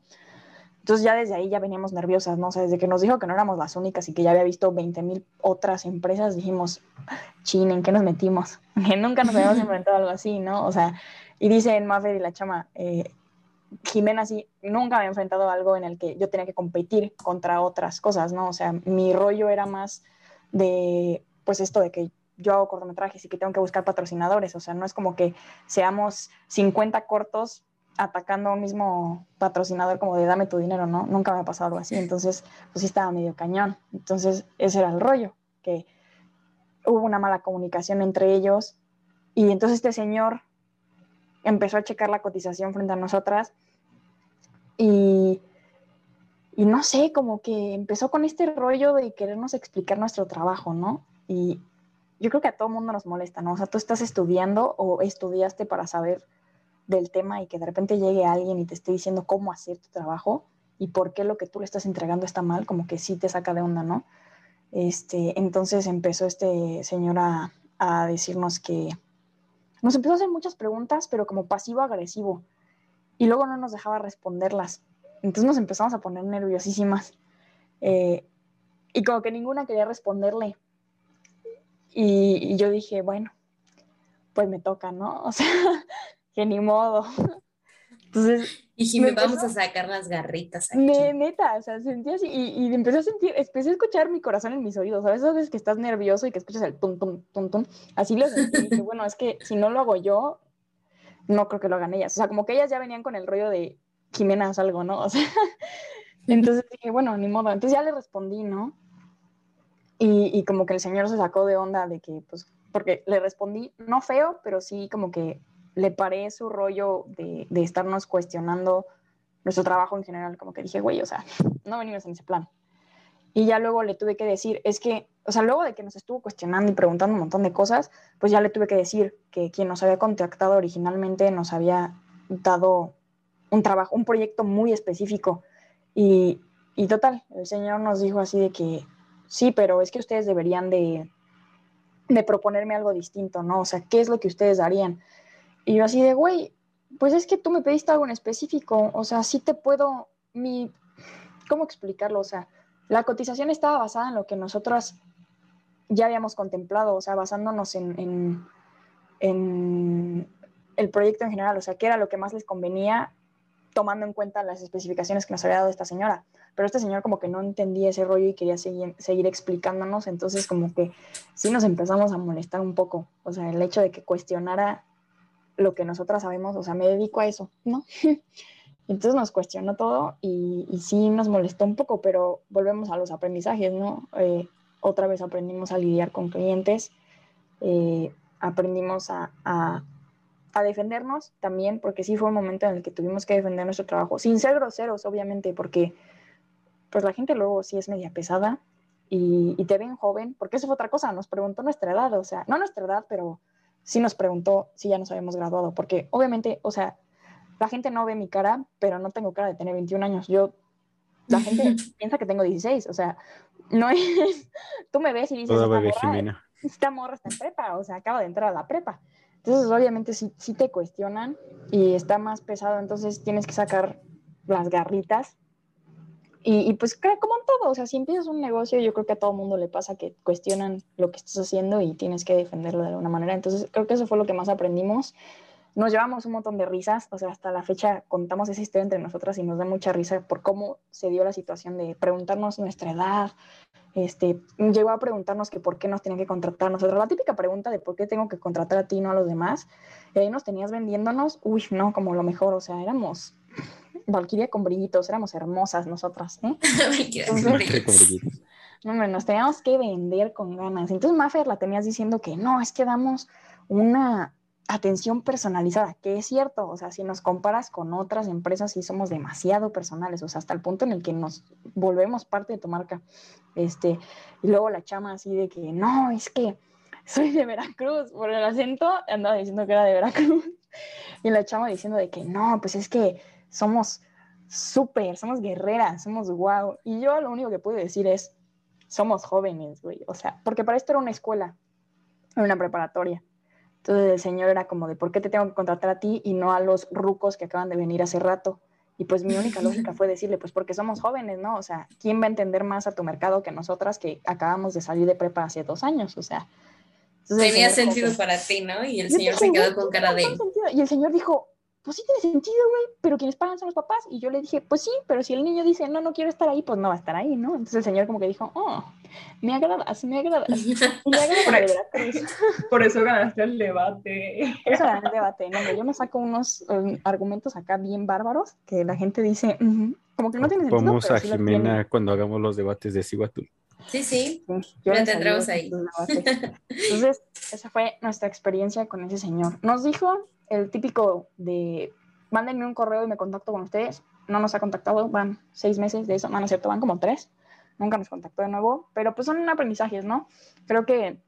Entonces ya desde ahí ya veníamos nerviosas, ¿no? O sea, desde que nos dijo que no éramos las únicas y que ya había visto 20 mil otras empresas, dijimos, chin, ¿en qué nos metimos? Nunca nos habíamos enfrentado a algo así, ¿no? O sea, y dice en Maffer y la chama, eh, Jimena sí, nunca había enfrentado a algo en el que yo tenía que competir contra otras cosas, ¿no? O sea, mi rollo era más de, pues esto de que yo hago cortometrajes y que tengo que buscar patrocinadores, o sea, no es como que seamos 50 cortos atacando a un mismo patrocinador como de dame tu dinero, ¿no? Nunca me ha pasado algo así, entonces pues sí estaba medio cañón. Entonces ese era el rollo, que hubo una mala comunicación entre ellos y entonces este señor empezó a checar la cotización frente a nosotras y, y no sé, como que empezó con este rollo de querernos explicar nuestro trabajo, ¿no? Y yo creo que a todo mundo nos molesta, ¿no? O sea, tú estás estudiando o estudiaste para saber del tema y que de repente llegue alguien y te esté diciendo cómo hacer tu trabajo y por qué lo que tú le estás entregando está mal, como que sí te saca de onda, ¿no? Este, entonces empezó este señor a, a decirnos que nos empezó a hacer muchas preguntas, pero como pasivo-agresivo, y luego no nos dejaba responderlas. Entonces nos empezamos a poner nerviosísimas. Eh, y como que ninguna quería responderle. Y, y, yo dije, bueno, pues me toca, ¿no? O sea, que ni modo. Entonces. Y me vamos a sacar las garritas. Aquí. Me, neta, o sea, sentí así y, y, empecé a sentir, empecé a escuchar mi corazón en mis oídos. A veces que estás nervioso y que escuchas el tum, tum, tum, tum. Así lo sentí. y dije, bueno, es que si no lo hago yo, no creo que lo hagan ellas. O sea, como que ellas ya venían con el rollo de Jimena, algo, ¿no? O sea, entonces dije, bueno, ni modo. Entonces ya le respondí, ¿no? Y, y como que el señor se sacó de onda de que, pues, porque le respondí, no feo, pero sí como que le paré su rollo de, de, estarnos cuestionando nuestro trabajo en general, como que dije, güey, o sea, no venimos en ese plan. Y ya luego le tuve que decir, es que, o sea, luego de que nos estuvo cuestionando y preguntando un montón de cosas, pues ya le tuve que decir que quien nos había contactado originalmente nos había dado un trabajo, un proyecto muy específico. Y, y total, el señor nos dijo así de que, sí, pero es que ustedes deberían de, de proponerme algo distinto, ¿no? O sea, ¿qué es lo que ustedes harían? Y yo así de, güey, pues es que tú me pediste algo en específico, o sea, sí te puedo, mi, ¿cómo explicarlo? O sea, la cotización estaba basada en lo que nosotros ya habíamos contemplado, o sea, basándonos en, en, en el proyecto en general, o sea, qué era lo que más les convenía tomando en cuenta las especificaciones que nos había dado esta señora. Pero este señor como que no entendía ese rollo y quería seguir, explicándonos, entonces como que sí nos empezamos a molestar un poco, o sea, el hecho de que cuestionara lo que nosotras sabemos, o sea, me dedico a eso, ¿no? Entonces nos cuestionó todo y, y, sí nos molestó un poco, pero volvemos a los aprendizajes, ¿no? Eh, otra vez aprendimos a lidiar con clientes, eh, aprendimos a, a, a, defendernos también, porque sí fue un momento en el que tuvimos que defender nuestro trabajo, sin ser groseros, obviamente, porque pues la gente luego sí es media pesada y, y te ven joven, porque eso fue otra cosa, nos preguntó nuestra edad, o sea, no nuestra edad, pero sí nos preguntó si ya nos habíamos graduado, porque obviamente, o sea, la gente no ve mi cara, pero no tengo cara de tener 21 años. Yo, la gente piensa que tengo 16, o sea, no es, tú me ves y dices, Toda esta morra, esta morra está en prepa, o sea, acaba de entrar a la prepa. Entonces, obviamente, sí, sí te cuestionan y está más pesado, entonces tienes que sacar las garritas. Y, y pues, como en todo, o sea, si empiezas un negocio, yo creo que a todo mundo le pasa que cuestionan lo que estás haciendo y tienes que defenderlo de alguna manera. Entonces, creo que eso fue lo que más aprendimos. Nos llevamos un montón de risas, o sea, hasta la fecha contamos esa historia entre nosotras y nos da mucha risa por cómo se dio la situación de preguntarnos nuestra edad, este, llegó a preguntarnos que por qué nos tenían que contratar nosotros. La típica pregunta de por qué tengo que contratar a ti y no a los demás. Y ahí nos tenías vendiéndonos, uy, no, como lo mejor, o sea, éramos Valquiria con brillitos, éramos hermosas nosotras, ¿eh? Con brillitos. No, hombre, nos teníamos que vender con ganas. Entonces, Maffer la tenías diciendo que no, es que damos una atención personalizada, que es cierto, o sea, si nos comparas con otras empresas, sí somos demasiado personales, o sea, hasta el punto en el que nos volvemos parte de tu marca. Este, y luego la chama así de que, no, es que soy de Veracruz, por el acento andaba diciendo que era de Veracruz, y la chama diciendo de que, no, pues es que somos súper, somos guerreras, somos guau. Y yo lo único que pude decir es, somos jóvenes, güey. O sea, porque para esto era una escuela, era una preparatoria. Entonces el señor era como de, ¿por qué te tengo que contratar a ti y no a los rucos que acaban de venir hace rato? Y pues mi única lógica fue decirle, pues porque somos jóvenes, ¿no? O sea, ¿quién va a entender más a tu mercado que nosotras que acabamos de salir de prepa hace dos años? O sea, Tenía sentido que- para ti, ¿no? Y el señor se quedó "Güey, con cara de. todo sentido". Y el señor dijo, pues sí tiene sentido, güey, pero quienes pagan son los papás. Y yo le dije, pues sí, pero si el niño dice, no, no quiero estar ahí, pues no va a estar ahí, ¿no? Entonces el señor como que dijo, oh, me agradas, me agradas. Me agrada la de Veracruz. Por eso ganaste el debate. Eso era el debate, ¿no? Yo me saco unos um, argumentos acá bien bárbaros que la gente dice, como que no tiene sentido. Vamos a sí Jimena cuando hagamos los debates de Cihuatl. Sí, sí. Yo Lo tendremos ahí. Entonces, esa fue nuestra experiencia con ese señor. Nos dijo el típico de, mándenme un correo y me contacto con ustedes. No nos ha contactado, van seis meses de eso, no, no es cierto, van como tres. Nunca nos contactó de nuevo, pero pues son aprendizajes, ¿no? Creo que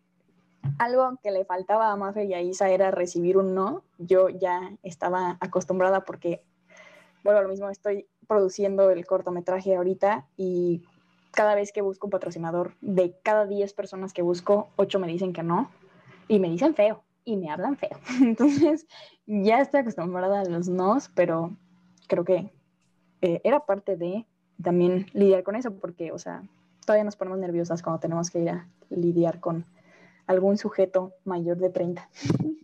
algo que le faltaba a Mafe y a Isa era recibir un no. Yo ya estaba acostumbrada porque, bueno, lo mismo, estoy produciendo el cortometraje ahorita y cada vez que busco un patrocinador, de cada 10 personas que busco, 8 me dicen que no y me dicen feo y me hablan feo. Entonces, ya estoy acostumbrada a los nos, pero creo que eh, era parte de también lidiar con eso, porque, o sea, todavía nos ponemos nerviosas cuando tenemos que ir a lidiar con algún sujeto mayor de 30.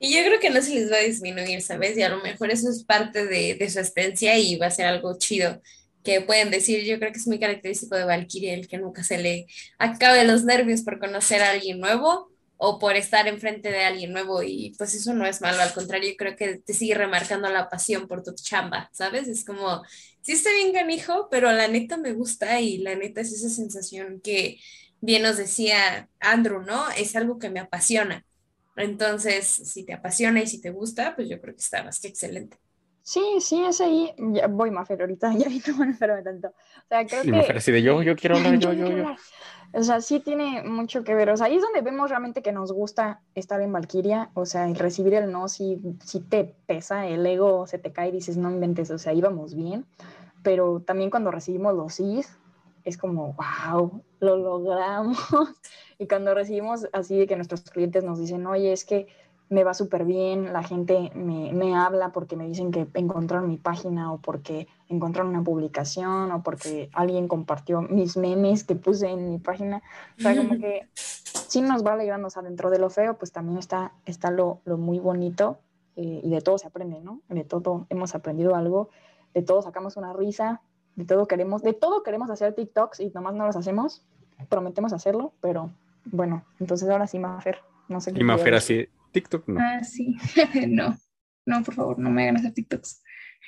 Y yo creo que no se les va a disminuir, ¿sabes? Y a lo mejor eso es parte de, de su experiencia y va a ser algo chido que pueden decir. Yo creo que es muy característico de Valkyria el que nunca se le acabe los nervios por conocer a alguien nuevo o por estar enfrente de alguien nuevo y pues eso no es malo, al contrario, yo creo que te sigue remarcando la pasión por tu chamba, ¿sabes? Es como, sí está bien canijo, pero la neta me gusta y la neta es esa sensación que bien nos decía Andrew, ¿no? Es algo que me apasiona. Entonces, si te apasiona y si te gusta, pues yo creo que está más que excelente. Sí, sí, es ahí. Ya voy, Mafer, ahorita ya vi cómo no tanto. O sea, creo Y que... así de yo, yo quiero hablar, yo, yo. O sea, sí tiene mucho que ver. O sea, ahí es donde vemos realmente que nos gusta estar en Valkyria. O sea, el recibir el no, si, si te pesa, el ego se te cae y dices, no inventes, o sea, íbamos bien. Pero también cuando recibimos los sís, es como, wow, lo logramos. y cuando recibimos así de que nuestros clientes nos dicen, oye, es que me va súper bien, la gente me, me, habla porque me dicen que encontraron mi página o porque encontraron una publicación o porque alguien compartió mis memes que puse en mi página. O sea, como que sí nos va alegrando, o sea, dentro de lo feo, pues también está, está lo, lo muy bonito eh, y de todo se aprende, ¿no? De todo hemos aprendido algo, de todo sacamos una risa, de todo queremos, de todo queremos hacer TikToks y nomás no los hacemos, prometemos hacerlo, pero bueno, entonces ahora sí, Mafer, no sé qué. Y Mafer así, TikTok no. Ah, sí. no, no, por favor, no me hagan hacer TikToks.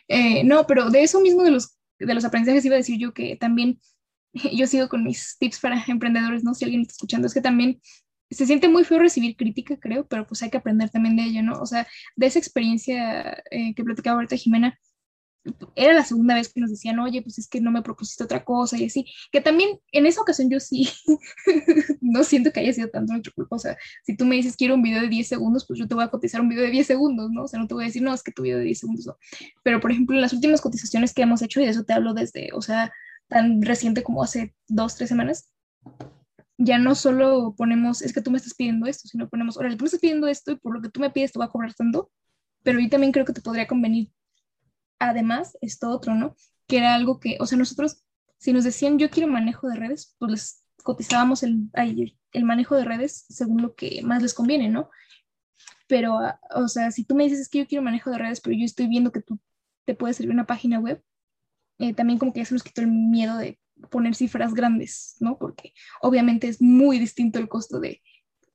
Eh, no, pero de eso mismo de los, de los aprendizajes iba a decir yo que también yo sigo con mis tips para emprendedores, no si alguien está escuchando, es que también se siente muy feo recibir crítica, creo, pero pues hay que aprender también de ello, ¿no? O sea, de esa experiencia eh, que platicaba ahorita Jimena, era la segunda vez que nos decían, oye, pues es que no me propusiste otra cosa y así, que también en esa ocasión yo sí, no siento que haya sido tanto nuestra culpa, o sea, si tú me dices quiero un video de 10 segundos, pues yo te voy a cotizar un video de 10 segundos, ¿no? O sea, no te voy a decir, no, es que tu video de 10 segundos no. Pero, por ejemplo, en las últimas cotizaciones que hemos hecho, y de eso te hablo desde, o sea, tan reciente como hace dos, tres semanas, ya no solo ponemos, es que tú me estás pidiendo esto, sino ponemos, órale, tú me estás pidiendo esto y por lo que tú me pides te voy a cobrar tanto, pero yo también creo que te podría convenir además, esto otro, ¿no? Que era algo que, o sea, nosotros, si nos decían yo quiero manejo de redes, pues les cotizábamos el, el manejo de redes según lo que más les conviene, ¿no? Pero, ah, o sea, si tú me dices que yo quiero manejo de redes, pero yo estoy viendo que tú te puedes servir una página web, eh, también como que ya se nos quitó el miedo de poner cifras grandes, ¿no? Porque obviamente es muy distinto el costo de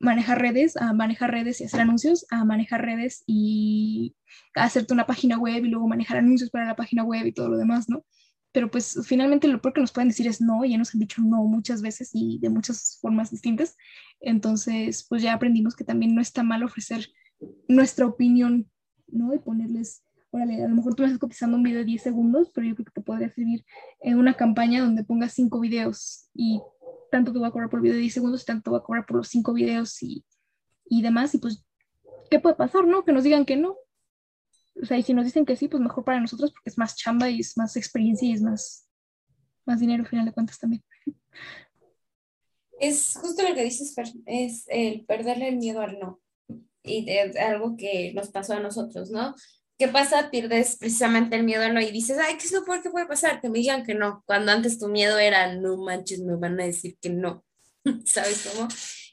manejar redes, a manejar redes y hacer anuncios, a manejar redes y hacerte una página web y luego manejar anuncios para la página web y todo lo demás, ¿no? Pero pues finalmente lo peor que nos pueden decir es no, ya nos han dicho no muchas veces y de muchas formas distintas. Entonces, pues ya aprendimos que también no está mal ofrecer nuestra opinión, ¿no? Y ponerles, órale, a lo mejor tú me estás cotizando un video de 10 segundos, pero yo creo que te podría servir en una campaña donde pongas 5 videos y tanto te voy a cobrar por el video de 10 segundos, tanto te voy a cobrar por los 5 videos y, y demás. Y pues, ¿qué puede pasar, no? Que nos digan que no. O sea, y si nos dicen que sí, pues mejor para nosotros porque es más chamba y es más experiencia y es más, más dinero, al final de cuentas también. Es justo lo que dices, es el perderle el miedo al no. Y de algo que nos pasó a nosotros, ¿no? ¿Qué pasa? Pierdes precisamente el miedo no y dices, ay, ¿qué es lo peor que puede pasar? Que me digan que no, cuando antes tu miedo era, no manches, me van a decir que no, ¿sabes cómo?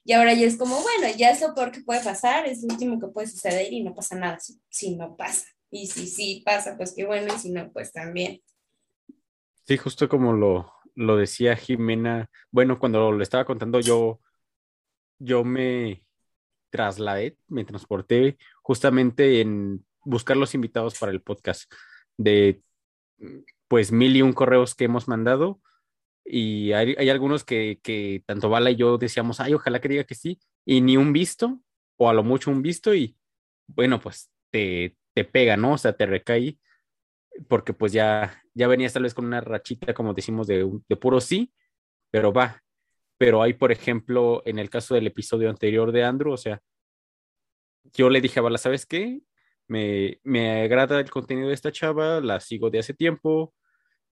Y ahora ya es como, bueno, ya es lo peor que puede pasar, es lo último que puede suceder y no pasa nada si, no pasa. Y si sí pasa, pues qué bueno, y si no, pues también. Sí, justo como lo, lo decía Jimena, bueno, cuando lo estaba contando yo, yo me trasladé, me transporté justamente en buscar los invitados para el podcast de pues mil y un correos que hemos mandado y hay, algunos que, que, tanto Bala y yo decíamos, ay, ojalá que diga que sí, y ni un visto, o a lo mucho un visto, y bueno, pues te, te pega, ¿no? O sea, te recae, porque pues ya, ya venías tal vez con una rachita, como decimos, de, de puro sí, pero va. Pero hay, por ejemplo, en el caso del episodio anterior de Andrew, o sea, yo le dije a Bala, ¿sabes qué? Me, me agrada el contenido de esta chava, la sigo de hace tiempo,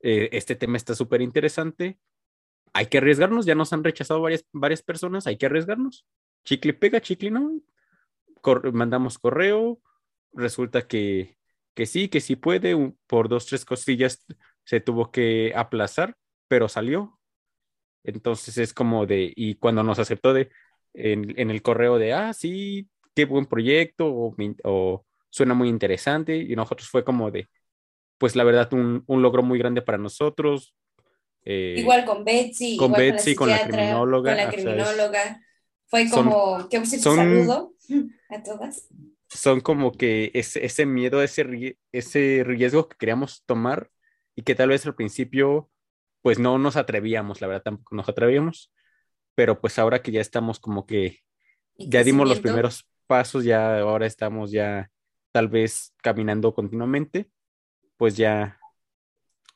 eh, este tema está súper interesante, hay que arriesgarnos, ya nos han rechazado varias, varias personas, hay que arriesgarnos. Chicle pega, chicle no. mandamos correo, resulta que, que sí, que sí puede, por dos, tres cosillas se tuvo que aplazar, pero salió. Entonces es como de, y cuando nos aceptó de, en, en el correo de, ah, sí, qué buen proyecto, o suena muy interesante y nosotros fue como de, pues la verdad, un, un logro muy grande para nosotros. Eh, igual con Betsy, con Betsy, con la, criminóloga. Con la criminóloga. fue como, que un saludo a todas. Son como que ese, ese miedo, ese, ese riesgo que queríamos tomar y que tal vez al principio pues no nos atrevíamos, la verdad tampoco nos atrevíamos, pero pues ahora que ya estamos como que ya dimos los primeros pasos, ya ahora estamos ya tal vez caminando continuamente, pues ya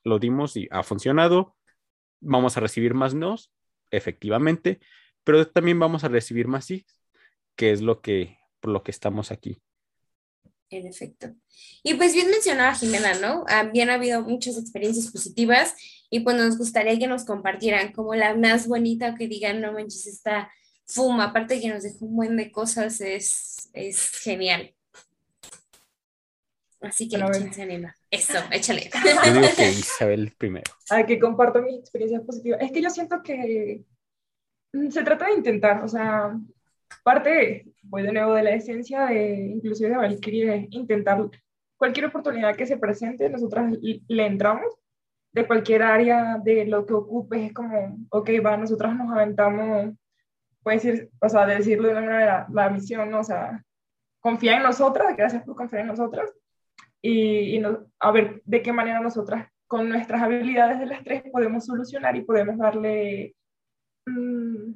lo dimos y ha funcionado. Vamos a recibir más nos, efectivamente, pero también vamos a recibir más sí, que es lo que por lo que estamos aquí. En efecto. Y pues bien mencionaba Jimena, ¿no? Habían habido muchas experiencias positivas y pues nos gustaría que nos compartieran como la más bonita que digan, no manches, esta fuma, aparte que nos dejó un buen de cosas, es, es genial. Así que échense Eso, échale. Yo digo que Isabel primero. Ay, que comparto mi experiencia positiva. Es que yo siento que mm, se trata de intentar, o sea, parte, voy de nuevo de la esencia de inclusive de Valkyrie, es intentar cualquier oportunidad que se presente, nosotras le entramos de cualquier área de lo que ocupes, es como, ok, va, nosotras nos aventamos, puede decir, o sea, decirlo de una manera, la misión, ¿no? o sea, confía en nosotras, gracias por confiar en nosotras, y, a ver de qué manera nosotras con nuestras habilidades del estrés podemos solucionar y podemos darle, mm,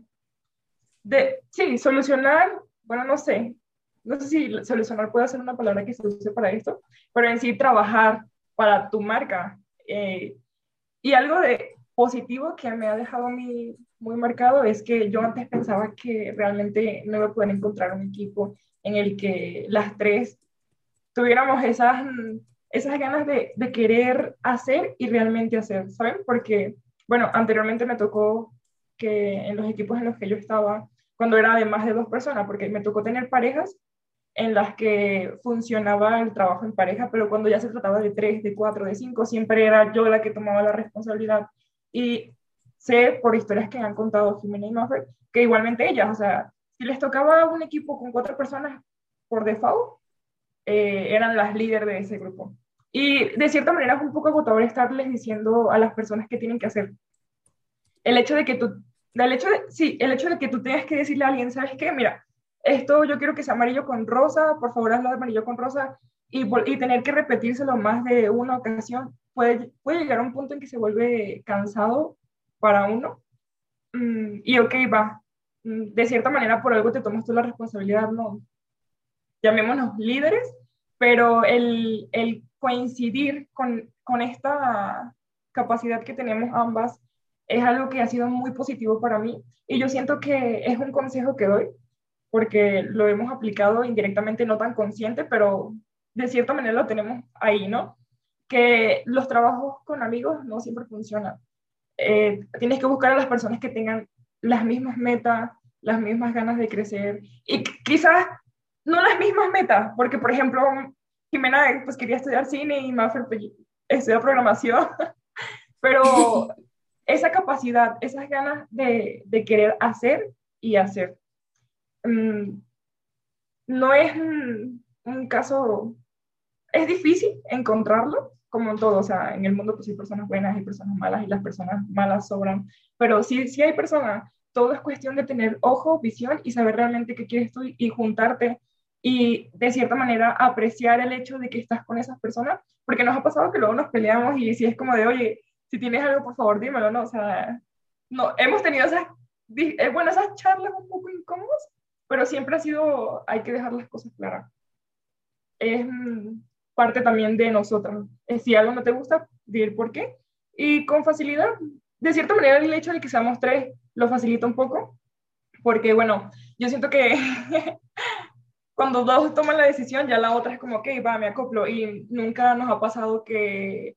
de, sí, solucionar, bueno, no sé, no sé si solucionar puede ser una palabra que se use para esto, pero en sí trabajar para tu marca. Eh, y algo de positivo que me ha dejado mi, muy marcado es que yo antes pensaba que realmente no iba a poder encontrar un equipo en el que las tres tuviéramos esas, esas ganas de, de querer hacer y realmente hacer, ¿saben? Porque, bueno, anteriormente me tocó que en los equipos en los que yo estaba, cuando era de más de dos personas, porque me tocó tener parejas en las que funcionaba el trabajo en pareja, pero cuando ya se trataba de tres, de cuatro, de cinco, siempre era yo la que tomaba la responsabilidad. Y sé por historias que han contado Jimena y Maffer, que igualmente ellas, o sea, si les tocaba un equipo con cuatro personas por default, eh, eran las líderes de ese grupo. Y de cierta manera es un poco agotador estarles diciendo a las personas qué tienen que hacer. El hecho de que tú, el hecho de, sí, el hecho de que tú tengas que decirle a alguien, ¿sabes qué? Mira, esto yo quiero que sea amarillo con rosa, por favor hazlo de amarillo con rosa, y, y tener que repetírselo más de una ocasión, puede, puede llegar a un punto en que se vuelve cansado para uno. Mm, y ok, va, mm, de cierta manera por algo te tomas tú la responsabilidad, no, llamémonos líderes, pero el, el coincidir con, con esta capacidad que tenemos ambas es algo que ha sido muy positivo para mí y yo siento que es un consejo que doy porque lo hemos aplicado indirectamente, no tan consciente, pero de cierta manera lo tenemos ahí, ¿no? Que los trabajos con amigos no siempre funcionan. Eh, tienes que buscar a las personas que tengan las mismas metas, las mismas ganas de crecer y quizás no las mismas metas, porque por ejemplo, Jimena pues quería estudiar cine y Maffer pues, estudia programación, pero esa capacidad, esas ganas de, de querer hacer y hacer. Mm, no es un, caso, es difícil encontrarlo, como en todo, o sea, en el mundo pues hay personas buenas y personas malas y las personas malas sobran, pero sí, sí hay personas, todo es cuestión de tener ojo, visión y saber realmente qué quieres tú y juntarte y de cierta manera apreciar el hecho de que estás con esas personas, porque nos ha pasado que luego nos peleamos y si es como de, oye, si tienes algo, por favor, dímelo, ¿no? O sea, no, hemos tenido esas, eh, bueno, esas charlas un poco incómodas, pero siempre ha sido, hay que dejar las cosas claras. Es mm, parte también de nosotros. Si algo no te gusta, dir por qué. Y con facilidad, de cierta manera, el hecho de que seamos tres lo facilita un poco, porque bueno, yo siento que cuando dos toman la decisión, ya la otra es como, ok, va, me acoplo. Y nunca nos ha pasado que,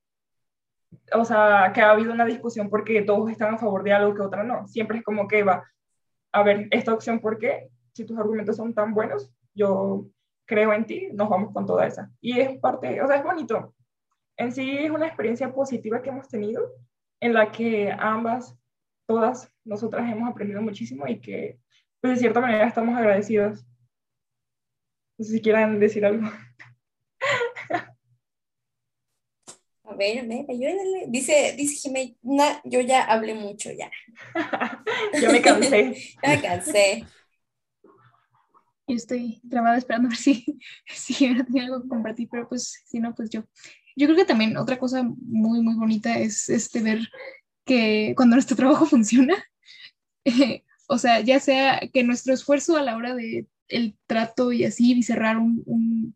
o sea, que ha habido una discusión porque todos están a favor de algo que otra no. Siempre es como, que va, a ver, esta opción, ¿por qué? si tus argumentos son tan buenos, yo creo en ti, nos vamos con toda esa. Y es parte, o sea, es bonito. En sí es una experiencia positiva que hemos tenido, en la que ambas, todas nosotras hemos aprendido muchísimo y que, pues, de cierta manera estamos agradecidas. No sé si quieran decir algo. A ver, a ver, ayúdenle. Dice, dice Jimena, yo ya hablé mucho ya. yo me cansé. ya me cansé. Yo estoy trabada esperando a ver si, si tiene algo que compartir, pero pues si no, pues yo. Yo creo que también otra cosa muy, muy bonita es este ver que cuando nuestro trabajo funciona, eh, o sea, ya sea que nuestro esfuerzo a la hora de el trato y así, y cerrar un,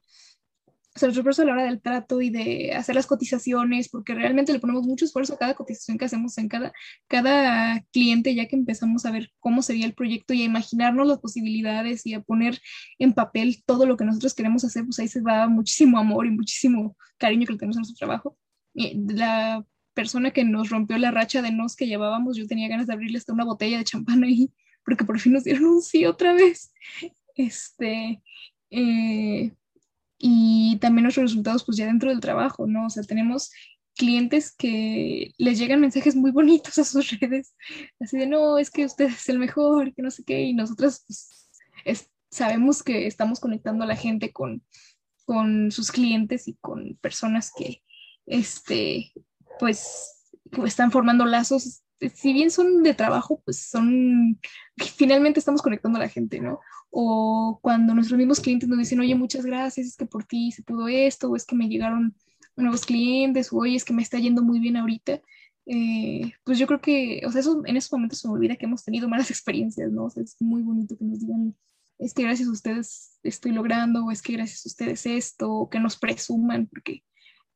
o sea, nuestro a la hora del trato y de hacer las cotizaciones, porque realmente le ponemos mucho esfuerzo a cada cotización que hacemos en cada, cada cliente, ya que empezamos a ver cómo sería el proyecto y a imaginarnos las posibilidades y a poner en papel todo lo que nosotros queremos hacer, pues ahí se va muchísimo amor y muchísimo cariño que le tenemos a nuestro trabajo. Y la persona que nos rompió la racha de nos que llevábamos, yo tenía ganas de abrirle hasta una botella de champán ahí, porque por fin nos dieron un sí otra vez. Este, eh, y también nuestros resultados pues ya dentro del trabajo, ¿no? O sea, tenemos clientes que les llegan mensajes muy bonitos a sus redes, así de, no, es que usted es el mejor, que no sé qué, y nosotros pues, sabemos que estamos conectando a la gente con, con sus clientes y con personas que, este, pues, están formando lazos, si bien son de trabajo, pues son, finalmente estamos conectando a la gente, ¿no? O cuando nuestros mismos clientes nos dicen, oye, muchas gracias, es que por ti se pudo esto, o es que me llegaron nuevos clientes, o oye, es que me está yendo muy bien ahorita, eh, pues yo creo que, o sea, eso, en esos momentos se me olvida que hemos tenido malas experiencias, ¿no? O sea, es muy bonito que nos digan, es que gracias a ustedes estoy logrando, o es que gracias a ustedes esto, o que nos presuman, porque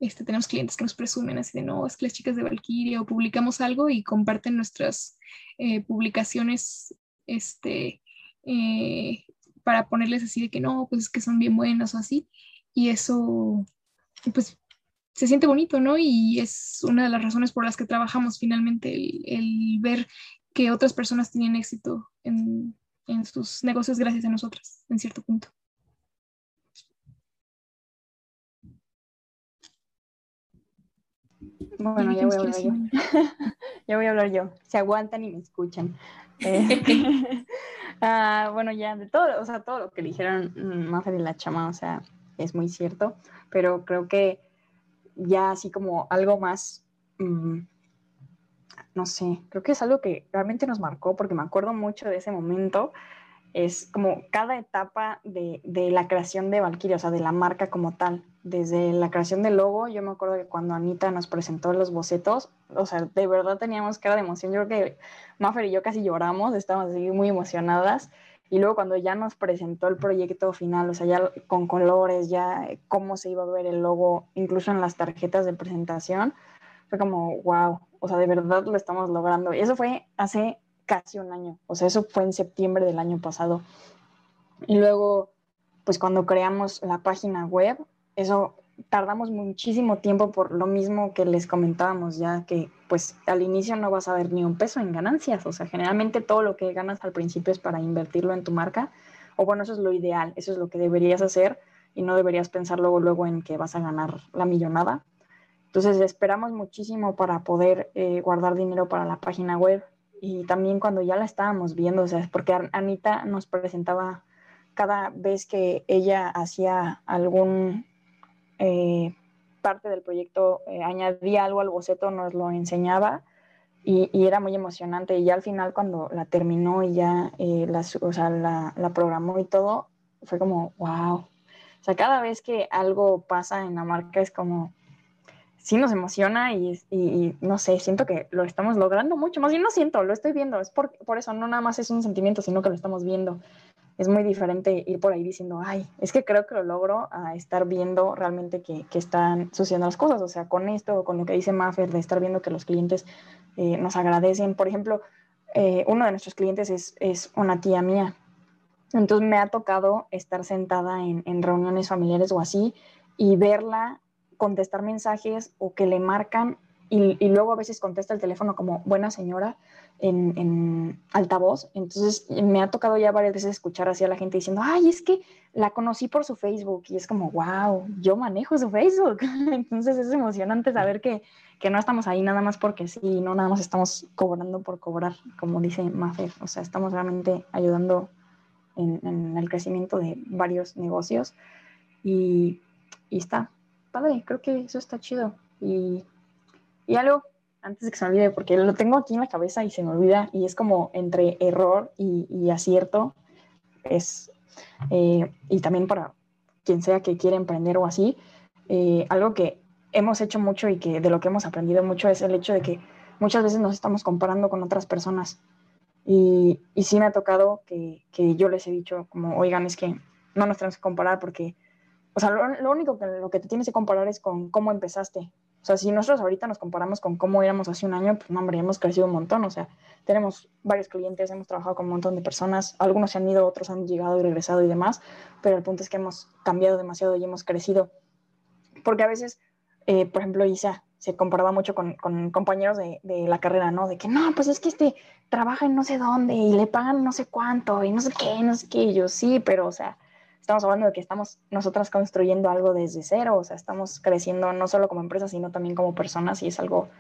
Este, tenemos clientes que nos presumen así de, no, es que las chicas de Valkyria o publicamos algo y comparten nuestras eh, publicaciones este, eh, para ponerles así de que no, pues que son bien buenas o así. Y eso, pues se siente bonito, ¿no? Y es una de las razones por las que trabajamos finalmente, el, ver que otras personas tienen éxito en, en sus negocios gracias a nosotras, en cierto punto. Bueno, ya voy a hablar yo. ya voy a hablar yo. Se aguantan y me escuchan. Eh, ah, bueno, ya de todo, o sea, todo lo que dijeron mm, Mafer y la chama, o sea, es muy cierto, pero creo que ya así como algo más, mm, no sé, creo que es algo que realmente nos marcó porque me acuerdo mucho de ese momento. Es como cada etapa de, de la creación de Valkyria, o sea, de la marca como tal. Desde la creación del logo, yo me acuerdo que cuando Anita nos presentó los bocetos, o sea, de verdad teníamos cara de emoción. Yo creo que Maffer y yo casi lloramos, estábamos así muy emocionadas. Y luego cuando ya nos presentó el proyecto final, o sea, ya con colores, ya cómo se iba a ver el logo, incluso en las tarjetas de presentación, fue como, wow, o sea, de verdad lo estamos logrando. Y eso fue hace casi un año, o sea, eso fue en septiembre del año pasado. Y luego, pues cuando creamos la página web, eso tardamos muchísimo tiempo por lo mismo que les comentábamos ya que pues al inicio no vas a ver ni un peso en ganancias, o sea, generalmente todo lo que ganas al principio es para invertirlo en tu marca, o bueno, eso es lo ideal, eso es lo que deberías hacer y no deberías pensar luego, luego en que vas a ganar la millonada. Entonces esperamos muchísimo para poder eh, guardar dinero para la página web. Y también cuando ya la estábamos viendo, o sea, porque Anita nos presentaba cada vez que ella hacía algún eh, parte del proyecto eh, añadía algo al boceto, nos lo enseñaba y, era muy emocionante. Y ya al final cuando la terminó y ya eh, la, o sea, la, programó y todo, fue como, wow. O sea, cada vez que algo pasa en la marca es como, sí nos emociona y, y, no sé, siento que lo estamos logrando mucho. Más bien no siento, lo estoy viendo. Es por, por eso, no nada más es un sentimiento, sino que lo estamos viendo es muy diferente ir por ahí diciendo, ay, es que creo que lo logro a estar viendo realmente que, que están sucediendo las cosas. O sea, con esto, con lo que dice Maffer, de estar viendo que los clientes eh, nos agradecen. Por ejemplo, eh, uno de nuestros clientes es, es, una tía mía. Entonces me ha tocado estar sentada en, en reuniones familiares o así y verla contestar mensajes o que le marcan y, luego a veces contesta el teléfono como buena señora en, en, altavoz. Entonces me ha tocado ya varias veces escuchar así a la gente diciendo, ay, es que la conocí por su Facebook y es como, wow, yo manejo su Facebook. Entonces es emocionante saber que, que, no estamos ahí nada más porque sí, no nada más estamos cobrando por cobrar, como dice Mafer. O sea, estamos realmente ayudando en, en el crecimiento de varios negocios y, y está padre, creo que eso está chido. Y, y algo antes de que se me olvide, porque lo tengo aquí en la cabeza y se me olvida, y es como entre error y, acierto, es, eh, y también para quien sea que quiera emprender o así, eh, algo que hemos hecho mucho y que de lo que hemos aprendido mucho es el hecho de que muchas veces nos estamos comparando con otras personas. Y, y sí me ha tocado que, que, yo les he dicho como, oigan, es que no nos tenemos que comparar porque, o sea, lo, lo único que lo que te tienes que comparar es con cómo empezaste o sea, si nosotros ahorita nos comparamos con cómo éramos hace un año, pues no, hombre, hemos crecido un montón. O sea, tenemos varios clientes, hemos trabajado con un montón de personas, algunos se han ido, otros han llegado y regresado y demás, pero el punto es que hemos cambiado demasiado y hemos crecido. Porque a veces, eh, por ejemplo, Isa se comparaba mucho con, con compañeros de, de, la carrera, ¿no? De que no, pues es que este trabaja en no sé dónde y le pagan no sé cuánto y no sé qué, no sé qué. Y yo sí, pero, o sea, estamos hablando de que estamos nosotras construyendo algo desde cero, o sea, estamos creciendo no solo como empresa, sino también como personas y es algo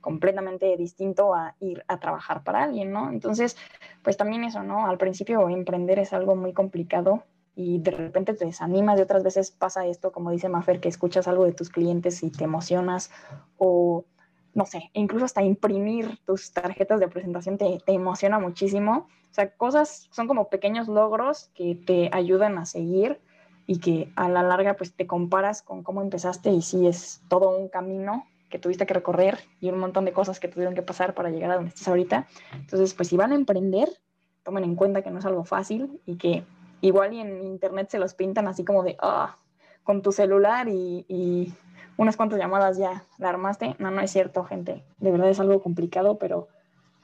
completamente distinto a ir a trabajar para alguien, ¿no? Entonces, pues también eso, ¿no? Al principio emprender es algo muy complicado y de repente te desanimas y otras veces pasa esto, como dice Mafer, que escuchas algo de tus clientes y te emocionas o no sé, incluso hasta imprimir tus tarjetas de presentación te, te, emociona muchísimo. O sea, cosas son como pequeños logros que te ayudan a seguir y que a la larga pues te comparas con cómo empezaste y sí es todo un camino que tuviste que recorrer y un montón de cosas que tuvieron que pasar para llegar a donde estás ahorita. Entonces, pues si van a emprender, tomen en cuenta que no es algo fácil y que igual en internet se los pintan así como de, ah, con tu celular y unas cuantas llamadas ya la armaste. No, no es cierto, gente. De verdad es algo complicado, pero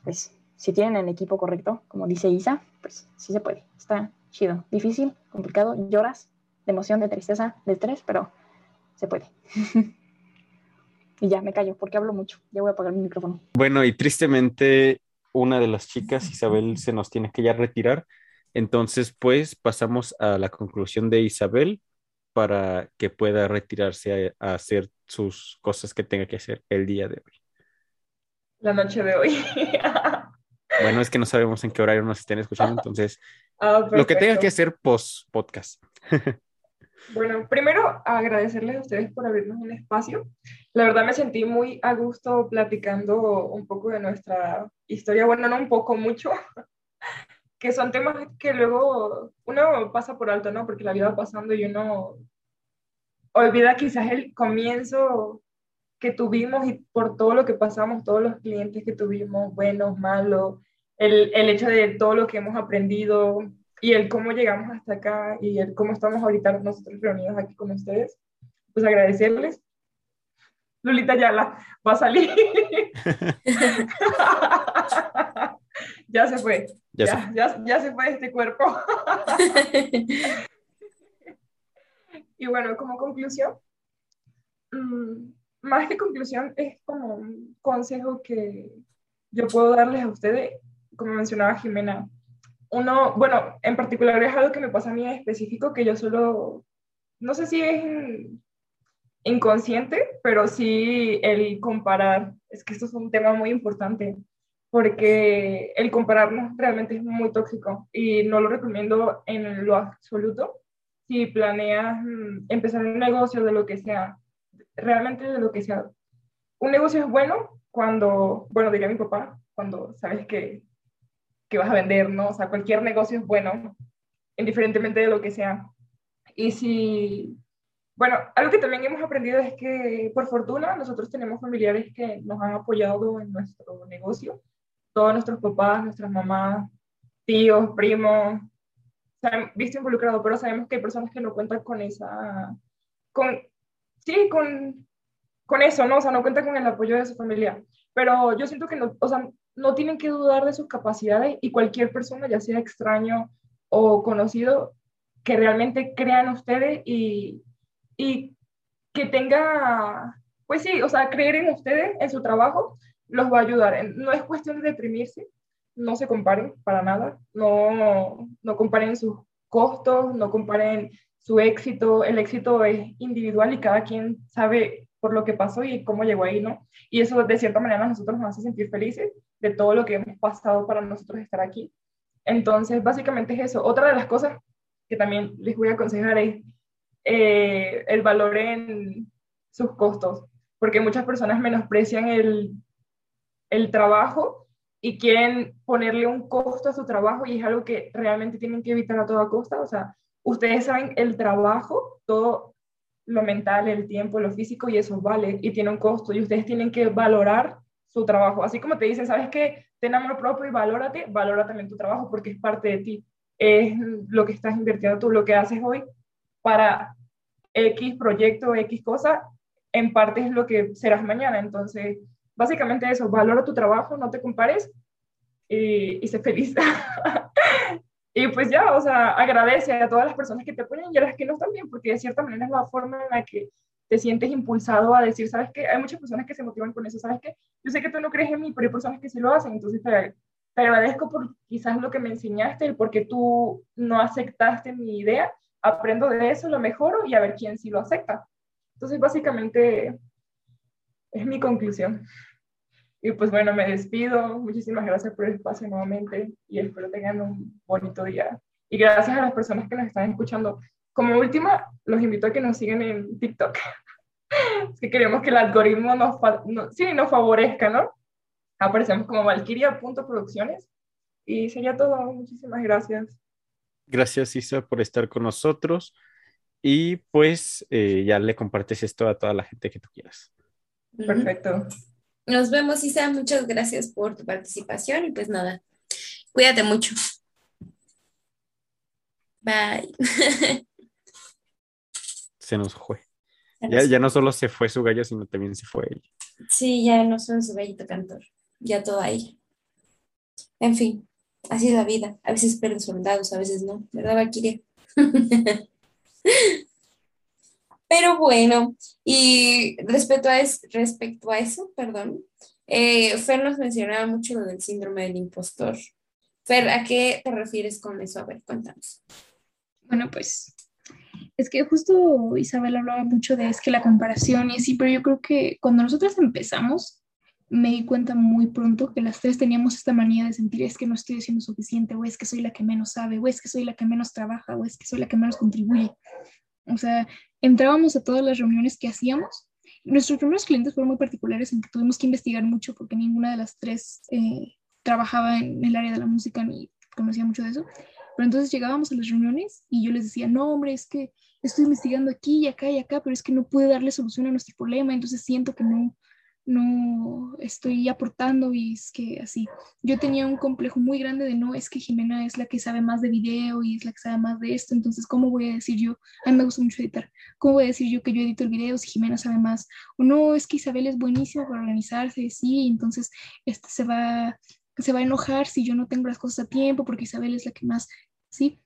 pues si tienen el equipo correcto, como dice Isa, pues sí se puede. Está chido. Difícil, complicado, lloras de emoción, de tristeza, de estrés, pero se puede. y ya me callo porque hablo mucho. Ya voy a apagar mi micrófono. Bueno, y tristemente una de las chicas, Isabel, se nos tiene que ya retirar. Entonces, pues pasamos a la conclusión de Isabel para que pueda retirarse a, a hacer sus cosas que tenga que hacer el día de hoy. La noche de hoy. Bueno, es que no sabemos en qué horario nos estén escuchando, entonces Ah, lo que tenga que hacer post podcast. Bueno, primero agradecerles a ustedes por abrirnos un espacio. La verdad me sentí muy a gusto platicando un poco de nuestra historia, bueno, no un poco, mucho, que son temas que luego uno pasa por alto, ¿no? Porque la vida va pasando y uno olvida quizás el comienzo que tuvimos y por todo lo que pasamos, todos los clientes que tuvimos, buenos, malos, el, el hecho de todo lo que hemos aprendido y el cómo llegamos hasta acá y el cómo estamos ahorita nosotros reunidos aquí con ustedes, pues agradecerles. Lulita ya la va a salir. ya se fue. Ya Ya, sé. ya, ya se fue este cuerpo. Y bueno, como conclusión, mm, más que conclusión, es como un consejo que yo puedo darles a ustedes, como mencionaba Jimena. Uno, bueno, en particular es algo que me pasa a mí en específico, que yo solo, no sé si es in- inconsciente, pero sí el comparar. Es que esto es un tema muy importante, porque el compararnos realmente es muy tóxico y no lo recomiendo en lo absoluto si planeas mm, empezar un negocio de lo que sea, realmente de lo que sea. Un negocio es bueno cuando, bueno, diría mi papá, cuando sabes que, que vas a vender, ¿no? O sea, cualquier negocio es bueno, indiferentemente de lo que sea. Y si, bueno, algo que también hemos aprendido es que, por fortuna, nosotros tenemos familiares que nos han apoyado en nuestro negocio. Todos nuestros papás, nuestras mamás, tíos, primos, han visto involucrados, pero sabemos que hay personas que no cuentan con esa, con, sí, con, con eso, ¿no? O sea, no cuentan con el apoyo de su familia. Pero yo siento que no, o sea, no tienen que dudar de sus capacidades y cualquier persona, ya sea extraño o conocido, que realmente crea en ustedes y, y que tenga, pues sí, o sea, creer en ustedes, en su trabajo, los va a ayudar. No es cuestión de deprimirse, no se comparen para nada, no, no comparen sus costos, no comparen su éxito, el éxito es individual y cada quien sabe por lo que pasó y cómo llegó ahí, ¿no? Y eso de cierta manera a nosotros nos hace sentir felices de todo lo que hemos pasado para nosotros estar aquí. Entonces, básicamente es eso. Otra de las cosas que también les voy a aconsejar es eh, el valor en sus costos, porque muchas personas menosprecian el, el trabajo y quieren ponerle un costo a su trabajo y es algo que realmente tienen que evitar a toda costa. O sea, ustedes saben el trabajo, todo lo mental, el tiempo, lo físico y eso vale y tiene un costo y ustedes tienen que valorar su trabajo. Así como te dicen, ¿sabes qué? Ten amor propio y valórate, valora también tu trabajo porque es parte de ti. Es lo que estás invirtiendo tú, lo que haces hoy para X proyecto, X cosa, en parte es lo que serás mañana. Entonces, básicamente eso, valora tu trabajo, no te compares y, y sé feliz. y pues ya, o sea, agradece a todas las personas que te apoyan y a las que no también, porque de cierta manera es la forma en la que te sientes impulsado a decir, ¿sabes qué? Hay muchas personas que se motivan con eso, ¿sabes qué? Yo sé que tú no crees en mí, pero hay personas que sí lo hacen, entonces te, te agradezco por quizás lo que me enseñaste, el porque tú no aceptaste mi idea, aprendo de eso, lo mejoro y a ver quién sí lo acepta. Entonces, básicamente, es mi conclusión. Y pues bueno, me despido. Muchísimas gracias por el espacio nuevamente y espero tengan un bonito día. Y gracias a las personas que nos están escuchando. Como última, los invito a que nos sigan en TikTok. es que queremos que el algoritmo nos, no, sí, nos favorezca, ¿no? Aparecemos como valkyria.producciones. Y sería todo. Muchísimas gracias. Gracias, Isa, por estar con nosotros. Y pues eh, ya le compartes esto a toda la gente que tú quieras. Perfecto. Nos vemos, Isa. Muchas gracias por tu participación y pues nada, cuídate mucho. Bye. Se nos fue. Ya, ya no solo se fue su gallo, sino también se fue ella. Sí, ya no solo su gallito cantor, ya todo ahí. En fin, así es la vida. A veces pierden soldados, a veces no, ¿verdad, Valkyria? Pero bueno, y respecto a, es- respecto a eso, perdón, eh, Fer nos mencionaba mucho lo del síndrome del impostor. Fer, ¿a qué te refieres con eso? A ver, cuéntanos. Bueno, pues es que justo Isabel hablaba mucho de es que la comparación y así, pero yo creo que cuando nosotros empezamos, me di cuenta muy pronto que las tres teníamos esta manía de sentir es que no estoy haciendo suficiente, o es que soy la que menos sabe, o es que soy la que menos trabaja, o es que soy la que menos contribuye. O sea, entrábamos a todas las reuniones que hacíamos. Nuestros primeros clientes fueron muy particulares en que tuvimos que investigar mucho porque ninguna de las tres eh, trabajaba en el área de la música ni conocía mucho de eso. Pero entonces llegábamos a las reuniones y yo les decía, no, hombre, es que estoy investigando aquí y acá y acá, pero es que no pude darle solución a nuestro problema, entonces siento que no, no estoy aportando y es que así. Yo tenía un complejo muy grande de no, es que Jimena es la que sabe más de video y es la que sabe más de esto, entonces, ¿cómo voy a decir yo? A mí me gusta mucho editar. ¿Cómo voy a decir yo que yo edito el video si Jimena sabe más? O no, es que Isabel es buenísima para organizarse, sí, entonces este se va se va a enojar si yo no tengo las cosas a tiempo porque Isabel es la que más, ¿sí?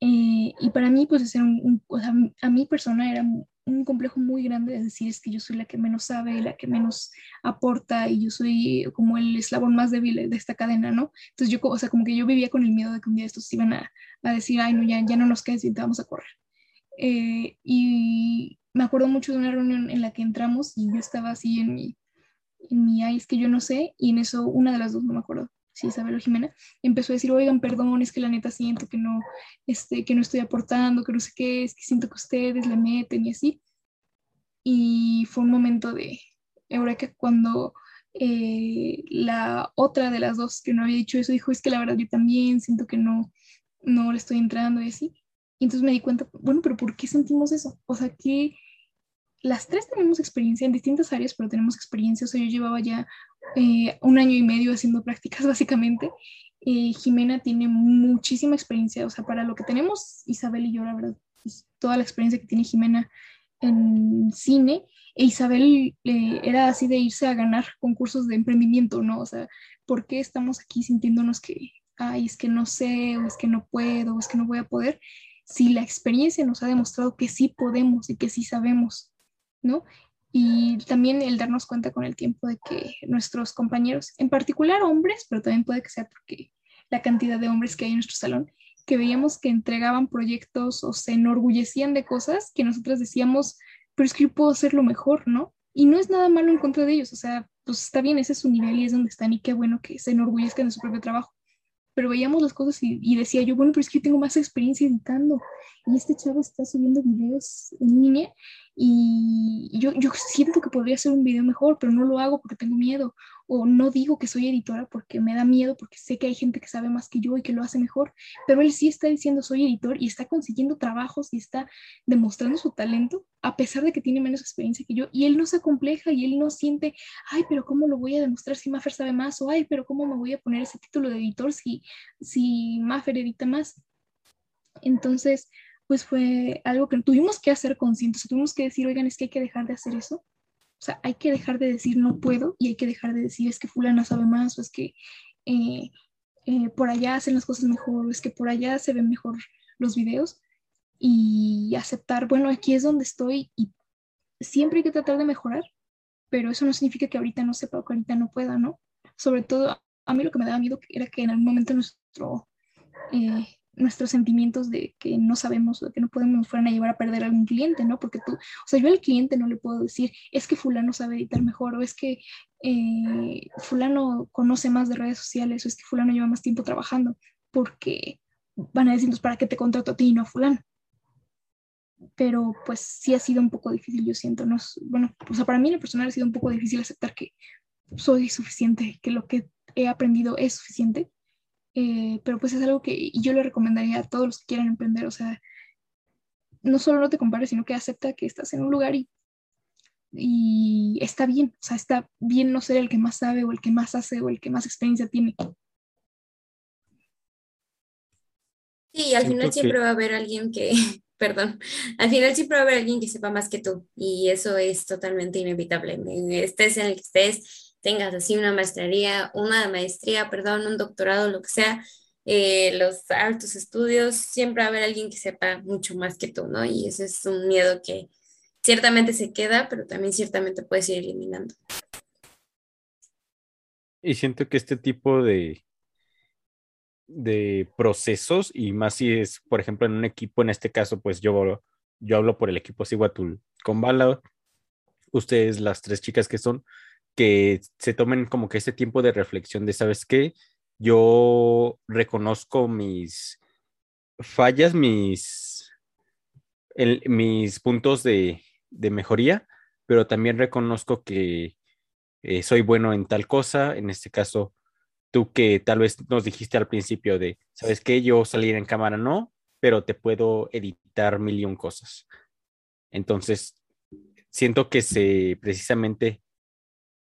Eh, y para mí, pues, era un, un- a mi persona era un, complejo muy grande de decir es que yo soy la que menos sabe, la que menos aporta y yo soy como el eslabón más débil de esta cadena, ¿no? Entonces yo, o sea, como que yo vivía con el miedo de que un día estos iban a, a decir, ay, no, ya, ya no nos quedes y te vamos a correr. Eh, y me acuerdo mucho de una reunión en la que entramos y yo estaba así en mi, en mi, ay, es que yo no sé, y en eso una de las dos, no me acuerdo, si Isabel Jimena, empezó a decir, oigan, perdón, es que la neta siento que no, este, que no estoy aportando, que no sé qué, es que siento que ustedes le meten y así. Y fue un momento de eureka cuando eh, la otra de las dos que no había dicho eso dijo, es que la verdad yo también siento que no, no le estoy entrando y así. Y entonces me di cuenta, bueno, pero ¿por qué sentimos eso? O sea, que las tres tenemos experiencia en distintas áreas, pero tenemos experiencia. O sea, yo llevaba ya eh, un año y medio haciendo prácticas, básicamente. Eh, Jimena tiene muchísima experiencia. O sea, para lo que tenemos Isabel y yo, la verdad, pues, toda la experiencia que tiene Jimena en cine, e Isabel eh, era así de irse a ganar concursos de emprendimiento, ¿no? O sea, ¿por qué estamos aquí sintiéndonos que, ay, es que no sé, o es que no puedo, o es que no voy a poder? Si la experiencia nos ha demostrado que sí podemos y que sí sabemos, ¿no? Y también el darnos cuenta con el tiempo de que nuestros compañeros, en particular hombres, pero también puede que sea porque la cantidad de hombres que hay en nuestro salón, que veíamos que entregaban proyectos o se enorgullecían de cosas que nosotros decíamos, pero es que yo puedo hacerlo mejor, ¿no? Y no es nada malo en contra de ellos, o sea, pues está bien, ese es su nivel y es donde están y qué bueno que se enorgullezcan de su propio trabajo. Pero veíamos las cosas y, decía yo, bueno, pero es que yo tengo más experiencia editando y este chavo está subiendo videos en línea y yo, yo siento que podría hacer un video mejor, pero no lo hago porque tengo miedo o no digo que soy editora porque me da miedo, porque sé que hay gente que sabe más que yo y que lo hace mejor, pero él sí está diciendo soy editor y está consiguiendo trabajos y está demostrando su talento a pesar de que tiene menos experiencia que yo y él no se acompleja y él no siente, ay, pero ¿cómo lo voy a demostrar si Maffer sabe más? O ay, pero ¿cómo me voy a poner ese título de editor si, si Maffer edita más? Entonces, pues fue algo que tuvimos que hacer conscientes, tuvimos que decir, oigan, es que hay que dejar de hacer eso. O sea, hay que dejar de decir no puedo y hay que dejar de decir es que fulana sabe más o es que eh, eh, por allá hacen las cosas mejor o es que por allá se ven mejor los videos y aceptar, bueno, aquí es donde estoy y siempre hay que tratar de mejorar, pero eso no significa que ahorita no sepa o que ahorita no pueda, ¿no? Sobre todo, a mí lo que me daba miedo era que en algún momento nuestro... Eh, nuestros sentimientos de que no sabemos de que no podemos fueran a llevar a perder a algún cliente, ¿no? Porque tú, o sea, yo al cliente no le puedo decir, es que fulano sabe editar mejor, o es que eh, fulano conoce más de redes sociales, o es que fulano lleva más tiempo trabajando, porque van a decir, ¿para qué te contrato a ti y no a fulano? Pero pues sí ha sido un poco difícil, yo siento, ¿no? Bueno, o sea, para mí en lo personal ha sido un poco difícil aceptar que soy suficiente, que lo que he aprendido es suficiente eh, pero pues es algo que yo le recomendaría a todos los que quieran emprender, o sea, no solo no te compares, sino que acepta que estás en un lugar y, y está bien, o sea, está bien no ser el que más sabe o el que más hace o el que más experiencia tiene. Sí, al final siempre que- va a haber alguien que perdón, al final siempre va a haber alguien que sepa más que tú y eso es totalmente inevitable. Estés en el que estés, tengas así una maestría, una maestría, perdón, un doctorado, lo que sea, eh, los altos estudios, siempre va a haber alguien que sepa mucho más que tú, ¿no? Y ese es un miedo que ciertamente se queda, pero también ciertamente puedes ir eliminando. Y siento que este tipo de, de procesos, y más si es, por ejemplo, en un equipo, en este caso, pues yo, yo hablo por el equipo Siguatul con Bala, ustedes, las tres chicas que son, que se tomen como que ese tiempo de reflexión de, ¿sabes qué? yo reconozco mis fallas, mis, mis puntos de, mejoría, pero también reconozco que eh, soy bueno en tal cosa, en este caso, tú que tal vez nos dijiste al principio de, ¿sabes qué? Yo salir en cámara no, pero te puedo editar mil y un cosas. Entonces, siento que se precisamente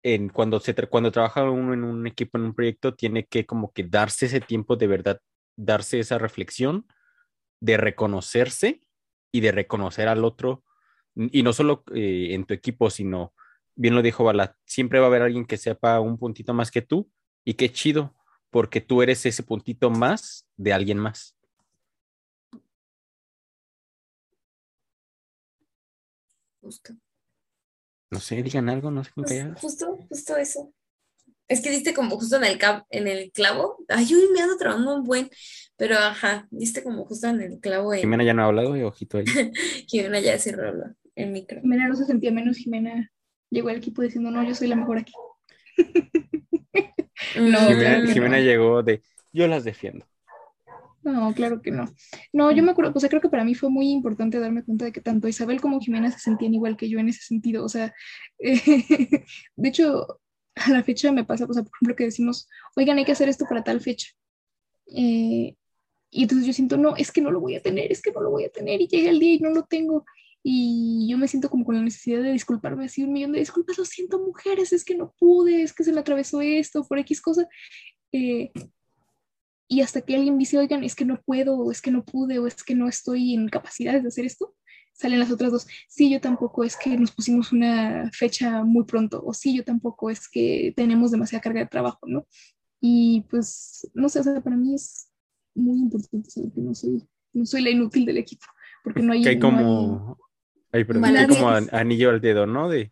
en cuando, se cuando trabaja uno en un equipo, en un proyecto, tiene que como que darse ese tiempo de verdad, darse esa reflexión de reconocerse y de reconocer al otro, y no solo eh, en tu equipo, sino, bien lo dijo Bala, siempre va a haber alguien que sepa un puntito más que tú, y qué chido, porque tú eres ese puntito más de alguien más. Justo. No sé, digan algo, no sé cómo pues, Justo, justo eso. Es que diste como justo en el, en el clavo. Ay, yo me ando trabajando un buen, pero ajá, diste como justo en el clavo. Jimena ya no ha hablado, y ojito ahí. Jimena ya cerró el micro. Jimena no se sentía menos, Jimena llegó al equipo diciendo, no, yo soy la mejor aquí. no, Jimena llegó de, yo las defiendo. No, claro que no. No, yo me acuerdo, o sea, creo que para mí fue muy importante darme cuenta de que tanto Isabel como Jimena se sentían igual que yo en ese sentido. O sea, de hecho, a la fecha me pasa, o por ejemplo, que decimos, oigan, hay que hacer esto para tal fecha. Eh, y entonces yo siento, no, es que no lo voy a tener, es que no lo voy a tener, y llega el día y no lo tengo. Y yo me siento como con la necesidad de disculparme, así un millón de disculpas, lo siento, mujeres, es que no pude, es que se me atravesó esto, por X cosa. Eh, y hasta que alguien dice, oigan, es que no puedo, o es que no pude, o es que no estoy en capacidades de hacer esto, salen las otras dos. Sí, yo tampoco, es que nos pusimos una fecha muy pronto, o sí, yo tampoco, es que tenemos demasiada carga de trabajo, ¿no? Y pues, no sé, o sea, para mí es muy importante saber que no soy, no soy la inútil del equipo, porque no hay... Que hay como, hay, como anillo al dedo, ¿no? De,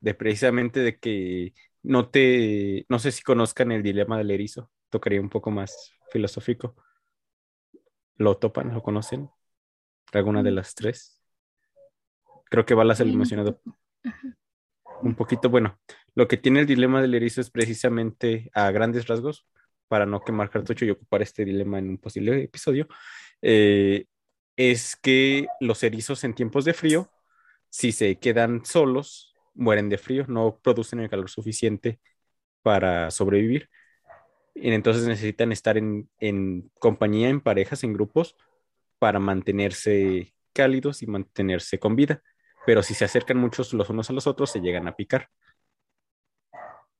de precisamente de que no te, no sé si conozcan el dilema del erizo, tocaría un poco más filosófico. ¿Lo topan? ¿Lo conocen? ¿Alguna de mm. las tres? Creo que Balas el mencionado un poquito. Bueno, lo que tiene el dilema del erizo es precisamente a grandes rasgos, para no quemar cartucho y ocupar este dilema en un posible episodio, eh, es que los erizos en tiempos de frío, si se quedan solos, mueren de frío, no producen el calor suficiente para sobrevivir y entonces necesitan estar en, compañía, en parejas, en grupos, para mantenerse cálidos y mantenerse con vida. Pero si se acercan muchos los unos a los otros, se llegan a picar.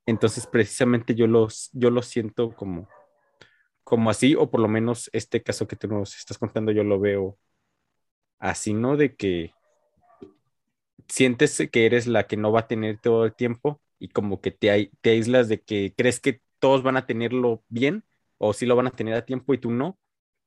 Entonces, precisamente yo los, yo los siento como, como así, o por lo menos este caso que tú nos estás contando, yo lo veo así, ¿no? De que sientes que eres la que no va a tener todo el tiempo y como que te, te aíslas de que crees que todos van a tenerlo bien o si lo van a tener a tiempo y tú no,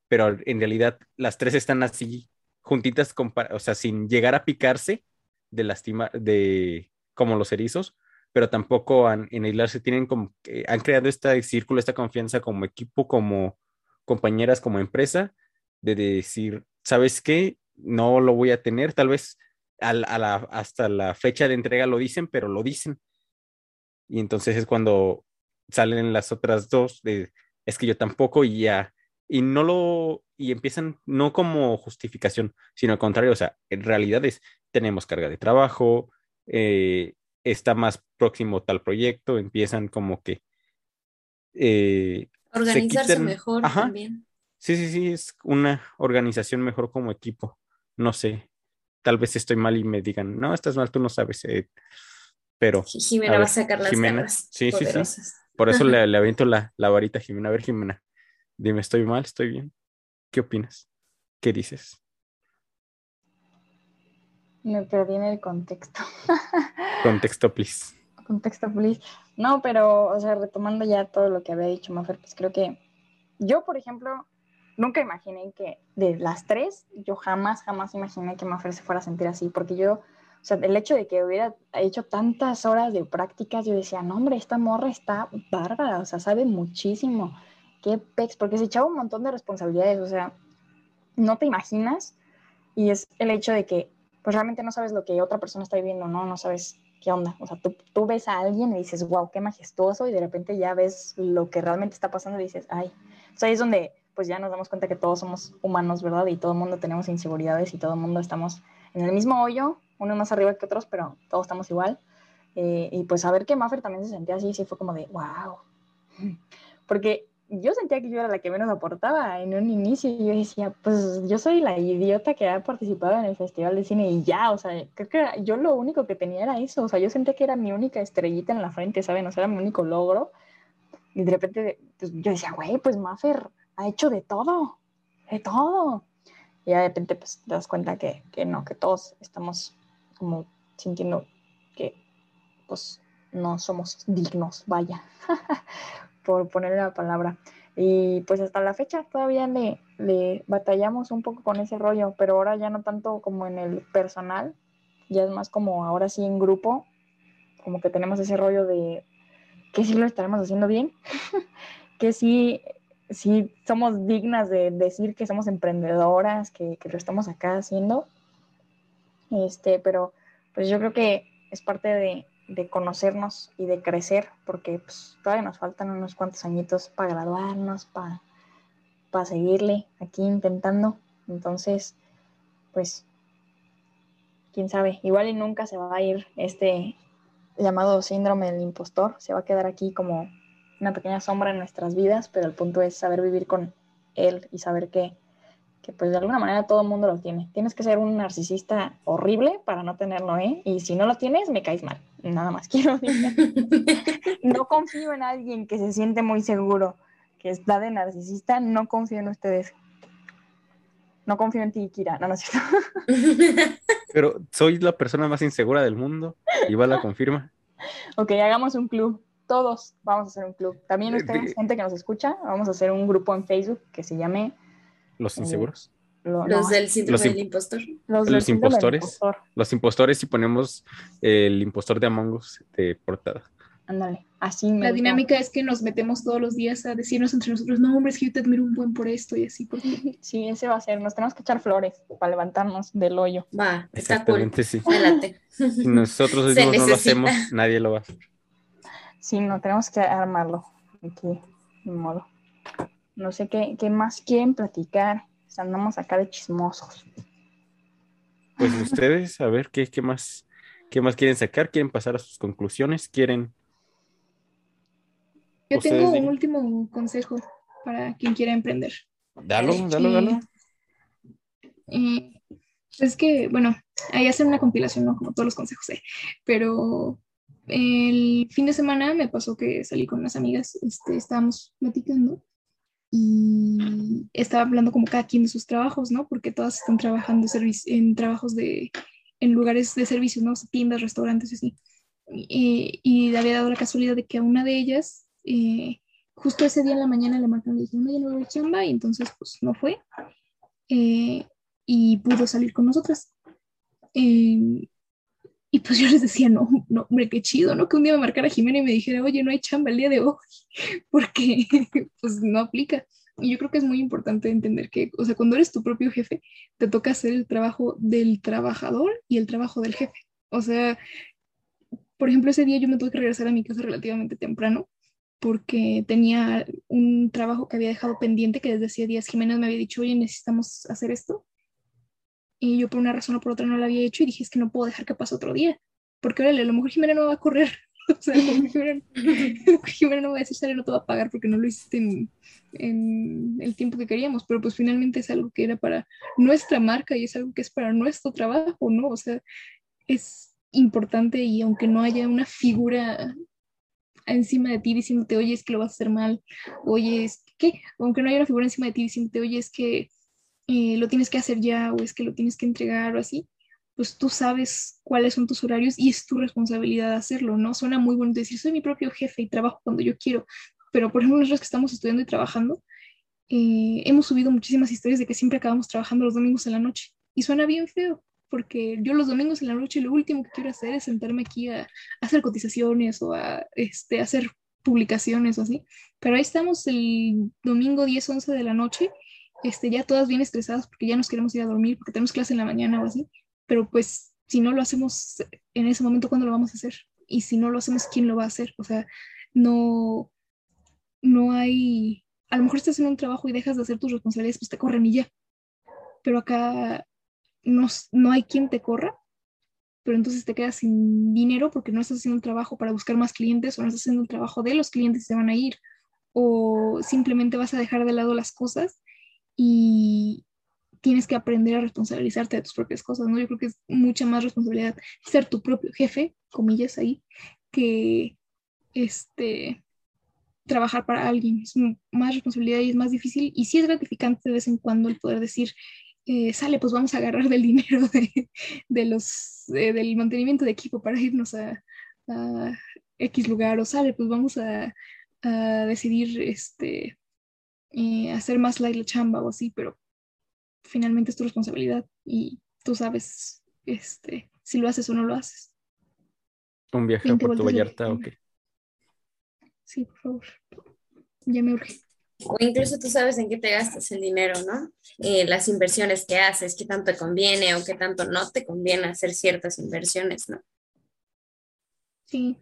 pero en realidad las tres están así juntitas, o sea, sin llegar a picarse de lastima, de como los erizos, pero tampoco en aislarse, tienen como, han creado este círculo, esta confianza como equipo, como compañeras, como empresa, de decir, ¿sabes qué? No lo voy a tener, tal vez hasta la fecha de entrega lo dicen, pero lo dicen. Y entonces es cuando salen las otras dos de es que yo tampoco y ya y no lo y empiezan no como justificación sino al contrario o sea en realidad es tenemos carga de trabajo eh, está más próximo tal proyecto empiezan como que eh, organizarse mejor también. Sí sí sí es una organización mejor como equipo no sé tal vez estoy mal y me digan no estás mal tú no sabes eh", pero Jimena va a sacar las Jimena, sí, sí, sí. Por eso le, le aviento la, la varita a Jimena. A ver, Jimena, dime, ¿estoy mal? ¿Estoy bien? ¿Qué opinas? ¿Qué dices? Me perdí en el contexto. Contexto, please. Contexto, please. No, pero, o sea, retomando ya todo lo que había dicho Mafer, pues creo que yo, por ejemplo, nunca imaginé que de las tres, yo jamás, jamás imaginé que Mafer se fuera a sentir así, porque yo, o sea, el hecho de que hubiera hecho tantas horas de prácticas, yo decía, no, hombre, esta morra está bárbara, o sea, sabe muchísimo. Qué pex, porque se echaba un montón de responsabilidades, o sea, no te imaginas, y es el hecho de que, pues realmente no sabes lo que otra persona está viviendo, ¿no? No sabes qué onda. O sea, tú, tú ves a alguien y dices, wow, qué majestuoso, y de repente ya ves lo que realmente está pasando y dices, ay. O sea, ahí es donde pues ya nos damos cuenta que todos somos humanos, ¿verdad? Y todo el mundo tenemos inseguridades y todo el mundo estamos en el mismo hoyo, uno más arriba que otros, pero todos estamos igual. Eh, y pues saber que Maffer también se sentía así, sí fue como de, wow. Porque yo sentía que yo era la que menos aportaba en un inicio y yo decía, pues yo soy la idiota que ha participado en el Festival de Cine y ya, o sea, creo que yo lo único que tenía era eso, o sea, yo sentía que era mi única estrellita en la frente, ¿saben? O sea, era mi único logro. Y de repente pues, yo decía, güey, pues Maffer ha hecho de todo, de todo. Y de repente pues te das cuenta que, que no, que todos estamos como sintiendo que pues no somos dignos, vaya. por ponerle la palabra. Y pues hasta la fecha todavía le, le batallamos un poco con ese rollo, pero ahora ya no tanto como en el personal, ya es más como ahora sí en grupo, como que tenemos ese rollo de que sí lo estaremos haciendo bien, que sí, sí somos dignas de decir que somos emprendedoras, que, que lo estamos acá haciendo. Este, pero pues yo creo que es parte de, de conocernos y de crecer, porque pues, todavía nos faltan unos cuantos añitos para graduarnos, para, para seguirle aquí intentando. Entonces, pues, quién sabe, igual y nunca se va a ir este llamado síndrome del impostor, se va a quedar aquí como una pequeña sombra en nuestras vidas, pero el punto es saber vivir con él y saber que que pues de alguna manera todo el mundo lo tiene. Tienes que ser un narcisista horrible para no tenerlo, ¿eh? Y si no lo tienes, me caes mal. Nada más quiero decir. no confío en alguien que se siente muy seguro, que está de narcisista, no confío en ustedes. No confío en ti, Kira. No, no es cierto. Pero soy la persona más insegura del mundo. Igual la confirma. Ok, hagamos un club. Todos vamos a hacer un club. También ustedes, gente que nos escucha, vamos a hacer un grupo en Facebook que se llame los inseguros. Lo, los no, del síndrome del impostor. Los, los impostores. Impostor. Los impostores y ponemos el impostor de Among Us de portada. Ándale, así me La gusta. dinámica es que nos metemos todos los días a decirnos entre nosotros, no, hombre, es que yo te admiro un buen por esto y así. Por... Sí, ese va a ser. Nos tenemos que echar flores para levantarnos del hoyo. Va, está cool. Sí. Si nosotros mismos no lo hacemos, nadie lo va a hacer. Sí, no, tenemos que armarlo aquí, de modo. No sé qué, qué más quieren platicar. Andamos acá de chismosos. Pues ustedes, a ver, ¿qué, qué, más, ¿qué más quieren sacar? ¿Quieren pasar a sus conclusiones? ¿Quieren...? Yo tengo un último consejo para quien quiera emprender. Dalo, dalo, dalo. Eh, es que, bueno, ahí hacen una compilación, ¿no? Como todos los consejos, ¿eh? pero el fin de semana me pasó que salí con unas amigas, este, estábamos platicando y estaba hablando como cada quien de sus trabajos, ¿no? Porque todas están trabajando en trabajos de, en lugares de servicios, ¿no? Tiendas, restaurantes, así. Y, y había dado la casualidad de que a una de ellas, eh, justo ese día en la mañana le marcaron y le dijeron, no, ya voy chamba, y entonces pues no fue. Eh, y pudo salir con nosotras. Eh, y pues yo les decía, no, no, hombre, qué chido, ¿no? Que un día me marcara Jimena y me dijera, oye, no hay chamba el día de hoy, porque pues no aplica. Y yo creo que es muy importante entender que, o sea, cuando eres tu propio jefe, te toca hacer el trabajo del trabajador y el trabajo del jefe. O sea, por ejemplo, ese día yo me tuve que regresar a mi casa relativamente temprano porque tenía un trabajo que había dejado pendiente, que desde hacía días Jimena me había dicho, oye, necesitamos hacer esto y yo por una razón o por otra no lo había hecho y dije, es que no puedo dejar que pase otro día, porque órale, a lo mejor Jimena no va a correr, o sea, Jimena, Jimena, no va a decir, sale, no te va a pagar porque no lo hiciste en, en, el tiempo que queríamos, pero pues finalmente es algo que era para nuestra marca y es algo que es para nuestro trabajo, ¿no? O sea, es importante y aunque no haya una figura encima de ti diciéndote, oye, es que lo vas a hacer mal, oye, es que, aunque no haya una figura encima de ti diciéndote, oye, es que eh, lo tienes que hacer ya o es que lo tienes que entregar o así, pues tú sabes cuáles son tus horarios y es tu responsabilidad hacerlo, ¿no? Suena muy bonito decir, soy mi propio jefe y trabajo cuando yo quiero, pero por ejemplo, nosotros que estamos estudiando y trabajando, eh, hemos subido muchísimas historias de que siempre acabamos trabajando los domingos en la noche y suena bien feo, porque yo los domingos en la noche lo último que quiero hacer es sentarme aquí a, hacer cotizaciones o a este, hacer publicaciones o así, pero ahí estamos el domingo 10, 11 de la noche, este, ya todas bien estresadas porque ya nos queremos ir a dormir, porque tenemos clase en la mañana o así, pero pues si no lo hacemos en ese momento, ¿cuándo lo vamos a hacer? Y si no lo hacemos, ¿quién lo va a hacer? O sea, no, no hay, a lo mejor estás en un trabajo y dejas de hacer tus responsabilidades, pues te corren y ya. Pero acá no, no hay quien te corra, pero entonces te quedas sin dinero porque no estás haciendo un trabajo para buscar más clientes o no estás haciendo un trabajo de los clientes que se van a ir o simplemente vas a dejar de lado las cosas y, tienes que aprender a responsabilizarte de tus propias cosas, ¿no? Yo creo que es mucha más responsabilidad ser tu propio jefe, comillas ahí, que este trabajar para alguien. Es más responsabilidad y es más difícil. Y sí es gratificante de vez en cuando el poder decir, eh, sale, pues vamos a agarrar del dinero de, los, del mantenimiento de equipo para irnos a, X lugar, o sale, pues vamos a, decidir este, eh, hacer más light la chamba o así, pero finalmente es tu responsabilidad y tú sabes este, si lo haces o no lo haces. ¿Un viaje a Puerto Vallarta o qué? Sí, por favor. Ya me urge. O incluso tú sabes en qué te gastas el dinero, ¿no? Eh, las inversiones que haces, qué tanto te conviene o qué tanto no te conviene hacer ciertas inversiones, ¿no? Sí,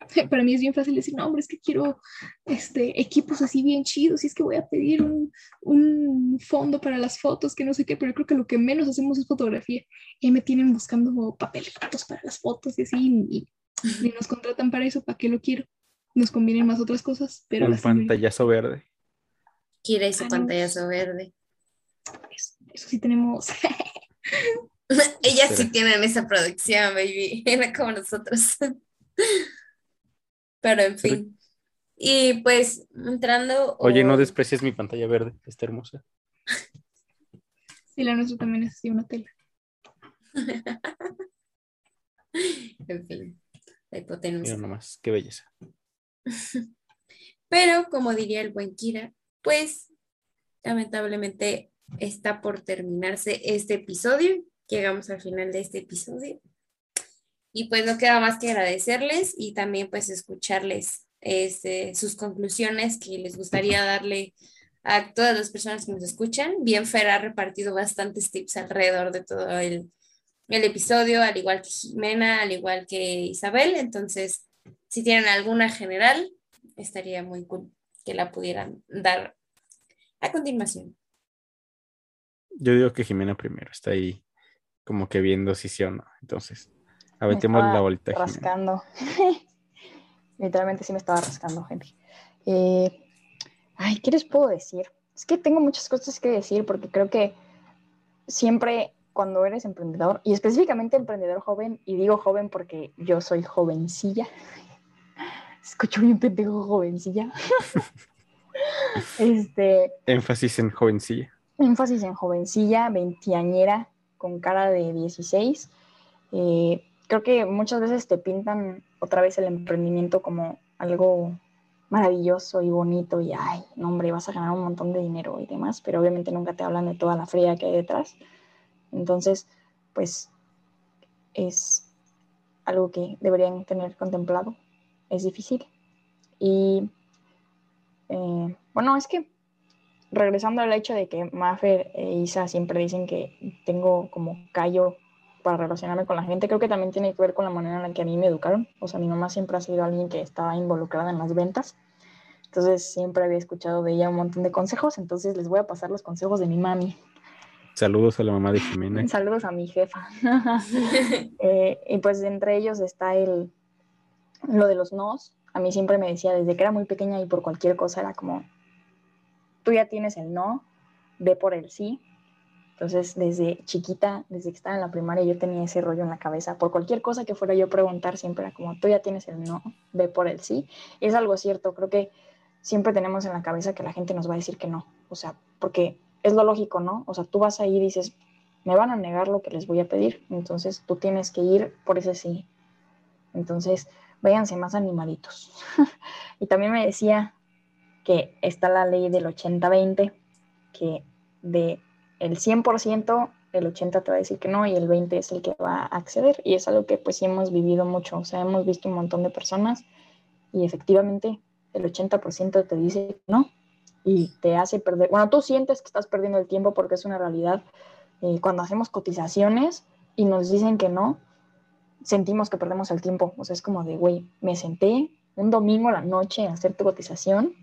para mí es bien fácil decir, no, hombre, es que quiero este, equipos así bien chidos y es que voy a pedir un, un, fondo para las fotos, que no sé qué, pero yo creo que lo que menos hacemos es fotografía. Y me tienen buscando papeles para las fotos y así, y, nos contratan para eso, ¿para qué lo quiero? Nos convienen más otras cosas, pero... Un pantallazo verde. Quiere ese ah, pantallazo verde. Eso, sí tenemos. Ellas sí tienen esa producción, baby. Era como nosotros. Pero en fin. Y pues entrando. Oye, no desprecies mi pantalla verde, está hermosa. Sí, la nuestra también es así, una tela. en fin, la hipotenusa. Mira nomás, qué belleza. Pero, como diría el buen Kira, pues lamentablemente está por terminarse este episodio. Llegamos al final de este episodio. Y pues no queda más que agradecerles y también pues escucharles este, sus conclusiones que les gustaría darle a todas las personas que nos escuchan. Bien, Fer ha repartido bastantes tips alrededor de todo el, el episodio, al igual que Jimena, al igual que Isabel. Entonces, si tienen alguna general, estaría muy cool que la pudieran dar a continuación. Yo digo que Jimena primero, está ahí como que viendo si sí o no. Entonces, Avetemos la vuelta. Rascando. Literalmente sí me estaba rascando, gente. Eh, ay, ¿qué les puedo decir? Es que tengo muchas cosas que decir porque creo que siempre cuando eres emprendedor, y específicamente emprendedor joven, y digo joven porque yo soy jovencilla, escucho bien pendejo jovencilla. este, énfasis en jovencilla. Énfasis en jovencilla, veintiañera, con cara de 16. Eh, creo que muchas veces te pintan otra vez el emprendimiento como algo maravilloso y bonito y, ay, no, hombre, vas a ganar un montón de dinero y demás, pero obviamente nunca te hablan de toda la fría que hay detrás. Entonces, pues es algo que deberían tener contemplado. Es difícil. Y eh, bueno, es que regresando al hecho de que Maffer e Isa siempre dicen que tengo como callo para relacionarme con la gente. Creo que también tiene que ver con la manera en la que a mí me educaron. O sea, mi mamá siempre ha sido alguien que estaba involucrada en las ventas. Entonces siempre había escuchado de ella un montón de consejos. Entonces les voy a pasar los consejos de mi mami. Saludos a la mamá de Jimena. Saludos a mi jefa. Eh, y pues entre ellos está el, lo de los nos. A mí siempre me decía desde que era muy pequeña y por cualquier cosa era como, tú ya tienes el no, ve por el sí. Entonces, desde chiquita, desde que estaba en la primaria, yo tenía ese rollo en la cabeza. Por cualquier cosa que fuera yo preguntar, siempre era como, tú ya tienes el no, ve por el sí. Y es algo cierto, creo que siempre tenemos en la cabeza que la gente nos va a decir que no. O sea, porque es lo lógico, ¿no? O sea, tú vas ahí y dices, me van a negar lo que les voy a pedir. Entonces tú tienes que ir por ese sí. Entonces, váyanse más animaditos. y también me decía que está la ley del 80-20, que de el 100%, el 80 te va a decir que no y el 20 es el que va a acceder. Y es algo que pues sí hemos vivido mucho. O sea, hemos visto un montón de personas y efectivamente el 80% te dice que no y te hace perder, bueno, tú sientes que estás perdiendo el tiempo porque es una realidad. Eh, cuando hacemos cotizaciones y nos dicen que no, sentimos que perdemos el tiempo. O sea, es como de, güey, me senté un domingo a la noche a hacer tu cotización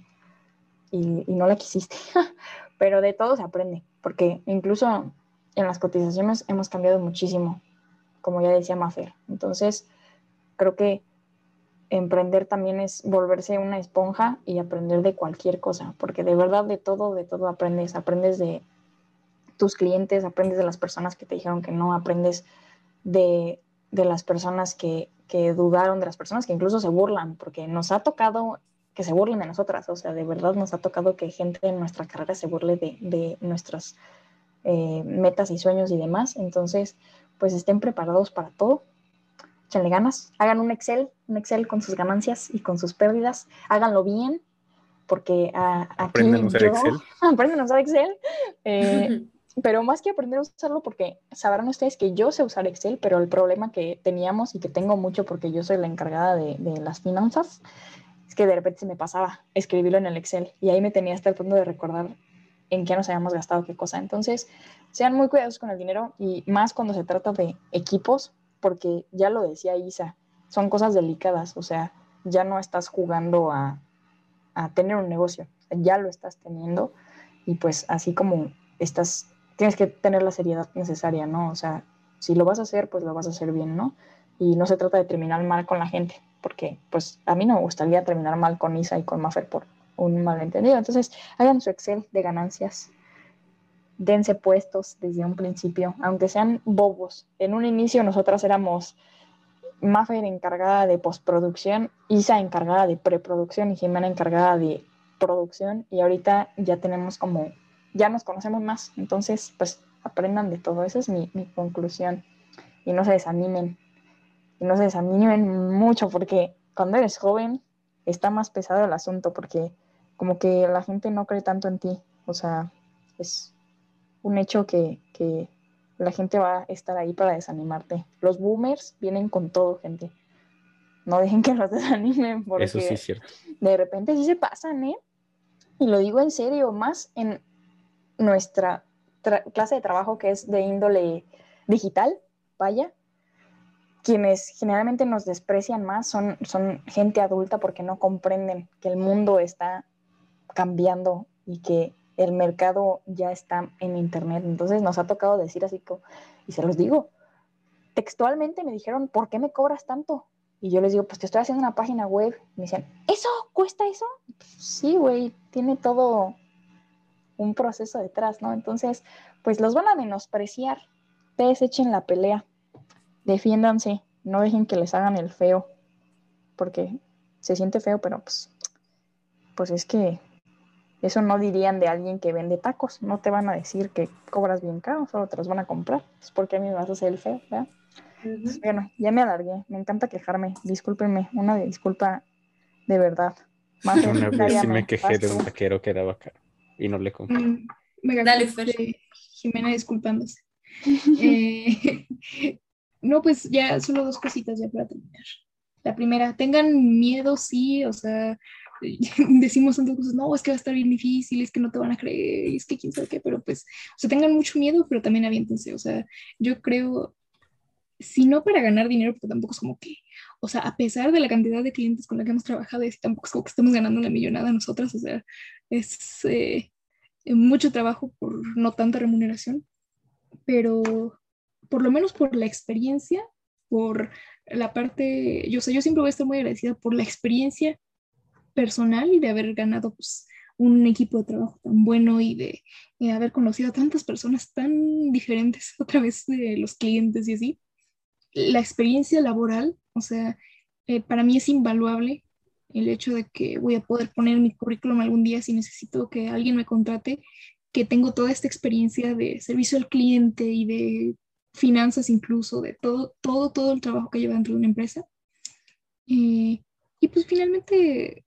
y, y no la quisiste. Pero de todo se aprende, porque incluso en las cotizaciones hemos cambiado muchísimo, como ya decía Mafer. Entonces, creo que emprender también es volverse una esponja y aprender de cualquier cosa, porque de verdad de todo, de todo aprendes. Aprendes de tus clientes, aprendes de las personas que te dijeron que no, aprendes de, de las personas que, que, dudaron, de las personas que incluso se burlan, porque nos ha tocado que se burlen de nosotras, o sea, de verdad nos ha tocado que gente en nuestra carrera se burle de, de nuestras eh, metas y sueños y demás. Entonces, pues estén preparados para todo échenle ganas, hagan un Excel, un Excel con sus ganancias y con sus pérdidas, háganlo bien, porque uh, aquí Aprendan a usar yo, Excel. aprenden a usar Excel, eh, pero más que aprender a usarlo, porque sabrán ustedes que yo sé usar Excel, pero el problema que teníamos y que tengo mucho porque yo soy la encargada de, de las finanzas, que de repente se me pasaba escribirlo en el Excel y ahí me tenía hasta el punto de recordar en qué nos habíamos gastado qué cosa. Entonces, sean muy cuidadosos con el dinero y más cuando se trata de equipos, porque ya lo decía Isa, son cosas delicadas, o sea, ya no estás jugando a, a tener un negocio, ya lo estás teniendo y pues así como estás, tienes que tener la seriedad necesaria, ¿no? O sea, si lo vas a hacer, pues lo vas a hacer bien, ¿no? Y no se trata de terminar mal con la gente, porque pues a mí no me gustaría terminar mal con Isa y con Maffer por un malentendido. Entonces, hagan su Excel de ganancias, dense puestos desde un principio, aunque sean bobos. En un inicio nosotras éramos Maffer encargada de postproducción, Isa encargada de preproducción y Jimena encargada de producción y ahorita ya tenemos como, ya nos conocemos más, entonces pues aprendan de todo, esa es mi, mi conclusión. Y no se desanimen, no se desanimen mucho porque cuando eres joven está más pesado el asunto porque como que la gente no cree tanto en ti, o sea, es un hecho que, que, la gente va a estar ahí para desanimarte. Los boomers vienen con todo, gente. No dejen que los desanimen porque Eso sí es cierto. de repente sí se pasan, ¿eh? Y lo digo en serio, más en nuestra clase de trabajo que es de índole digital, vaya, quienes generalmente nos desprecian más son, son gente adulta porque no comprenden que el mundo está cambiando y que el mercado ya está en internet. Entonces nos ha tocado decir así, como, y se los digo, textualmente me dijeron, ¿por qué me cobras tanto? Y yo les digo, pues te estoy haciendo una página web. Me dicen, ¿eso cuesta eso? Sí, güey, tiene todo un proceso detrás, ¿no? Entonces, pues los van a menospreciar. Ustedes echen la pelea, defiéndanse, no dejen que les hagan el feo, porque se siente feo, pero pues, pues es que eso no dirían de alguien que vende tacos. No te van a decir que cobras bien caro, solo te los van a comprar. Es porque a mí me vas a hacer el feo, ¿verdad? Uh -huh. Bueno, ya me alargué. Me encanta quejarme. Discúlpenme. Una disculpa de verdad. Más una vez sí me quejé de un taquero que daba caro y no le compré. Mm, me Dale, Fer. Jimena disculpándose. eh, no, pues ya solo dos cositas ya para terminar. La primera, tengan miedo, sí, o sea, decimos tantas cosas, no, es que va a estar bien difícil, es que no te van a creer, es que quién sabe qué, pero pues, o sea, tengan mucho miedo, pero también aviéntense, o sea, yo creo, si no para ganar dinero, porque tampoco es como que, o sea, a pesar de la cantidad de clientes con la que hemos trabajado, es tampoco es como que estamos ganando una millonada nosotras, o sea, es eh, mucho trabajo por no tanta remuneración, pero por lo menos por la experiencia, por la parte, yo sé, yo siempre voy a estar muy agradecida por la experiencia personal y de haber ganado pues, un equipo de trabajo tan bueno y de, de, haber conocido a tantas personas tan diferentes a través de los clientes y así. La experiencia laboral, o sea, eh, para mí es invaluable el hecho de que voy a poder poner mi currículum algún día si necesito que alguien me contrate, que tengo toda esta experiencia de servicio al cliente y de finanzas incluso, de todo, todo, todo el trabajo que lleva dentro de una empresa. Eh, y pues finalmente,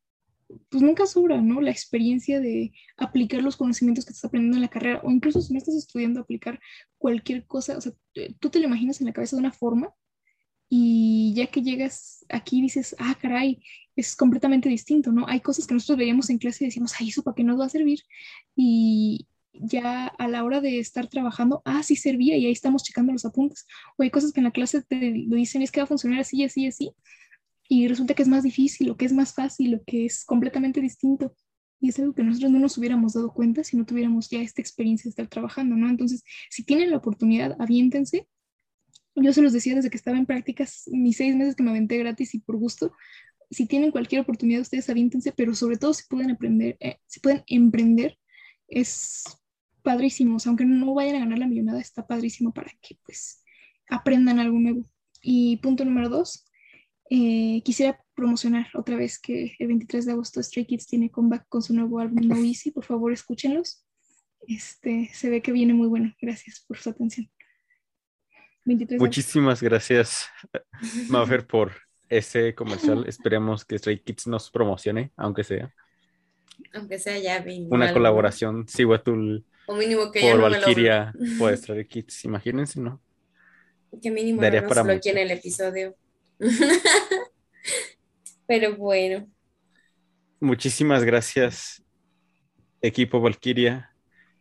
pues nunca sobra, ¿no? La experiencia de aplicar los conocimientos que estás aprendiendo en la carrera, o incluso si no estás estudiando, aplicar cualquier cosa, o sea, tú te lo imaginas en la cabeza de una forma y ya que llegas aquí dices, ah, caray, es completamente distinto, ¿no? Hay cosas que nosotros veíamos en clase y decíamos, ay, ¿eso para qué nos va a servir? Y ya a la hora de estar trabajando, ah, sí servía y ahí estamos checando los apuntes. O hay cosas que en la clase te dicen, es que va a funcionar así, así, así. Y resulta que es más difícil, o que es más fácil, o que es completamente distinto. Y es algo que nosotros no nos hubiéramos dado cuenta si no tuviéramos ya esta experiencia de estar trabajando, ¿no? Entonces, si tienen la oportunidad, aviéntense, yo se los decía desde que estaba en prácticas, mis seis meses que me aventé gratis y por gusto. Si tienen cualquier oportunidad, ustedes aviéntense, pero sobre todo si pueden aprender, eh, si pueden emprender, es padrísimo. aunque no vayan a ganar la millonada, está padrísimo para que pues aprendan algo nuevo. Y punto número dos, eh, quisiera promocionar otra vez que el 23 de agosto Stray Kids tiene comeback con su nuevo álbum No Easy. Por favor, escúchenlos. Este, se ve que viene muy bueno. Gracias por su atención. Muchísimas gracias, Mafer, por ese comercial. Esperemos que Stray Kids nos promocione, aunque sea. Aunque sea ya Una colaboración, Siwatul o mínimo que por Valkyria por Stray Kids, imagínense, ¿no? Que mínimo Daría no nos en el episodio. Pero bueno. Muchísimas gracias, equipo Valkyria.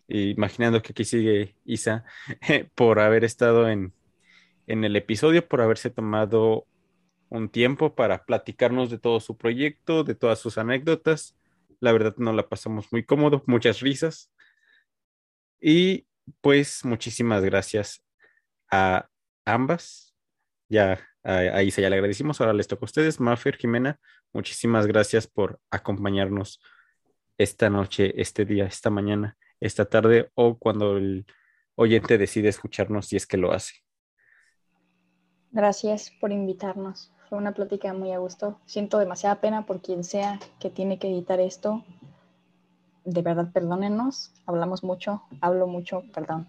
Imaginando que aquí sigue Isa, por haber estado en en el episodio por haberse tomado un tiempo para platicarnos de todo su proyecto, de todas sus anécdotas. La verdad no la pasamos muy cómodo, muchas risas. Y pues muchísimas gracias a ambas. Ya a, Isa ya le agradecimos, ahora les toca a ustedes. Mafer, Jimena, muchísimas gracias por acompañarnos esta noche, este día, esta mañana, esta tarde o cuando el oyente decide escucharnos si es que lo hace. Gracias por invitarnos. Fue una plática muy a gusto. Siento demasiada pena por quien sea que tiene que editar esto. De verdad, perdónenos. Hablamos mucho, hablo mucho, perdón.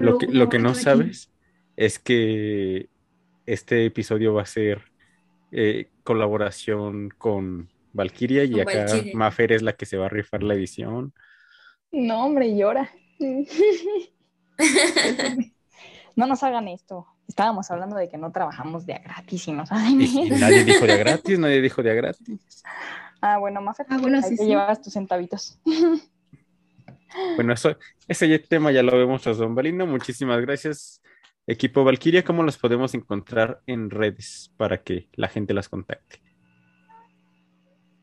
lo, que, no sabes es que este episodio va a ser eh, colaboración con Valkyria y acá Mafer es la que se va a rifar la edición. No, hombre, llora. no nos hagan esto. Estábamos hablando de que no trabajamos de a gratis y no saben. nadie dijo de a gratis, nadie dijo de a gratis. Ah, bueno, más ah, bueno, sí, te llevas tus centavitos. Bueno, eso, ese tema ya lo vemos tras Balino. Muchísimas gracias, equipo Valkyria. ¿Cómo los podemos encontrar en redes para que la gente las contacte?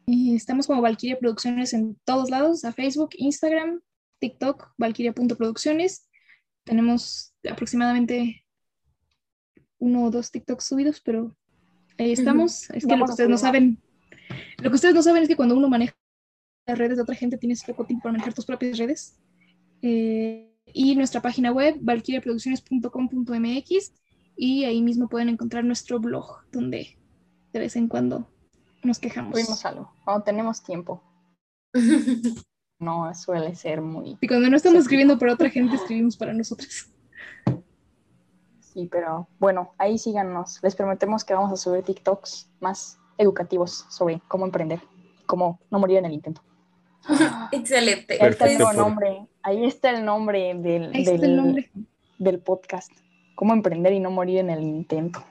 Estamos como Valkyria Producciones en todos lados, a Facebook, Instagram, TikTok, valkyria.producciones. Tenemos aproximadamente uno o dos TikToks subidos, pero ahí estamos. Es que lo que ustedes no saben, lo que ustedes no saben es que cuando uno maneja las redes de otra gente, tienes poco tiempo para manejar tus propias redes. Eh, y nuestra página web, valkyriaproducciones.com.mx, y ahí mismo pueden encontrar nuestro blog, donde de vez en cuando nos quejamos. Subimos algo, cuando tenemos tiempo. no suele ser muy... Y cuando no estamos escribiendo para otra gente, escribimos para nosotros. Sí, pero bueno, ahí síganos. Les prometemos que vamos a subir TikToks más educativos sobre cómo emprender, cómo no morir en el intento. Excelente. Ahí está el nombre. Ahí está el nombre del, del, podcast. Cómo emprender y no morir en el intento.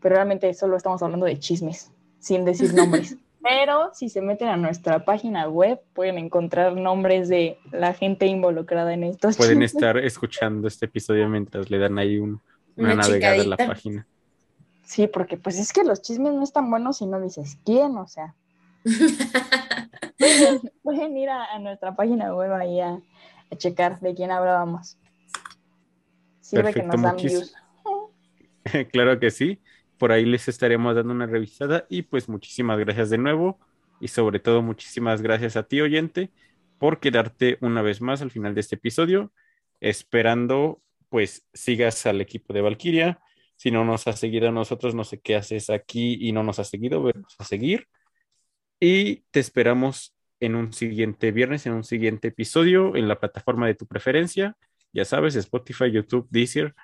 Pero realmente solo estamos hablando de chismes, sin decir nombres. Pero si se meten a nuestra página web, pueden encontrar nombres de la gente involucrada en estos. Pueden estar escuchando este episodio mientras le dan ahí una, navegada en la página. Sí, porque pues es que los chismes no están buenos si no dices quién, o sea. pueden, ir a, nuestra página web ahí a, checar de quién hablábamos. Sirve que nos dan views. claro que sí por ahí les estaremos dando una revisada y pues muchísimas gracias de nuevo y sobre todo muchísimas gracias a ti oyente por quedarte una vez más al final de este episodio, esperando pues sigas al equipo de Valkyria. Si no nos has seguido a nosotros, no sé qué haces aquí y no nos has seguido, vamos a seguir. Y te esperamos en un siguiente viernes, en un siguiente episodio, en la plataforma de tu preferencia. Ya sabes, Spotify, YouTube, Deezer,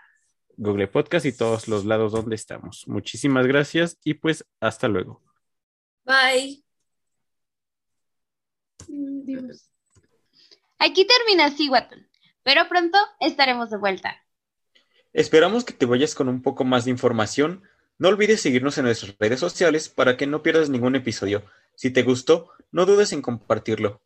Google Podcast y todos los lados donde estamos. Muchísimas gracias y pues hasta luego. Bye. Dios. Aquí termina Siguatón, pero pronto estaremos de vuelta. Esperamos que te vayas con un poco más de información. No olvides seguirnos en nuestras redes sociales para que no pierdas ningún episodio. Si te gustó, no dudes en compartirlo.